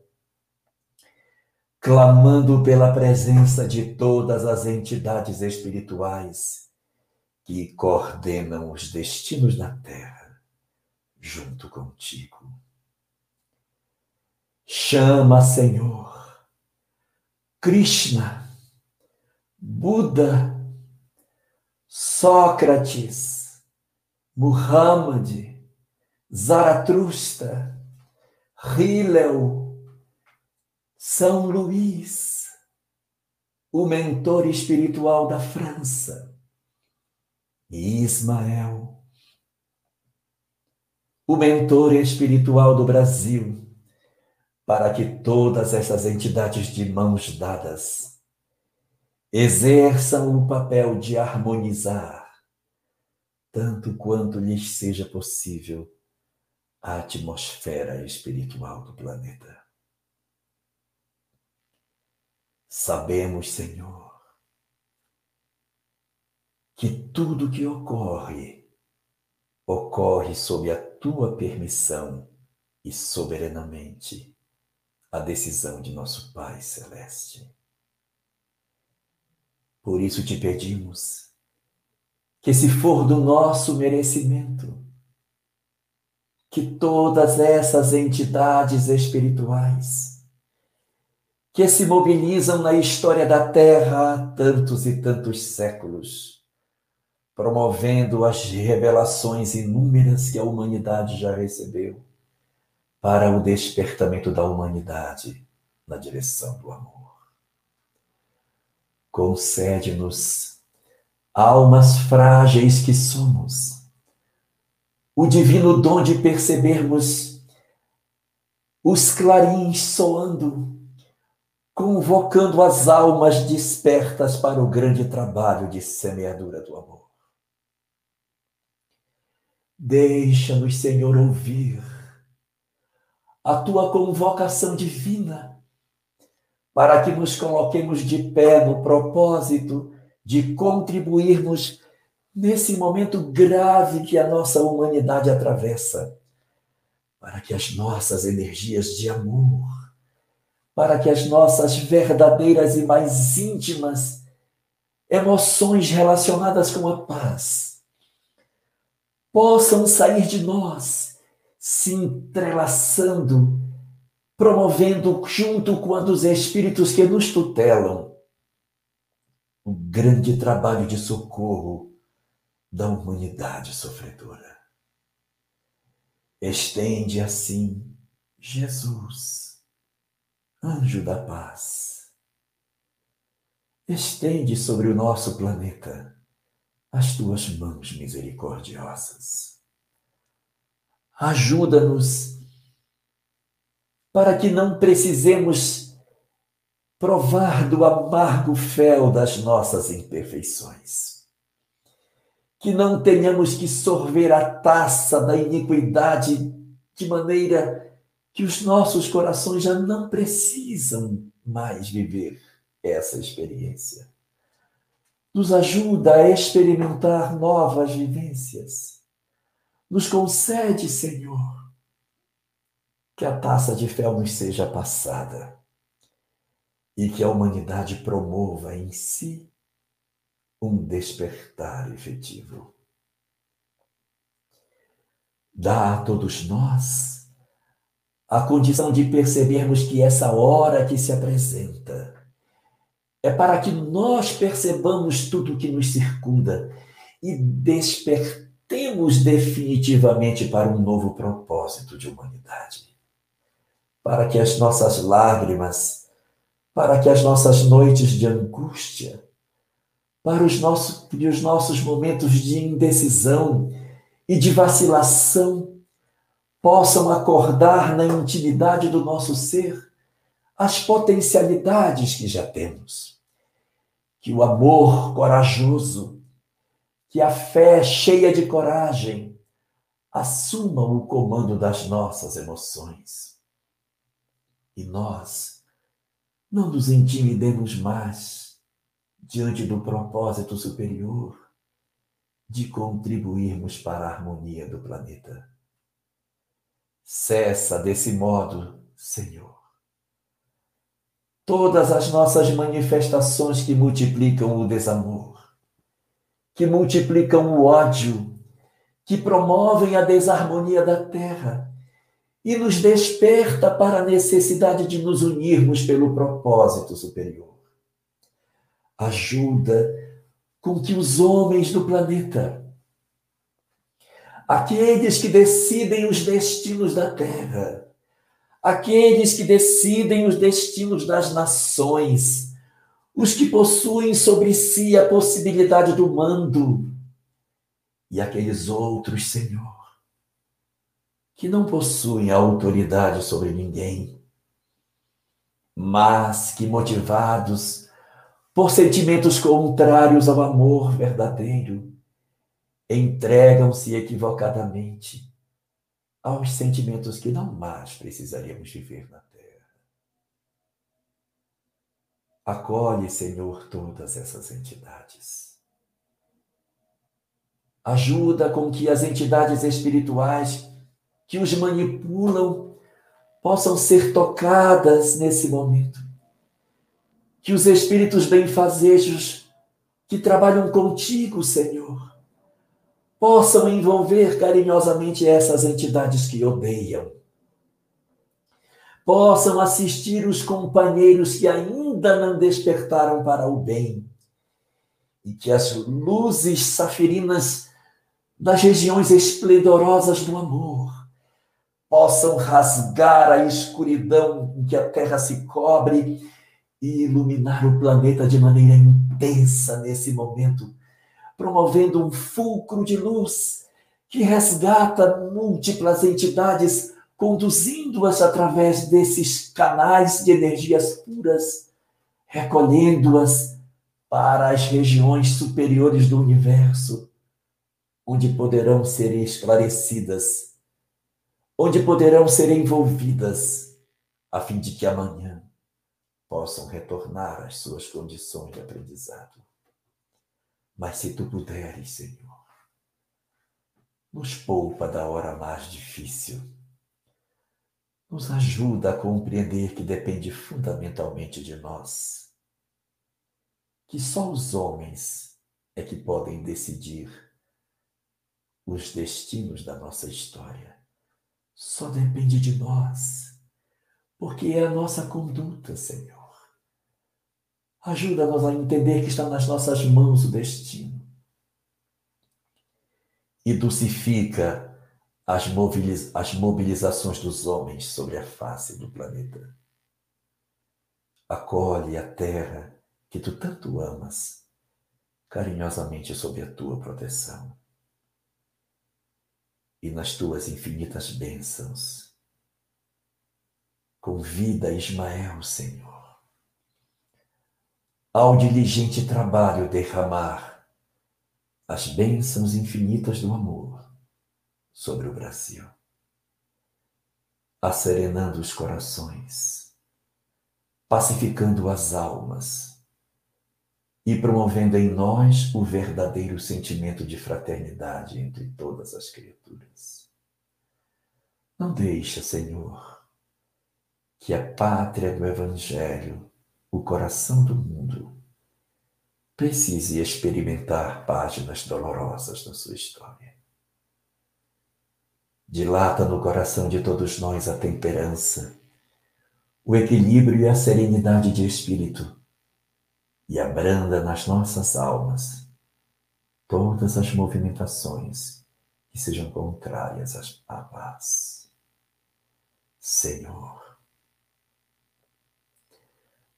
clamando pela presença de todas as entidades espirituais que coordenam os destinos da terra junto contigo. Chama, Senhor, Krishna, Buda, Sócrates, Muhammad, Zaratustra, Hillel, São Luís, o mentor espiritual da França, e Ismael, o mentor espiritual do Brasil, para que todas essas entidades de mãos dadas exerçam o papel de harmonizar, tanto quanto lhes seja possível, a atmosfera espiritual do planeta. Sabemos, Senhor, que tudo que ocorre ocorre sob a tua permissão e soberanamente a decisão de nosso Pai Celeste. Por isso te pedimos que, se for do nosso merecimento, que todas essas entidades espirituais que se mobilizam na história da Terra há tantos e tantos séculos, promovendo as revelações inúmeras que a humanidade já recebeu para o despertamento da humanidade na direção do amor. Concede-nos, almas frágeis que somos, o divino dom de percebermos os clarins soando, convocando as almas despertas para o grande trabalho de semeadura do amor. Deixa-nos, Senhor, ouvir a tua convocação divina para que nos coloquemos de pé no propósito de contribuirmos nesse momento grave que a nossa humanidade atravessa, para que as nossas energias de amor, para que as nossas verdadeiras e mais íntimas emoções relacionadas com a paz possam sair de nós, se entrelaçando promovendo junto com os espíritos que nos tutelam o grande trabalho de socorro da humanidade sofredora. Estende assim, Jesus, anjo da paz. Estende sobre o nosso planeta as tuas mãos misericordiosas. Ajuda-nos para que não precisemos provar do amargo fel das nossas imperfeições. Que não tenhamos que sorver a taça da iniquidade de maneira que os nossos corações já não precisam mais viver essa experiência. Nos ajuda a experimentar novas vivências. Nos concede, Senhor, que a taça de fel nos seja passada e que a humanidade promova em si um despertar efetivo. Dá a todos nós a condição de percebermos que essa hora que se apresenta é para que nós percebamos tudo o que nos circunda e despertemos definitivamente para um novo propósito de humanidade para que as nossas lágrimas, para que as nossas noites de angústia, para os nossos, os nossos momentos de indecisão e de vacilação possam acordar na intimidade do nosso ser as potencialidades que já temos. Que o amor corajoso, que a fé cheia de coragem assumam o comando das nossas emoções e nós não nos intimidemos mais diante do propósito superior de contribuirmos para a harmonia do planeta. Cessa desse modo, Senhor, todas as nossas manifestações que multiplicam o desamor, que multiplicam o ódio, que promovem a desarmonia da terra e nos desperta para a necessidade de nos unirmos pelo propósito superior. Ajuda com que os homens do planeta, aqueles que decidem os destinos da terra, aqueles que decidem os destinos das nações, os que possuem sobre si a possibilidade do mando, e aqueles outros, Senhor, que não possuem autoridade sobre ninguém, mas que, motivados por sentimentos contrários ao amor verdadeiro, entregam-se equivocadamente aos sentimentos que não mais precisaríamos viver na terra. Acolhe, Senhor, todas essas entidades. Ajuda com que as entidades espirituais que os manipulam possam ser tocadas nesse momento. Que os espíritos benfazejos que trabalham contigo, Senhor, possam envolver carinhosamente essas entidades que odeiam. Possam assistir os companheiros que ainda não despertaram para o bem. E que as luzes safirinas das regiões esplendorosas do amor possam rasgar a escuridão em que a terra se cobre e iluminar o planeta de maneira intensa nesse momento, promovendo um fulcro de luz que resgata múltiplas entidades, conduzindo-as através desses canais de energias puras, recolhendo-as para as regiões superiores do universo, onde poderão ser esclarecidas, onde poderão ser envolvidas, a fim de que amanhã possam retornar às suas condições de aprendizado. Mas se tu puderes, Senhor, nos poupa da hora mais difícil. Nos ajuda a compreender que depende fundamentalmente de nós. Que só os homens é que podem decidir os destinos da nossa história. Só depende de nós, porque é a nossa conduta, Senhor Ajuda-nos a entender que está nas nossas mãos o destino. E dulcifica as, as mobilizações dos homens sobre a face do planeta. Acolhe a terra que tu tanto amas, carinhosamente sob a tua proteção. E nas tuas infinitas bênçãos, convida Ismael, Senhor ao diligente trabalho derramar as bênçãos infinitas do amor sobre o Brasil, asserenando os corações, pacificando as almas e promovendo em nós o verdadeiro sentimento de fraternidade entre todas as criaturas. Não deixa, Senhor, que a pátria do Evangelho o coração do mundo precise experimentar páginas dolorosas da sua história. Dilata no coração de todos nós a temperança, o equilíbrio e a serenidade de espírito, e abranda nas nossas almas todas as movimentações que sejam contrárias à paz. Senhor,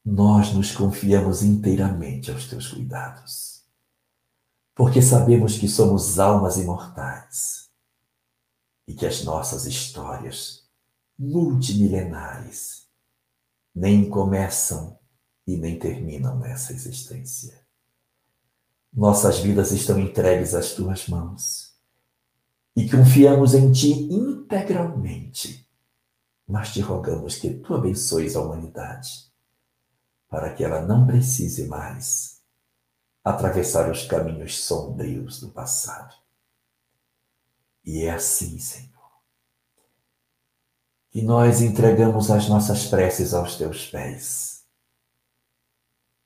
nós nos confiamos inteiramente aos teus cuidados, porque sabemos que somos almas imortais e que as nossas histórias multimilenares nem começam e nem terminam nessa existência. Nossas vidas estão entregues às tuas mãos e confiamos em ti integralmente, mas te rogamos que tu abençoes a humanidade para que ela não precise mais atravessar os caminhos sombrios do passado. E é assim, Senhor, que nós entregamos as nossas preces aos teus pés,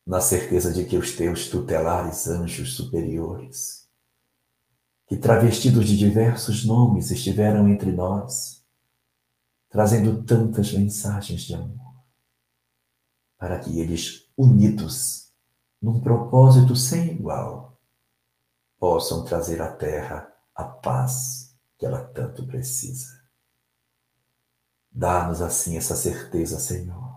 na certeza de que os teus tutelares anjos superiores, que travestidos de diversos nomes estiveram entre nós, trazendo tantas mensagens de amor para que eles, unidos num propósito sem igual, possam trazer à terra a paz que ela tanto precisa. Dá-nos assim essa certeza, Senhor,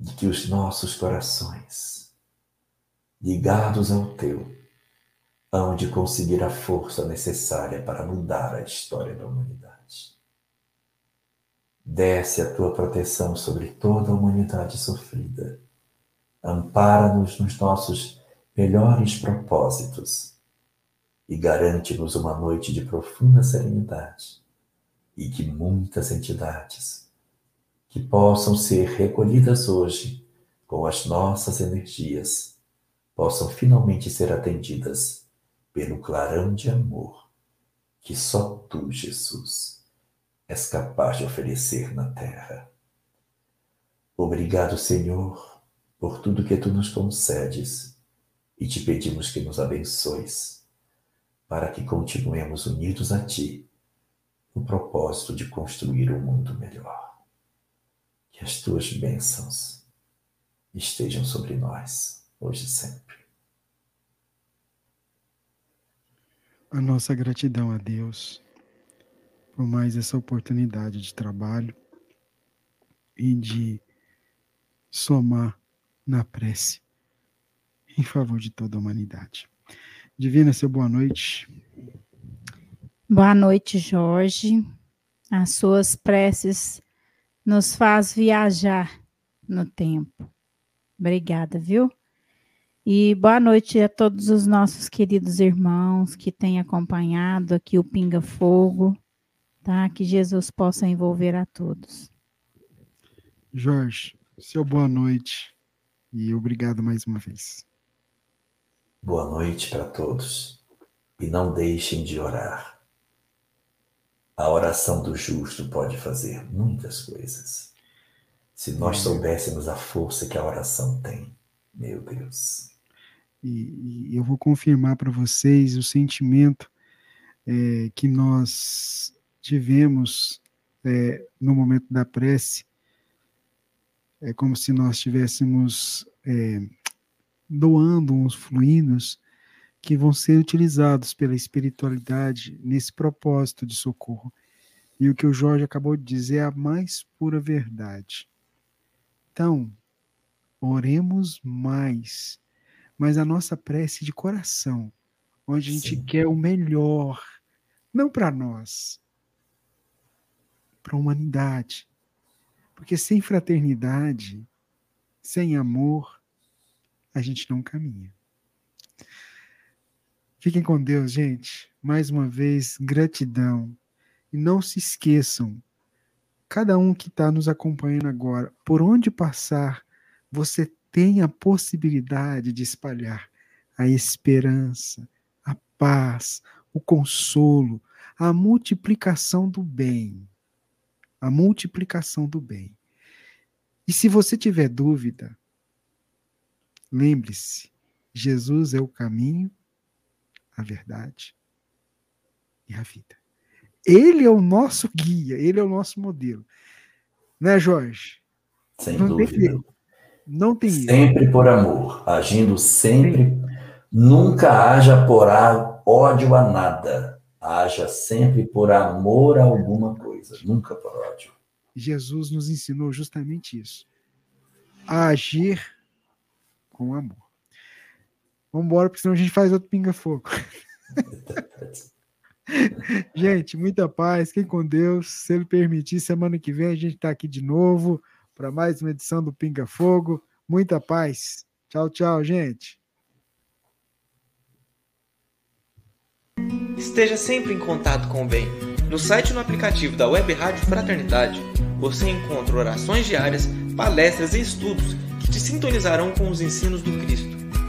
de que os nossos corações, ligados ao Teu, hão de conseguir a força necessária para mudar a história da humanidade. Desce a tua proteção sobre toda a humanidade sofrida. Ampara-nos nos nossos melhores propósitos e garante-nos uma noite de profunda serenidade e que muitas entidades que possam ser recolhidas hoje com as nossas energias possam finalmente ser atendidas pelo clarão de amor que só tu, Jesus, és capaz de oferecer na terra. Obrigado, Senhor, por tudo que tu nos concedes e te pedimos que nos abençoes, para que continuemos unidos a ti no propósito de construir um mundo melhor. Que as tuas bênçãos estejam sobre nós, hoje e sempre. A nossa gratidão a Deus por mais essa oportunidade de trabalho e de somar na prece em favor de toda a humanidade. Divina, seu boa noite. Boa noite, Jorge. As suas preces nos faz viajar no tempo. Obrigada, viu? E boa noite a todos os nossos queridos irmãos que têm acompanhado aqui o Pinga Fogo, tá? Que Jesus possa envolver a todos. Jorge, seu boa noite e obrigado mais uma vez. Boa noite para todos e não deixem de orar. A oração do justo pode fazer muitas coisas. Se nós soubéssemos a força que a oração tem, meu Deus. E, e eu vou confirmar para vocês o sentimento é, que nós tivemos é, no momento da prece. É como se nós estivéssemos é, doando uns fluidos que vão ser utilizados pela espiritualidade nesse propósito de socorro. E o que o Jorge acabou de dizer é a mais pura verdade. Então, oremos mais, mas a nossa prece de coração, onde a gente Sim. quer o melhor, não para nós, para a humanidade. Porque sem fraternidade, sem amor, a gente não caminha. Fiquem com Deus, gente. Mais uma vez, gratidão. E não se esqueçam, cada um que está nos acompanhando agora, por onde passar, você tem a possibilidade de espalhar a esperança, a paz, o consolo, a multiplicação do bem. A multiplicação do bem. E se você tiver dúvida, lembre-se: Jesus é o caminho, a verdade e a vida. Ele é o nosso guia, ele é o nosso modelo. Né, Jorge? Sem Não dúvida. Tem Não tem Sempre por amor, agindo sempre. Sim. Nunca haja por ódio a nada. Haja sempre por amor a alguma coisa, nunca por ódio. Jesus nos ensinou justamente isso. A agir com amor. Vamos embora, porque senão a gente faz outro pinga-fogo. *laughs* gente, muita paz, fiquem com Deus. Se Ele permitir, semana que vem a gente está aqui de novo para mais uma edição do Pinga Fogo. Muita paz. Tchau, tchau, gente. Esteja sempre em contato com o bem. No site e no aplicativo da Web Rádio Fraternidade, você encontra orações diárias, palestras e estudos que te sintonizarão com os ensinos do Cristo.